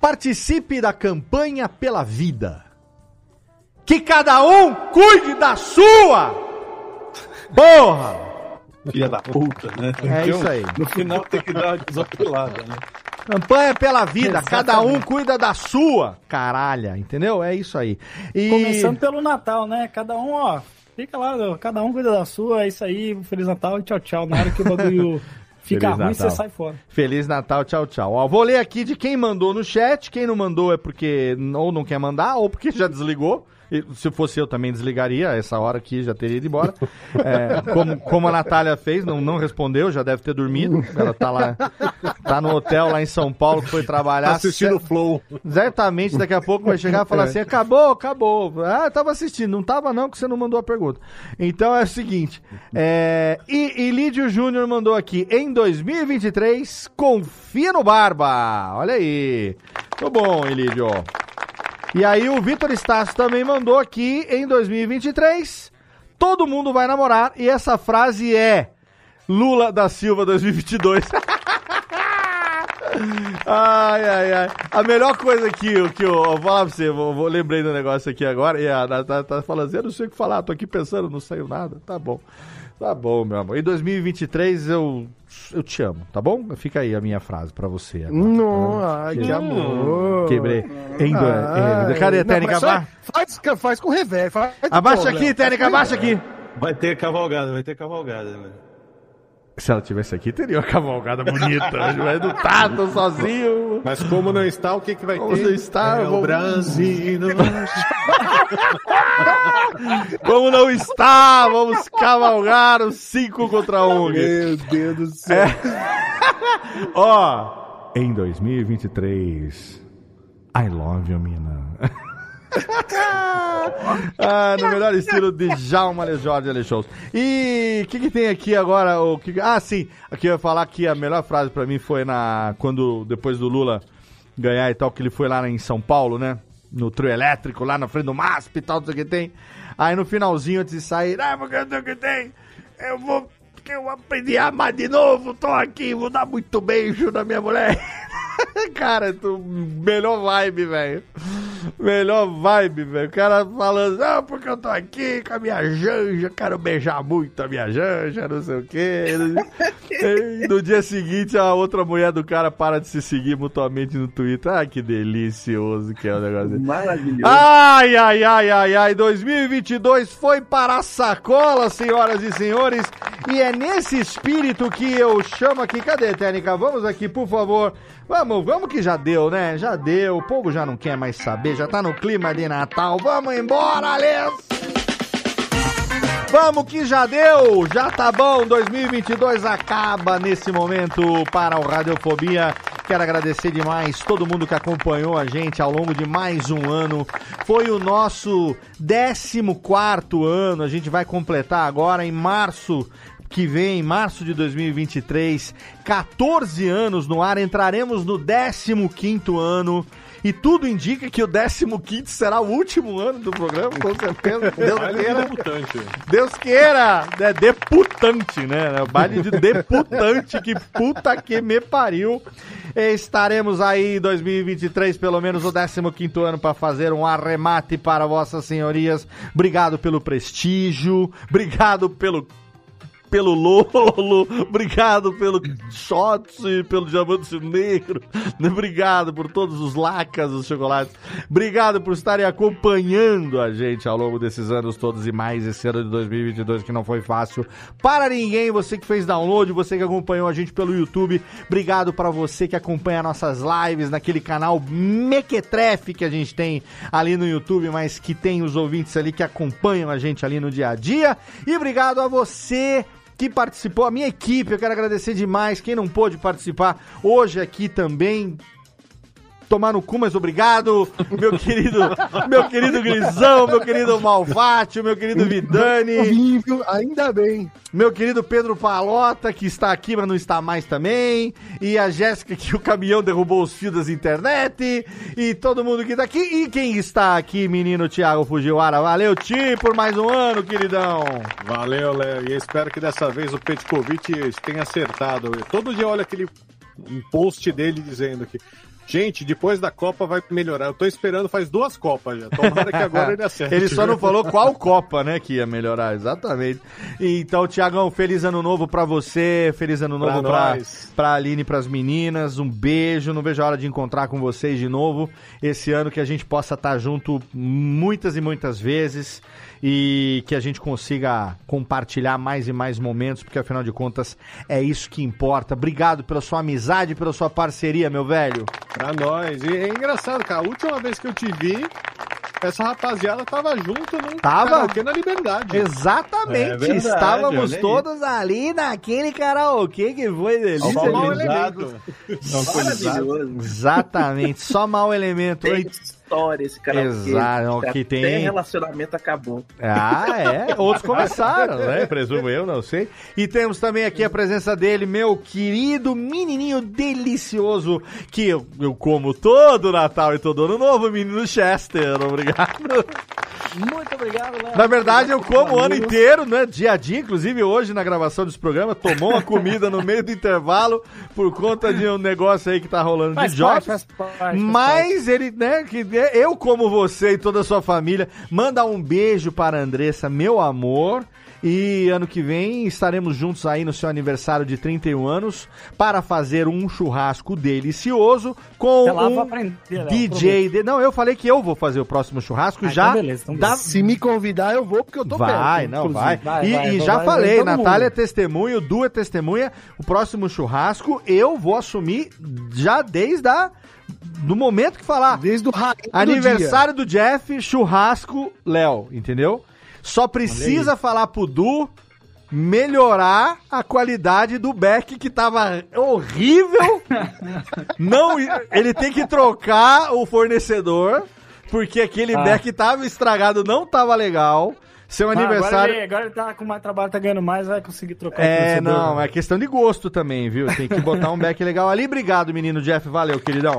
participe da campanha pela vida. Que cada um cuide da sua! Porra! Filha da puta, né? É isso aí. No final tem que dar uma desopilada, né? Campanha pela vida, Exatamente. cada um cuida da sua. Caralho, entendeu? É isso aí. E... Começando pelo Natal, né? Cada um, ó, fica lá, ó, cada um cuida da sua, é isso aí, Feliz Natal e tchau, tchau. Na hora que o bagulho fica Feliz ruim, Natal. você sai fora. Feliz Natal, tchau, tchau. Ó, vou ler aqui de quem mandou no chat. Quem não mandou é porque ou não quer mandar, ou porque já desligou. Se fosse eu também desligaria, essa hora aqui já teria ido embora. É, como, como a Natália fez, não, não respondeu, já deve ter dormido. Ela tá lá, tá no hotel lá em São Paulo, foi trabalhar. Tá assistindo o Flow. Certamente daqui a pouco vai chegar e falar assim: acabou, acabou. Ah, tava assistindo. Não tava, não, que você não mandou a pergunta. Então é o seguinte: é, e, e Lídio Júnior mandou aqui: em 2023, confia no Barba. Olha aí. Tô bom, Ilídio. E aí o Vitor Estácio também mandou aqui: em 2023, todo mundo vai namorar. E essa frase é Lula da Silva 2022. Ai, ai, ai. A melhor coisa que, que eu vou falar pra você, vou, vou- lembrei do negócio aqui agora, e a Ana tá, tá falando assim, eu não sei o que falar, tô aqui pensando, não saiu nada. Tá bom. Tá bom, meu amor. Em 2023 eu, eu te amo, tá bom? Fica aí a minha frase pra você. agora. Não, ai, que amor. Quebrei. Em Ai, cadê técnica? mas Aba- Faz, faz, com. Faz Abaixa aqui, técnica, abaixa aqui. Vai ter cavalgada, vai ter cavalgada, velho. Se ela tivesse aqui, teria uma cavalgada bonita. Não tá, tô sozinho. Mas como não está, o que, que vai Como ter? não está, é vamos- o Brasil. Como não está, vamos cavalgar os 5 contra 1. Meu Deus do céu. Ó, em 2023, I love you, mina. Ah, no melhor estilo de Djalma Le Jorge Ale Shows. E o que, que tem aqui agora? O que... Ah, sim. Aqui eu ia falar que a melhor frase pra mim foi na quando depois do Lula ganhar e tal, que ele foi lá em São Paulo, né? No trio elétrico, lá na frente do MASP e tal, não sei o que tem. Aí no finalzinho, antes de sair, ah, porque eu sei o que tem. Eu vou. Porque eu aprendi a amar de novo, tô aqui, vou dar muito beijo na minha mulher. Cara, tu, melhor vibe, velho. Melhor vibe, velho. O cara falando, ah, porque eu tô aqui com a minha janja, quero beijar muito a minha janja, não sei o quê. E no dia seguinte, a outra mulher do cara para de se seguir mutuamente no Twitter. Ah, que delicioso que é o negócio. Maravilhoso. Ai, ai, ai, ai, ai. 2022 foi para a sacola, senhoras e senhores. E é nesse espírito que eu chamo aqui. Cadê, Técnica? Vamos aqui, por favor. Vamos, vamos que já deu, né? Já deu. O povo já não quer mais saber. Já tá no clima de Natal. Vamos embora, Alex! Vamos que já deu, já tá bom. 2022 acaba nesse momento para o Radiofobia. Quero agradecer demais todo mundo que acompanhou a gente ao longo de mais um ano. Foi o nosso 14 ano. A gente vai completar agora em março que vem, em março de 2023, 14 anos no ar, entraremos no 15º ano. E tudo indica que o 15º será o último ano do programa, com certeza. Deus Baile de queira. debutante. Deus queira! É deputante, né? Baile de deputante, que puta que me pariu. Estaremos aí em 2023, pelo menos o 15 ano, para fazer um arremate para vossas senhorias. Obrigado pelo prestígio, obrigado pelo pelo Lolo, obrigado pelo Shot, pelo Diamante Negro, obrigado por todos os lacas, os chocolates, obrigado por estarem acompanhando a gente ao longo desses anos todos e mais esse ano de 2022 que não foi fácil para ninguém, você que fez download, você que acompanhou a gente pelo YouTube, obrigado para você que acompanha nossas lives naquele canal Mequetrefe que a gente tem ali no YouTube, mas que tem os ouvintes ali que acompanham a gente ali no dia a dia, e obrigado a você que participou, a minha equipe, eu quero agradecer demais. Quem não pôde participar hoje aqui também. Tomar no cu, mas obrigado, meu querido, meu querido Grisão, meu querido Malvátio, meu querido Vidani, Horrível, ainda bem. meu querido Pedro Palota, que está aqui, mas não está mais também, e a Jéssica, que o caminhão derrubou os fios das internet, e todo mundo que está aqui, e quem está aqui, menino Thiago Fujiwara. Valeu, Ti, por mais um ano, queridão. Valeu, Léo. E eu espero que dessa vez o Petkovic tenha acertado. Todo dia olha aquele um post dele dizendo que. Gente, depois da Copa vai melhorar. Eu tô esperando faz duas Copas já. Tomara que agora ele acerte. Ele só não falou qual Copa, né, que ia melhorar, exatamente. Então, Tiagão, feliz ano novo pra você, feliz ano Pra novo pra, nós. pra Aline e pras meninas, um beijo, não vejo a hora de encontrar com vocês de novo, esse ano que a gente possa estar junto muitas e muitas vezes e que a gente consiga compartilhar mais e mais momentos, porque afinal de contas é isso que importa. Obrigado pela sua amizade, pela sua parceria, meu velho. Pra nós. E é engraçado, cara. A última vez que eu te vi, essa rapaziada tava junto num Tava? karaokê na Liberdade. Exatamente, É verdade, estávamos todos ali naquele karaokê que foi delícia. Só mau elemento. Maravilhoso. Exatamente, só mau elemento. História esse cara. Exato, que até tem- relacionamento acabou. Ah, é. Outros começaram, né? Presumo eu, não sei. E temos também aqui a presença dele, meu querido menininho delicioso, que eu, eu como todo Natal e todo Ano Novo, menino Chester. Obrigado. Muito obrigado, Léo. Na verdade, eu como o ano inteiro, né? Dia a dia, inclusive hoje na gravação desse programa, tomou uma comida no meio do intervalo por conta de um negócio aí que tá rolando Faz de faz Mas ele, né, que eu como você e toda a sua família, manda um beijo para a Andressa, meu amor. E ano que vem estaremos juntos aí no seu aniversário de 31 anos para fazer um churrasco delicioso com lá um aprender, Léo, DJ. De... Não, eu falei que eu vou fazer o próximo churrasco Ah, já. então beleza, então da-. Se me convidar, eu vou, porque eu tô Vai, perto. não, vai. Vai, e vai, e então já vai, falei, Natália é mundo. testemunha, o Du é testemunha. O próximo churrasco eu vou assumir já desde a, do momento que falar. Desde o raio do Aniversário do, Jeff, churrasco, Léo, entendeu? Só precisa falar pro Du melhorar a qualidade do Beck que tava horrível. Não, ele tem que trocar o fornecedor porque aquele Ah. Beck tava estragado, não tava legal. Seu Ah, aniversário Agora ele, agora ele tá com mais trabalho, tá ganhando mais, vai conseguir trocar é, não, é questão de gosto também, viu? Tem que botar um back legal ali. Obrigado, menino Jeff. Valeu, queridão.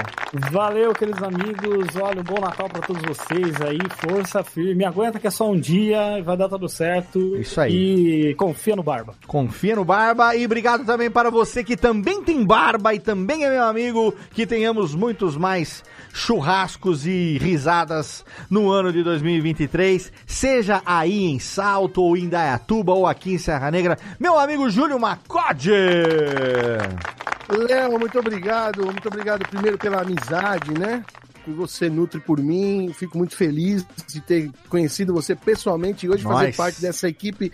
Valeu, queridos amigos. Olha, um bom Natal pra todos vocês aí. Força firme. Aguenta que é só um dia, vai dar tudo certo. Isso aí. E confia no Barba. Confia no Barba e obrigado também para você que também tem barba e também é meu amigo. Que tenhamos muitos mais churrascos e risadas no ano de 2023. Seja aí em Salto ou em Dayatuba ou aqui em Serra Negra. Meu amigo Júlio Macode. Léo, muito obrigado. Muito obrigado primeiro pela amizade, né? Que você nutre por mim. Fico muito feliz de ter conhecido você pessoalmente e hoje fazer parte dessa equipe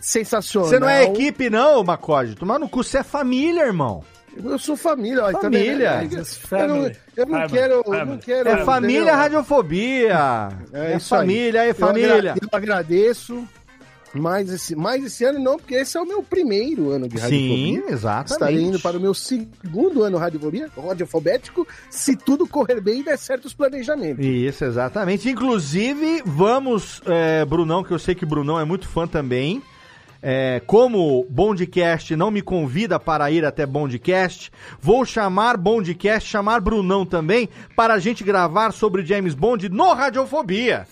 sensacional. Você não é equipe não, Macode. Tomar no cu, você é família, irmão. Eu sou família, ó, Família. Também, eu não, eu não quero, eu não quero. É família entendeu? radiofobia. É, isso aí. família, é Eu família. Eu agradeço. Mais esse, mais esse ano não, porque esse é o meu primeiro ano de Sim, radiofobia. exatamente. Estarei indo para o meu segundo ano radiofobia, radiofobético, se tudo correr bem e der certo os planejamentos. Isso, exatamente. Inclusive, vamos, é, Brunão, que eu sei que Brunão é muito fã também. É, como Bondcast não me convida para ir até Bondcast, vou chamar Bondcast, chamar Brunão também, para a gente gravar sobre James Bond no Radiofobia.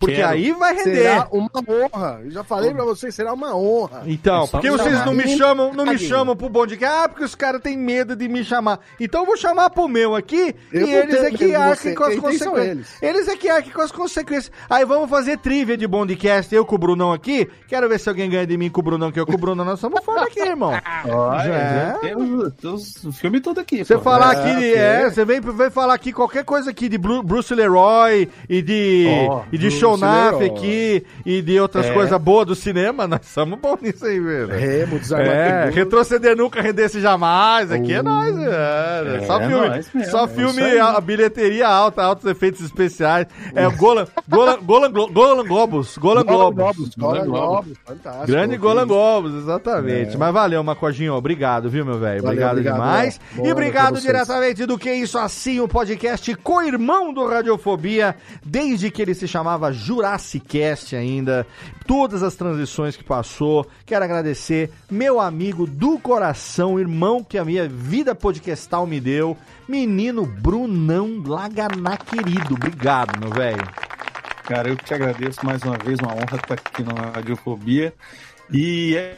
Porque Quero. aí vai render. Será uma honra. Eu já falei pra vocês, será uma honra. Então, É porque vocês chamar. não me chamam, não me chamam pro bonde Ah, porque os caras têm medo de me chamar. Então eu vou chamar pro meu aqui Eu e eles é que arquem com as quem consequências. Eles é que arquem com as consequências. Aí vamos fazer trivia de Bondcast, eu com o Brunão aqui. Quero ver se alguém ganha de mim com o Brunão, que eu com o Brunão nós somos foda aqui, irmão. Olha, Já. tem os, tem os filmes todos aqui. Você falar É, aqui, de, ok. é, você vem, vem falar aqui qualquer coisa aqui de Bru- Bruce Leroy e de, Ó, e de Bruce Leroy. aqui e de outras É. coisas boas do cinema, nós somos bons nisso aí, velho. Remo, É, desarmador. retroceder nunca, render-se jamais. Aqui é nós, é, É, só é filme, só é filme, a, bilheteria alta, altos efeitos especiais. É o Golan, Golan, Golan, Golan Globus, Golan Globus. Golan Globus, fantástico. Grande. Golan Globus, exatamente. É. Mas valeu, Macojinho, obrigado, viu, meu velho? Obrigado, obrigado, demais. Boa e obrigado diretamente do Que Isso Assim, o podcast co-irmão do Radiofobia, desde que ele se chamava Jurassic Cast ainda. Todas as transições que passou. Quero agradecer meu amigo do coração, irmão que a minha vida podcastal me deu, menino Brunão Laganá querido. Obrigado, meu velho. Cara, eu te agradeço mais uma vez, uma honra estar aqui na Radiofobia. E é,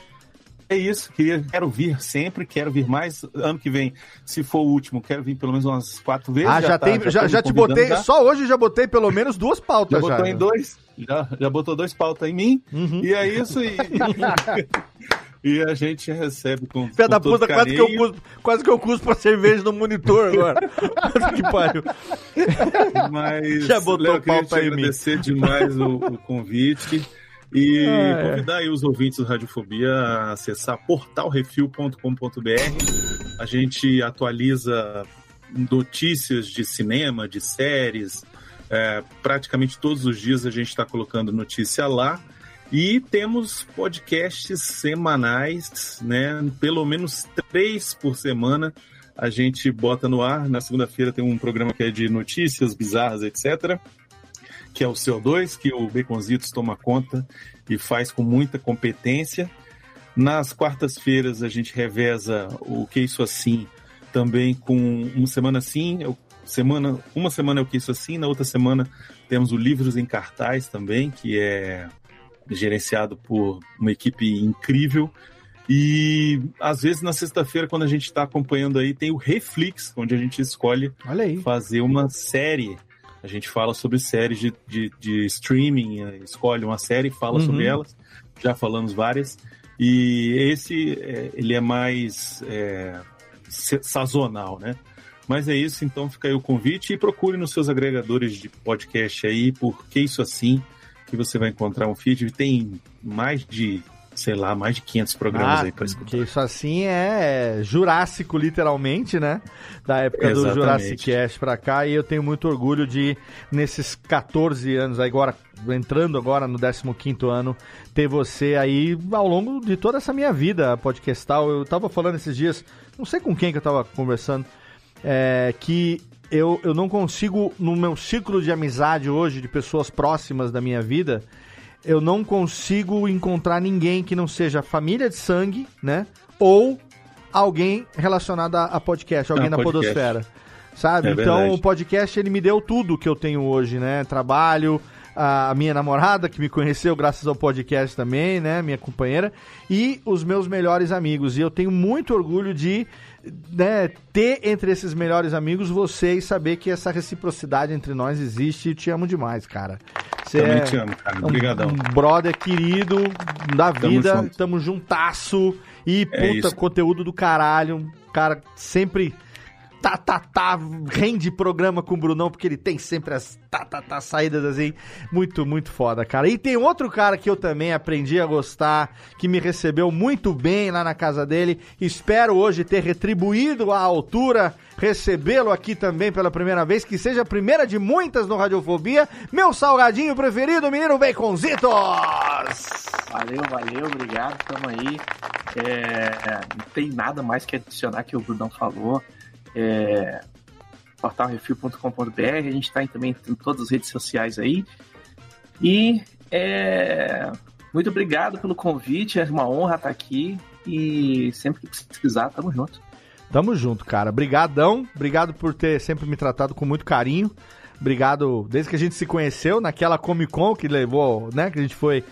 é isso, queria, quero vir sempre, quero vir mais. Ano que vem, se for o último, quero vir pelo menos umas quatro vezes. Ah, já, tá- tem, já, tô me já te botei, já. só hoje já botei pelo menos duas Já pautas já. botou em dois? Já, já botou dois pautas em mim. E é isso. E, e a gente recebe com. Pé da puta, quase que, eu cuspo, quase que eu cuspo a cerveja no monitor agora. Que pariu. Mas Já botou Léo, eu queria pauta te em mim. agradecer demais o, o convite e Ah, é. convidar aí os ouvintes do Radiofobia a acessar portalrefil.com.br. A gente atualiza notícias de cinema, de séries. é, praticamente todos os dias a gente está colocando notícia lá. E temos podcasts semanais, né? Pelo menos três por semana a gente bota no ar. Na segunda-feira tem um programa que é de notícias bizarras, etc. Que é o CO2, que o Baconzitos toma conta e faz com muita competência. Nas quartas-feiras a gente reveza o Que Isso Assim também com uma semana assim, semana, uma semana é o que isso assim, na outra semana temos o Livros em Cartaz também, que é gerenciado por uma equipe incrível. E às vezes na sexta-feira, quando a gente está acompanhando aí, tem o Reflix, onde a gente escolhe fazer uma série. A gente fala sobre séries de, de, de streaming, eh, escolhe uma série, fala Uhum. sobre elas. Já falamos várias. E esse, é, ele é mais é, sazonal, né? Mas é isso, então fica aí o convite e procure nos seus agregadores de podcast aí, porque isso assim, que você vai encontrar um feed. Tem mais de, sei lá, mais de 500 programas Ah, aí para escutar. que isso assim é Jurássico, literalmente, né? Da época do Exatamente. Jurassic Cast pra cá. E eu tenho muito orgulho de, nesses 14 anos, agora entrando agora no 15º ano, ter você aí ao longo de toda essa minha vida podcastal. Eu tava falando esses dias, não sei com quem que eu tava conversando, é, que eu, eu não consigo, no meu ciclo de amizade hoje, de pessoas próximas da minha vida, eu não consigo encontrar ninguém que não seja família de sangue, né? Ou alguém relacionado a, a podcast, alguém Ah, da podcast. podosfera. Sabe? É então o podcast ele me deu tudo que eu tenho hoje, né? Trabalho, a minha namorada que me conheceu graças ao podcast também, né? Minha companheira e os meus melhores amigos. E eu tenho muito orgulho de né, ter entre esses melhores amigos você e saber que essa reciprocidade entre nós existe e te amo demais, cara. Você Também é te amo, cara. um- Obrigadão. Um brother querido da Tamo vida, junto. tamo juntasso e É puta isso. conteúdo do caralho. Cara sempre tá, tá, tá, rende programa com o Brunão, porque ele tem sempre as tá, tá, tá saídas assim. Muito, muito foda, cara. E tem outro cara que eu também aprendi a gostar, que me recebeu muito bem lá na casa dele. Espero hoje ter retribuído à altura, recebê-lo aqui também pela primeira vez, que seja a primeira de muitas no Radiofobia. Meu salgadinho preferido, menino Baconzitos! Valeu, valeu, obrigado, tamo aí. É, não tem nada mais que adicionar que o Brunão falou. É, portalrefil.com.br, a gente está também em todas as redes sociais aí. E é, muito obrigado pelo convite, é uma honra estar aqui. E sempre que precisar, tamo junto. Tamo junto, cara. Brigadão. Obrigado por ter sempre me tratado com muito carinho. Obrigado desde que a gente se conheceu naquela Comic Con que levou, né? Que a gente foi.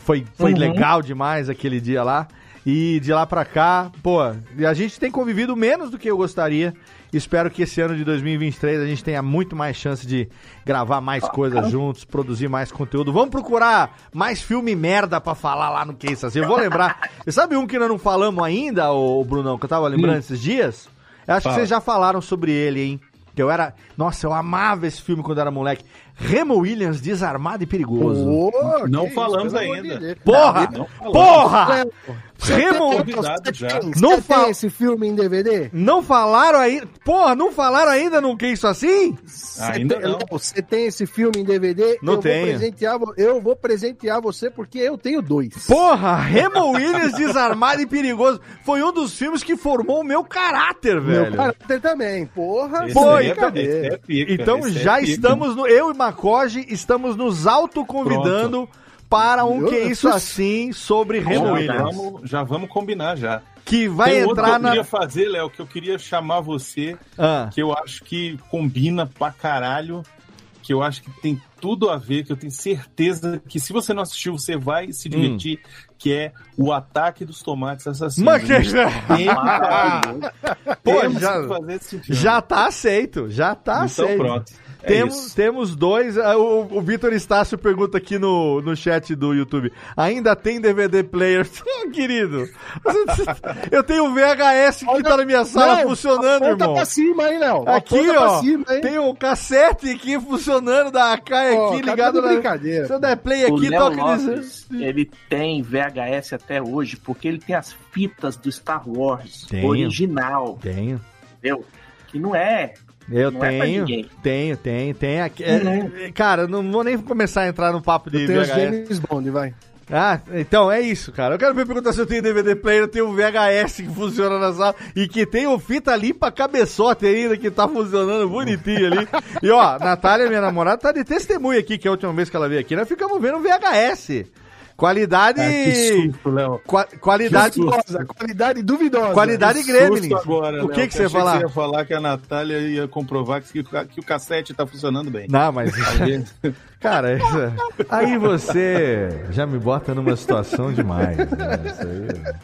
Foi, foi Uhum. legal demais aquele dia lá. E de lá pra cá, pô, a gente tem convivido menos do que eu gostaria. Espero que esse ano de 2023 a gente tenha muito mais chance de gravar mais coisas juntos, produzir mais conteúdo. Vamos procurar mais filme merda pra falar lá no Que Isso Assim. Eu vou lembrar. E sabe um que nós não falamos ainda, ô Brunão, que eu tava lembrando Hum. esses dias? Eu acho Fala. que vocês já falaram sobre ele, hein? Que eu era. Nossa, eu amava esse filme quando era moleque. Remo Williams, desarmado e perigoso. Ô, Não isso, falamos pelo amor ainda. Porra! Não falamos. Porra! Léo, você Remo- tem- Convidado você já. tem- Não tem esse filme em DVD? Não falaram ainda. Porra, não falaram ainda no Que Isso Assim? Você Ainda tem, não. Você tem esse filme em DVD? Não eu tenho. Vou presentear, vo- eu vou presentear você porque eu tenho dois. Porra, Remo Williams, desarmado e perigoso. Foi um dos filmes que formou o meu caráter, velho. Meu caráter também, porra. Esse Foi, é- então- é pica, Então esse é já pica. estamos no. Eu e Macoge estamos nos autoconvidando para um Eu- Que Isso Assim sobre Remo já Williams. vamos, já vamos combinar já. Que vai Tem outro que entrar eu na. queria fazer, Léo, que eu queria chamar você, Ah, que eu acho que combina pra caralho, que eu acho que tem tudo a ver, que eu tenho certeza que se você não assistiu, você vai se divertir, que é o Ataque dos Tomates Assassinos. Mas que- fazer- Pô, já- que fazer esse filme. já tá aceito, já tá Então aceito. pronto. É Temos, isso. temos dois. ah, O, o Vitor Estácio pergunta aqui no, no chat do YouTube: ainda tem DVD player? Querido, eu tenho VHS que tá na minha sala Não, funcionando, aponta irmão. pra cima, hein, Léo? Aqui, Aponta pra ó, cima, hein? tem um cassete aqui funcionando da AK Ó, aqui ligado na. brincadeira. Se eu der play O aqui, Léo toca Lopes, ele tem VHS até hoje, porque ele tem as fitas do Star Wars Tenho. original, Tenho. entendeu? Que não é. Eu Não é tenho, ninguém. tenho, tenho, tenho. É, Uhum. é, cara, não vou nem começar a entrar no papo de Eu VHS. James Bond, vai. Ah, então é isso, cara. Eu quero me perguntar se eu tenho DVD player, eu tenho um VHS que funciona na sala e que tem o fita limpa cabeçote ainda que tá funcionando bonitinho ali. E ó, Natália, minha namorada, tá de testemunha aqui, que é a última vez que ela veio aqui, nós ficamos vendo VHS. Qualidade. Ah, que susto, Léo. Qua- qualidade. Duvidosa, qualidade duvidosa. Qualidade Que Gremlins. agora, o que, Léo, que você ia falar? ia falar que a Natália ia comprovar que, que o cassete tá funcionando bem. Não, mas. Aí- Cara, isso- aí você já me bota numa situação demais. né? Isso aí.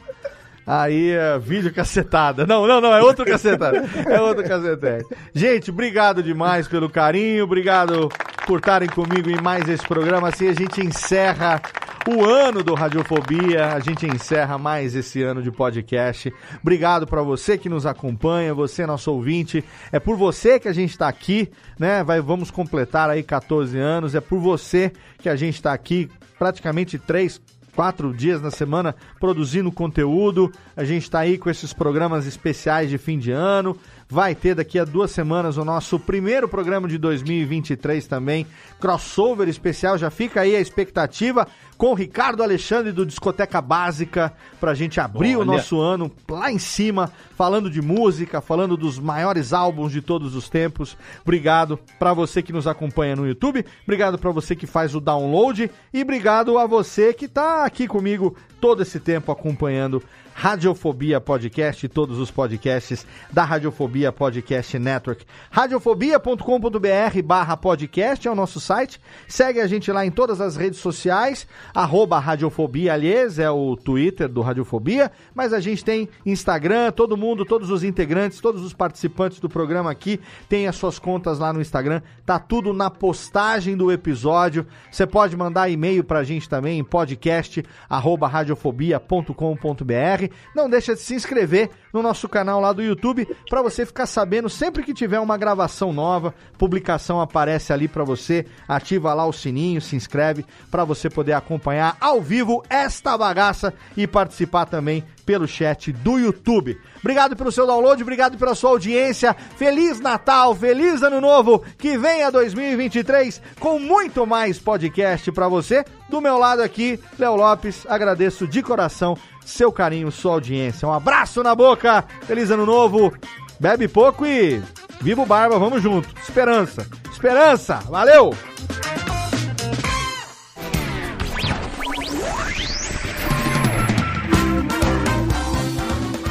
Aí é vídeo cacetada. Não, não, não, é outro cacetada. É outro cacetete. Gente, obrigado demais pelo carinho, obrigado por estarem comigo em mais esse programa. Assim a gente encerra o ano do Radiofobia, a gente encerra mais esse ano de podcast. Obrigado para você que nos acompanha, você nosso ouvinte. É por você que a gente está aqui, né? Vai, vamos completar aí 14 anos. É por você que a gente está aqui praticamente três quatro dias na semana produzindo conteúdo. A gente está aí com esses programas especiais de fim de ano. Vai ter daqui a duas semanas o nosso primeiro programa de 2023 também, crossover especial. Já fica aí a expectativa com o Ricardo Alexandre do Discoteca Básica para a gente abrir o Olha. nosso ano lá em cima, falando de música, falando dos maiores álbuns de todos os tempos. Obrigado para você que nos acompanha no YouTube, obrigado para você que faz o download e obrigado a você que está aqui comigo todo esse tempo acompanhando Radiofobia Podcast e todos os podcasts da Radiofobia Podcast Network. Radiofobia.com.br barra podcast é o nosso site. Segue a gente lá em todas as redes sociais, arroba Radiofobia, aliás, é o Twitter do Radiofobia, mas a gente tem Instagram, todo mundo, todos os integrantes, todos os participantes do programa aqui têm as suas contas lá no Instagram, tá tudo na postagem do episódio. Você pode mandar e-mail pra gente também em podcast arroba radiofobia.com.br. Não deixa de se inscrever no nosso canal lá do YouTube para você ficar sabendo sempre que tiver uma gravação nova, publicação aparece ali para você, ativa lá o sininho, se inscreve para você poder acompanhar ao vivo esta bagaça e participar também pelo chat do YouTube. Obrigado pelo seu download, obrigado pela sua audiência. Feliz Natal, feliz Ano Novo, que venha 2023 com muito mais podcast para você. Do meu lado aqui, Léo Lopes, agradeço de coração seu carinho, sua audiência. Um abraço na boca, feliz Ano Novo, bebe pouco e viva o Barba, vamos junto. Esperança, esperança, valeu!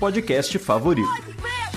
podcast favorito.